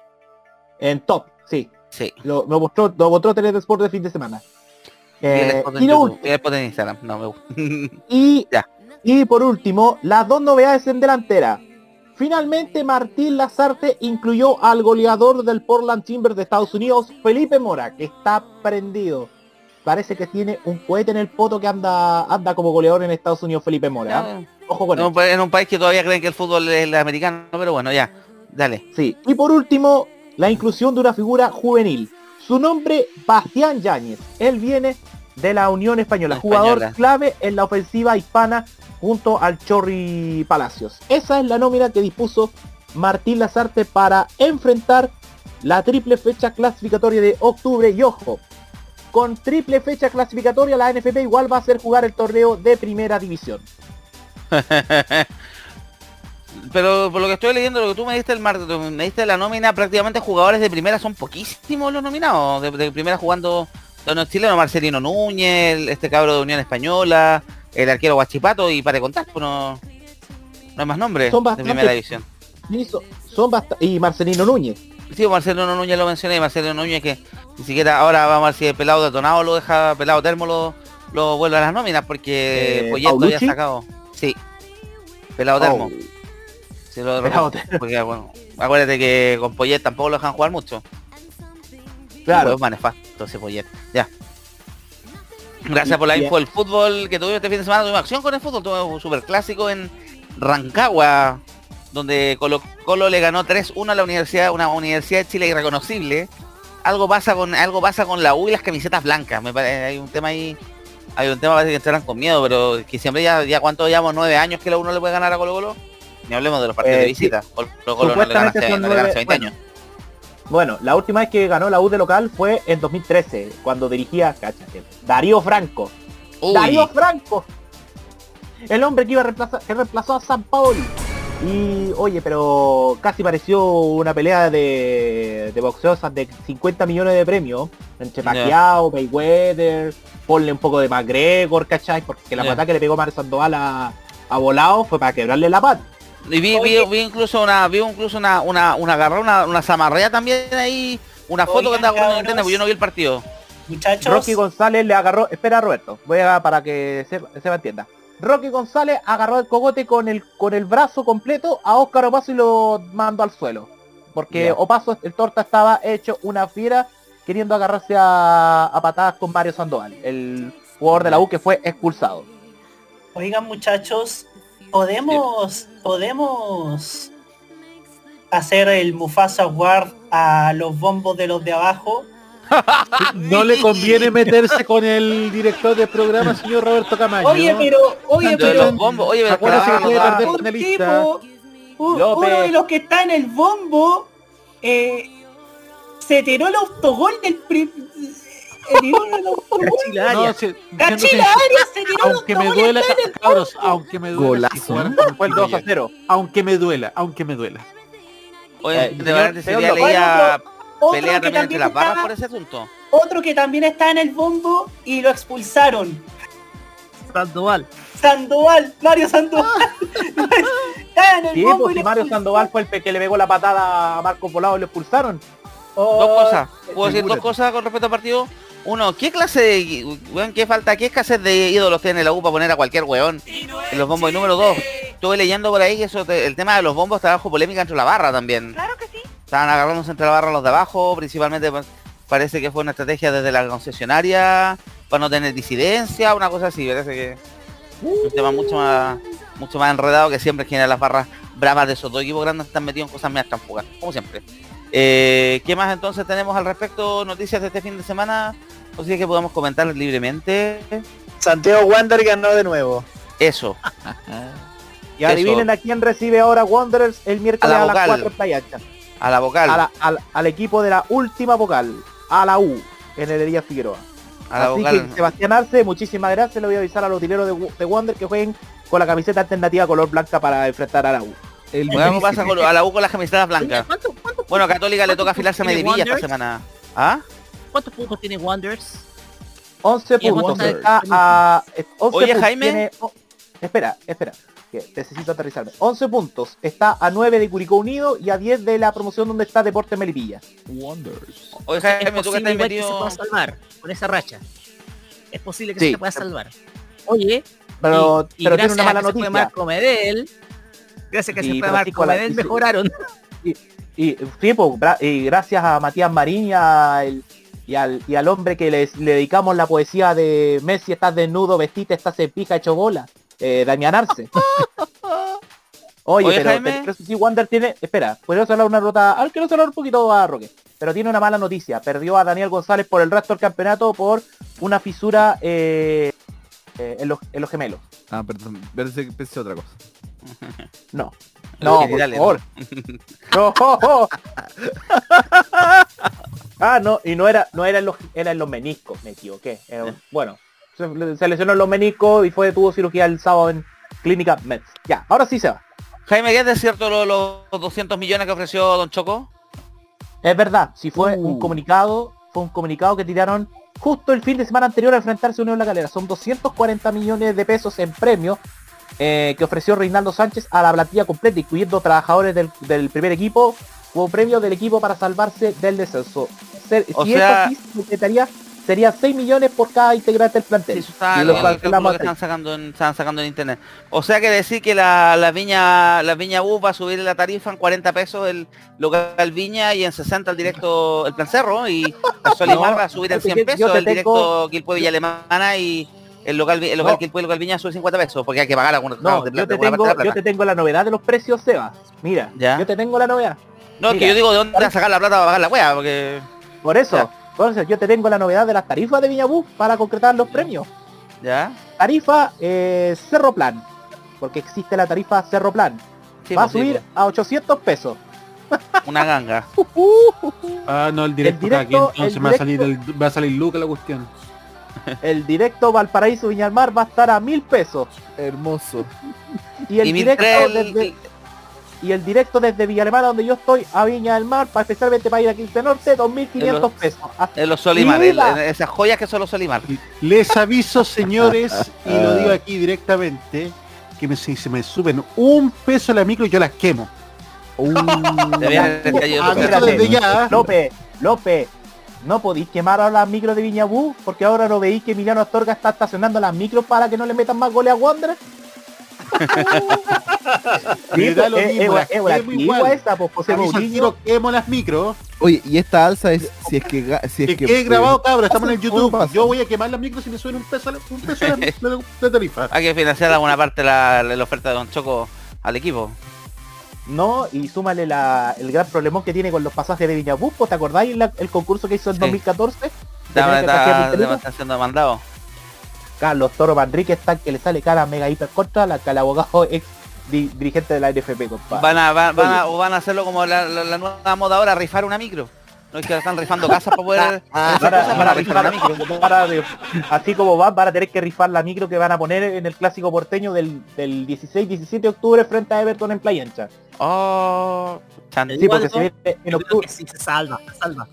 En top, sí. Sí. Lo, lo mostró, lo mostró Televisión Sport de fin de semana. Eh, y, lo y Instagram. No me gusta. y, y por último, las dos novedades en delantera. Finalmente Martín Lazarte incluyó al goleador del Portland Timbers de Estados Unidos, Felipe Mora, que está prendido. Parece que tiene un cohete en el poto que anda anda como goleador en Estados Unidos, Felipe Mora. ¿ah? Ojo con en un país que todavía creen que el fútbol es el americano, pero bueno, ya. Dale. Sí. Y por último, la inclusión de una figura juvenil. Su nombre, Bastián Yáñez. Él viene de la Unión Española, jugador Española. clave en la ofensiva hispana junto al Chorri Palacios. Esa es la nómina que dispuso Martín Lazarte para enfrentar la triple fecha clasificatoria de octubre y ojo, con triple fecha clasificatoria la NFP igual va a hacer jugar el torneo de primera división. Pero por lo que estoy leyendo, lo que tú me diste el mar- me diste la nómina, prácticamente jugadores de primera son poquísimos los nominados. De, de primera jugando los chilenos, Marcelino Núñez, este cabro de Unión Española, el arquero Guachipato y para contar, pues no, no hay más nombres Son de primera división. Y, so- son y Marcelino Núñez. Sí, Marcelino Núñez lo mencioné, Marcelino Núñez que ni siquiera ahora vamos a ver si el pelado detonado lo deja, pelado termo lo, lo vuelve a las nóminas porque Eh, Poyet lo había ¿Paulucci? sacado. Sí. Pelado termo. Oh. Lo Pelado porque bueno, acuérdate que con Poyet tampoco lo dejan jugar mucho. Claro. Es más nefasto ese Poyet. Ya. Gracias por la info del fútbol que tuvimos este fin de semana. Tuvimos acción con el fútbol. Tuvimos un super clásico en Rancagua, donde Colo Colo le ganó 3-1 a la universidad, una universidad de Chile irreconocible. Algo pasa con algo pasa con la U y las camisetas blancas. Me parece, hay un tema ahí. Hay un tema parece que entrarán con miedo, pero que siempre ya, ya cuánto llevamos nueve años que la U no le puede ganar a Colo Colo. Ni hablemos de los partidos Eh, de sí. visita. Colo Colo no le gana hace, no le gana hace nueve- 20 bueno. años. Bueno, la última vez que ganó la U de local fue en 2013, cuando dirigía, cáchate, Darío Franco. Uy. Darío Franco. El hombre que iba a reemplazar, que reemplazó a San Paoli. Y oye, pero casi pareció una pelea de, de boxeos de 50 millones de premios entre. Pacquiao, Mayweather, ponle un poco de McGregor, ¿cachai? Porque la Ya. patada que le pegó Mario Sandoval a, a Volado fue para quebrarle la pata. Y vi, vi, vi incluso una, vi incluso una, una, una agarró una, una zamarrea también ahí, una foto que andaba cabros. internet, porque yo no vi el partido. Muchachos, Rocky González le agarró, espera Roberto, voy a para que se, se me entienda. Rocky González agarró el cogote con el con el brazo completo a Óscar Opaso y lo mandó al suelo. Porque Ya. Opaso, el torta estaba hecho una fiera queriendo agarrarse a, a patadas con Mario Sandoval, el jugador de la U que fue expulsado. oigan muchachos, podemos, podemos hacer el Mufasa Award a los bombos de los de abajo. No le conviene meterse con el director del programa, señor Roberto Camaño. Oye, pero, oye, pero, los bombos, oye, pero que puede perder un tipo, un- uno de los que está en el bombo, eh, se tiró el autogol del se tiró. No, Cachila Arias se tiró el aunque me duela, cabros, aunque me duela, Golazo. Fue el equipo 2 a ayer. 0. Aunque me duela, aunque me duela. Oye, de verdad sería leía pelea también entre las barras por ese asunto. Otro que también está en el bombo y lo expulsaron. Sandoval. Sandoval, Mario Sandoval. está en el Sí, bombo pues y Mario. Sandoval fue el pe- que le pegó la patada a Marco Polado y lo expulsaron. Oh, Dos cosas. ¿Puedo decir dos cosas con respecto al partido? Uno, ¿qué clase de... Weón, qué falta, qué escasez de ídolos tiene la U para poner a cualquier weón en los bombos? Y número dos, estuve leyendo por ahí que eso, te- el tema de los bombos está bajo polémica entre la barra también. Claro que sí. Estaban agarrándose entre la barra los de abajo, principalmente parece que fue una estrategia desde la concesionaria para no tener disidencia, una cosa así, parece que un tema mucho más mucho más enredado que siempre genera las barras bravas de esos dos equipos grandes están metidos en cosas más trampugas, como siempre. Eh, ¿Qué más entonces tenemos al respecto? Noticias de este fin de semana, o si es que podamos comentar libremente. Santiago Wander ganó de nuevo. Eso. Y adivinen a quién recibe ahora Wanderers el miércoles A la a, las vocal. 4 en Playa Ancha. A la vocal. A la- al, al equipo de la última vocal, a la U, en el Elías Figueroa. A la Así vocal. que Sebastián Arce, muchísimas gracias. Le voy a avisar a los utileros de, de Wander que jueguen con la camiseta alternativa color blanca para enfrentar a la U. El Bueno, ¿cómo pasa con, a la U con las camisetas blancas? ¿Cuánto- cuánto- Bueno, a Católica le toca afilarse a Medivilla esta semana. ¿Ah? ¿Cuántos puntos tiene Wanderers? 11 ¿Y a puntos. Está a, eh, 11 Oye. Jaime. Tiene- oh, espera, espera. Que necesito aterrizarme. 11 puntos. Está a 9 de Curicó Unido y a 10 de la promoción donde está Deporte Melipilla. Wonders. Oye, Es Jaime, tú que posible estás igual que se metido... pueda salvar con esa racha. Es posible que Sí. se pueda salvar. Oye, Pero, y, tiene una a mala que se fue noticia. Marco Medel, gracias a que Y se fue Marco Medel, mejoraron. Y, y, sí, pues, y gracias a Matías Marín y, a el- y al, y al hombre que les, le dedicamos la poesía de Messi estás desnudo, vestite, estás en pija, hecho bola. Eh, Damián Arce. Oye, Oye, pero Jaime. Tennessee Wander tiene, espera, podemos hablar una nota, al quiero hablar un poquito a Roque, pero tiene una mala noticia, perdió a Daniel González por el resto del campeonato por una fisura eh, eh, en, los, en los gemelos. Ah, perdón, pensé, pensé otra cosa. No. Los No, por genitales, favor. No. ah, no, y no era, no era en los, era en los meniscos, me equivoqué. Era- bueno, se, se lesionó en los meniscos y fue, tuvo cirugía el sábado en Clínica Mets. Ya, ahora sí se va. Jaime, ¿qué es de cierto lo- los 200 millones que ofreció Don Choco? Es verdad, si fue Uh. un comunicado, fue un comunicado que tiraron justo el fin de semana anterior a enfrentarse a Unión La Calera. Son 240 millones de pesos en premio eh, que ofreció Reinaldo Sánchez a la plantilla completa, incluyendo trabajadores del, del primer equipo, como premio del equipo para salvarse del descenso. Ser- O si sea- es así, se completaría- sería 6 millones por cada integrante del plantel. Está Y el, el que están sacando en, están sacando en internet. O sea que decir que la, la viña la viña Bus va a subir la tarifa en 40 pesos el local Viña y en 60 el directo el Plan Cerro y Solimar No, va a subir en yo te- 100 yo pesos el directo Quilpue Villa Alemana y el local el local No. Quilpue local Viña sube 50 pesos porque hay que pagar algunos No, de yo plata, te, alguna tengo, parte de la yo te tengo la novedad de los precios, Seba. Mira, Ya. yo te tengo la novedad. No, que Mira, yo digo de dónde sacar la plata para pagar la wea porque Por eso, entonces yo te tengo la novedad de las tarifas de Viñabú para concretar los premios. ya Tarifa eh, Cerro Plan, porque existe la tarifa Cerro Plan. Sí, Va a pues, subir a 800 pesos. una ganga. Ah, no, el directo, El está aquí, directo- entonces el me va a salir directo- el- va a salir Luca la cuestión. El directo Valparaíso Viñalmar va a estar a mil pesos. Hermoso. Y el Y directo desde y el directo desde Villa Alemana donde yo estoy a Viña del Mar, para especialmente para ir a 15 Norte, 2.500 pesos. En los Solimar, Y en- la- en esas joyas que son los Solimar. Les aviso, señores, y lo digo aquí directamente, que me- si se me suben un peso la micro, yo las quemo. Viene el estallido Ah, desde ya. López, López, no podéis quemar a las micros de Viñabú, porque ahora no veis que Emiliano Astorga está estacionando las micros para que no le metan más goles a Wander. Eh, eh, las eh, pues, micros. Oye, y esta alza es si es que si es Que que quede grabado, cabros, estamos en el YouTube. pasa. Yo voy a quemar las micros si me suben un peso, un peso la tarifa. Hay que financiar alguna parte la, la oferta de Don Choco al equipo. No, y súmale la, el gran problemón que tiene con los pasajes de Viñabú, ¿te acordáis la- el concurso que hizo en Sí. 2014? Está, Tenés que sacar está- un teléfono. está siendo demandado. Carlos Toro Manrique está que le sale cara mega hiper contra la que el abogado ex di- dirigente de la NFP, compadre. Van a, van, van a- o van a hacerlo como la, la- la nueva moda ahora, rifar una micro. No es que están rifando casas para poder hacer Van a- cosas, van van a a rifar una rifar- micro. así como van, van a tener que rifar la micro que van a poner en el clásico porteño del, del 16-17 de octubre frente a Everton en Playa Ancha. Oh. Sí, porque se viene en octubre. que sí se salva, se salva.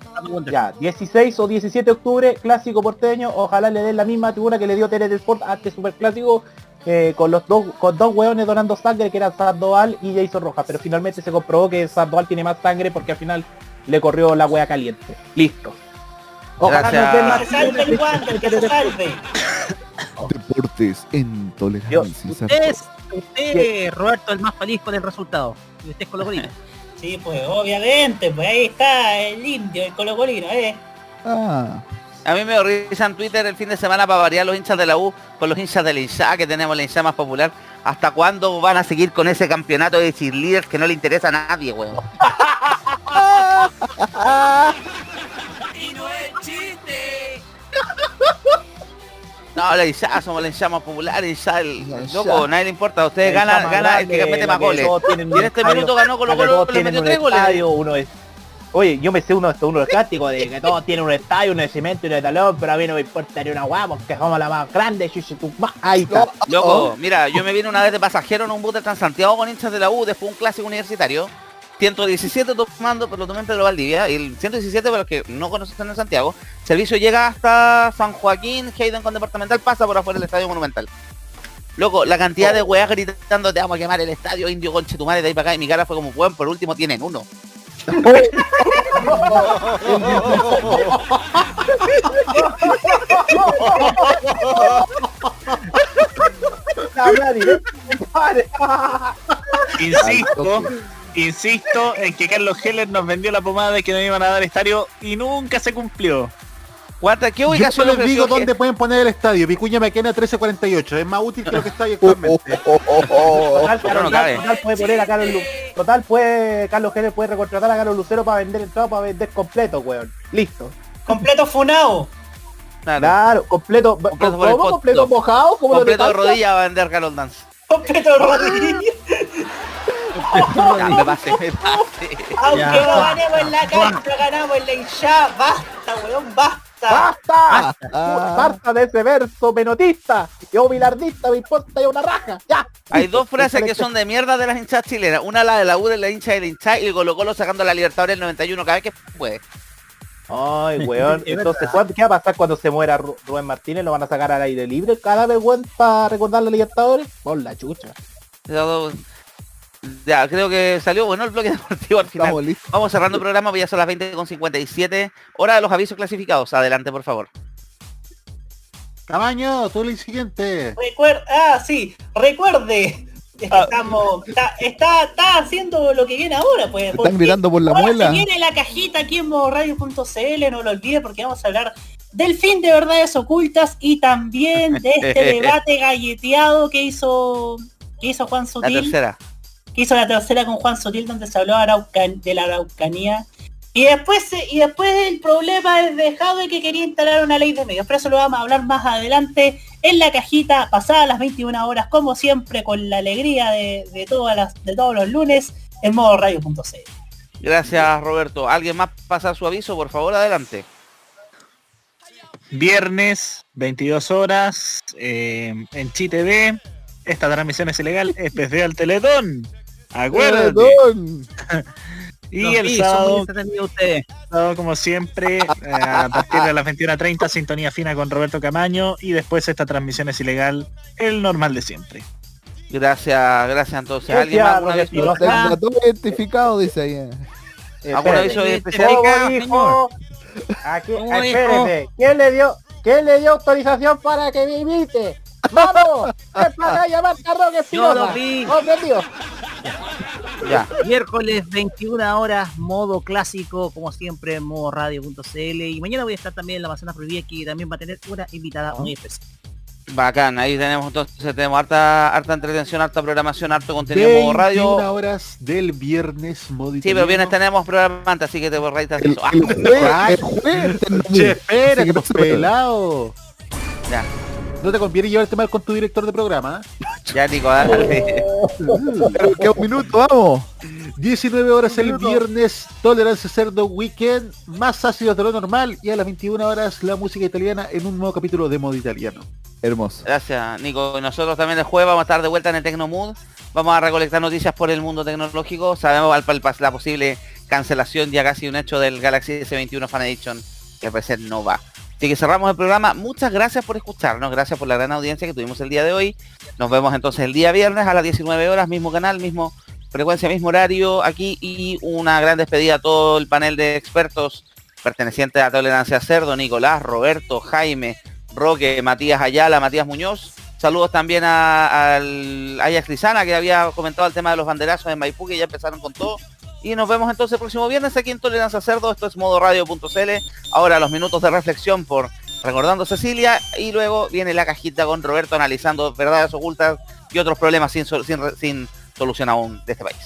Ya, 16 o 17 de octubre, clásico porteño, ojalá le den la misma tribuna que le dio TNT Sport a este super clásico eh, con los dos con dos hueones donando sangre que eran Sandoval y Jason Rojas, pero finalmente se comprobó que Sandoval tiene más sangre porque al final le corrió la hueá caliente. Listo. Ojalá Gracias. nos den Que más que se salve. Deportes en tolerancia. Usted, usted, Roberto, el más feliz con el resultado. Y usted es colocolino. Sí, pues obviamente, pues ahí está el indio, el colocolino, eh. Ah, A mí me en Twitter el fin de semana para variar los hinchas de la U con los hinchas del hincha que tenemos la hincha más popular. ¿Hasta cuándo van a seguir con ese campeonato de cheerleaders que no le interesa a nadie, weón? No, la hinchada somos la hinchada más popular, hinchada el loco, nadie le importa, ustedes La ganan, gana el que mete más goles. Y en este estadio, minuto ganó Colo Colo, le metió tres goles. estadio, uno es- Oye, yo me sé uno de estos, uno de clásicos de que todos tienen un estadio, uno de cemento y uno de talón, pero a mí no me importa ni una guapa porque somos la más grande, tu ahí está. Loco, mira, yo me vine una vez de pasajero en un bus de Transantiago con hinchas de la U, después un clásico universitario. 117 tomando, pero lo tomé en Pedro Valdivia, y el 117 para los que no conocen en Santiago, servicio llega hasta San Joaquín, Hayden con Departamental, pasa por afuera del Estadio Monumental. Loco, la cantidad de weas gritando te vamos a quemar el estadio indio conche tu madre de ahí para acá y mi cara fue como weón, por último tienen uno. Insisto, insisto en que Carlos Heller nos vendió la pomada de que nos iban a dar estadio y nunca se cumplió. ¿Cuánta, ¿Qué Yo ubicación les digo dónde pueden poner el estadio. Vicuña Maquena 1348. Es más útil que lo que está ahí actualmente. Total, no Carlos, cabe. total puede poner a Carlos Lu- Total puede, Carlos Geller puede recontratar a Carlos Lucero para vender entrado para vender completo, weón. Listo. Completo funao. Claro, completo, Completo ¿cómo? completo no. mojado, Completo de rodilla va a vender Carol Dance. Completo de rodilla. Ya, me pase, me pase. Aunque Ya. no ganemos en la cancha, ganamos en la hinchada. Basta, weón, basta. ¡Basta! ¡Basta de ese verso menotista! Yo bilardista, me importa ya una raja. ¡Ya! Hay dos frases que son de mierda de las hinchas chilenas. Una la de la U de la hincha del hincha y el Colo Colo sacando la Libertadores del 91 cada vez que puede. Ay, weón. Es Entonces, verdad. ¿cuándo- ¿qué va a pasar cuando se muera Ru- Rubén Martínez? ¿Lo van a sacar al aire libre cada vez, weón, para recordar la Libertadores? Por la chucha. Ya, creo que salió bueno el bloque deportivo al final. Estamos listos. Vamos cerrando el programa, pues ya son las 20.57. Hora de los avisos clasificados. Adelante, por favor. Camaño, tú el siguiente. Recuer- ah, sí, recuerde. Que estamos, está, está, está haciendo lo que viene ahora, pues. Están porque gritando por la ahora muela. se viene la cajita aquí en modoradio.cl, no lo olvide porque vamos a hablar del fin de verdades ocultas y también de este debate galleteado que hizo que hizo Juan La Sutil. tercera. Que hizo la tercera con Juan Sotil donde se habló de la Araucanía. Y después se- y después el problema es dejado de que quería instalar una ley de medios. Pero eso lo vamos a hablar más adelante en la cajita, pasadas las 21 horas, como siempre, con la alegría de, de todas las, de todos los lunes, en modo radio.cl. Gracias, Roberto. ¿Alguien más pasa su aviso? Por favor, adelante. Viernes, 22 horas, eh, en Chi TV. Esta transmisión es ilegal, especial Teletón. Acuérdate. Y Los el sábado, como siempre, eh, a partir de las 21.30, sintonía fina con Roberto Camaño. Y después esta transmisión es ilegal, el normal de siempre. Gracias, gracias entonces. ¿Alguien más? ¿Alguna vez- todo identificado, dice ahí. ¿Cómo dijo? Aquí, ¿Cómo espérate. ¿Quién le dio, quién le dio autorización para que me imite? ¡Vamos! ¡Es para llamar a Roque Yo Espinosa! lo vi. ¡Hombre, tío! Ya. Miércoles 21 horas, modo clásico, como siempre, en modo radio.cl. Y mañana voy a estar también en la Amazonas Prohibida, que también va a tener una invitada muy especial. Bacán, ahí tenemos entonces, tenemos harta, harta entretención, harta programación, harto contenido en modo 21 radio. horas del viernes modo Sí, pero viernes tenemos programa antes, así que te borráis El, eso. Ah, el juez, juez. Che, que puede. pelado. ya, No te conviene llevarte mal con tu director de programa. ¿eh? ya Nico, dale. Que un minuto, vamos. 19 horas el viernes, Tolerancia Cerdo Weekend, más ácidos de lo normal y a las 21 horas la música italiana en un nuevo capítulo de modo italiano. Hermoso. Gracias, Nico. Y nosotros también el jueves vamos a estar de vuelta en el Tecnomood. Vamos a recolectar noticias por el mundo tecnológico. Sabemos al- al- la posible cancelación, ya casi un hecho del Galaxy S21 Fan Edition, que al parecer no va. Así que cerramos el programa. Muchas gracias por escucharnos. Gracias por la gran audiencia que tuvimos el día de hoy. Nos vemos entonces el día viernes a las 19 horas, mismo canal, mismo frecuencia, mismo horario aquí y una gran despedida a todo el panel de expertos pertenecientes a Tolerancia Cerdo, Nicolás, Roberto, Jaime, Roque, Matías Ayala, Matías Muñoz. Saludos también a- Ajax Lizana que había comentado el tema de los banderazos en Maipú que ya empezaron con todo. Y nos vemos entonces el próximo viernes aquí en Tolerancia Cerdo. Esto es modoradio.cl. Ahora los minutos de reflexión por Recordando Cecilia y luego viene la cajita con Roberto analizando verdades ocultas y otros problemas sin, sin, sin solución aún de este país.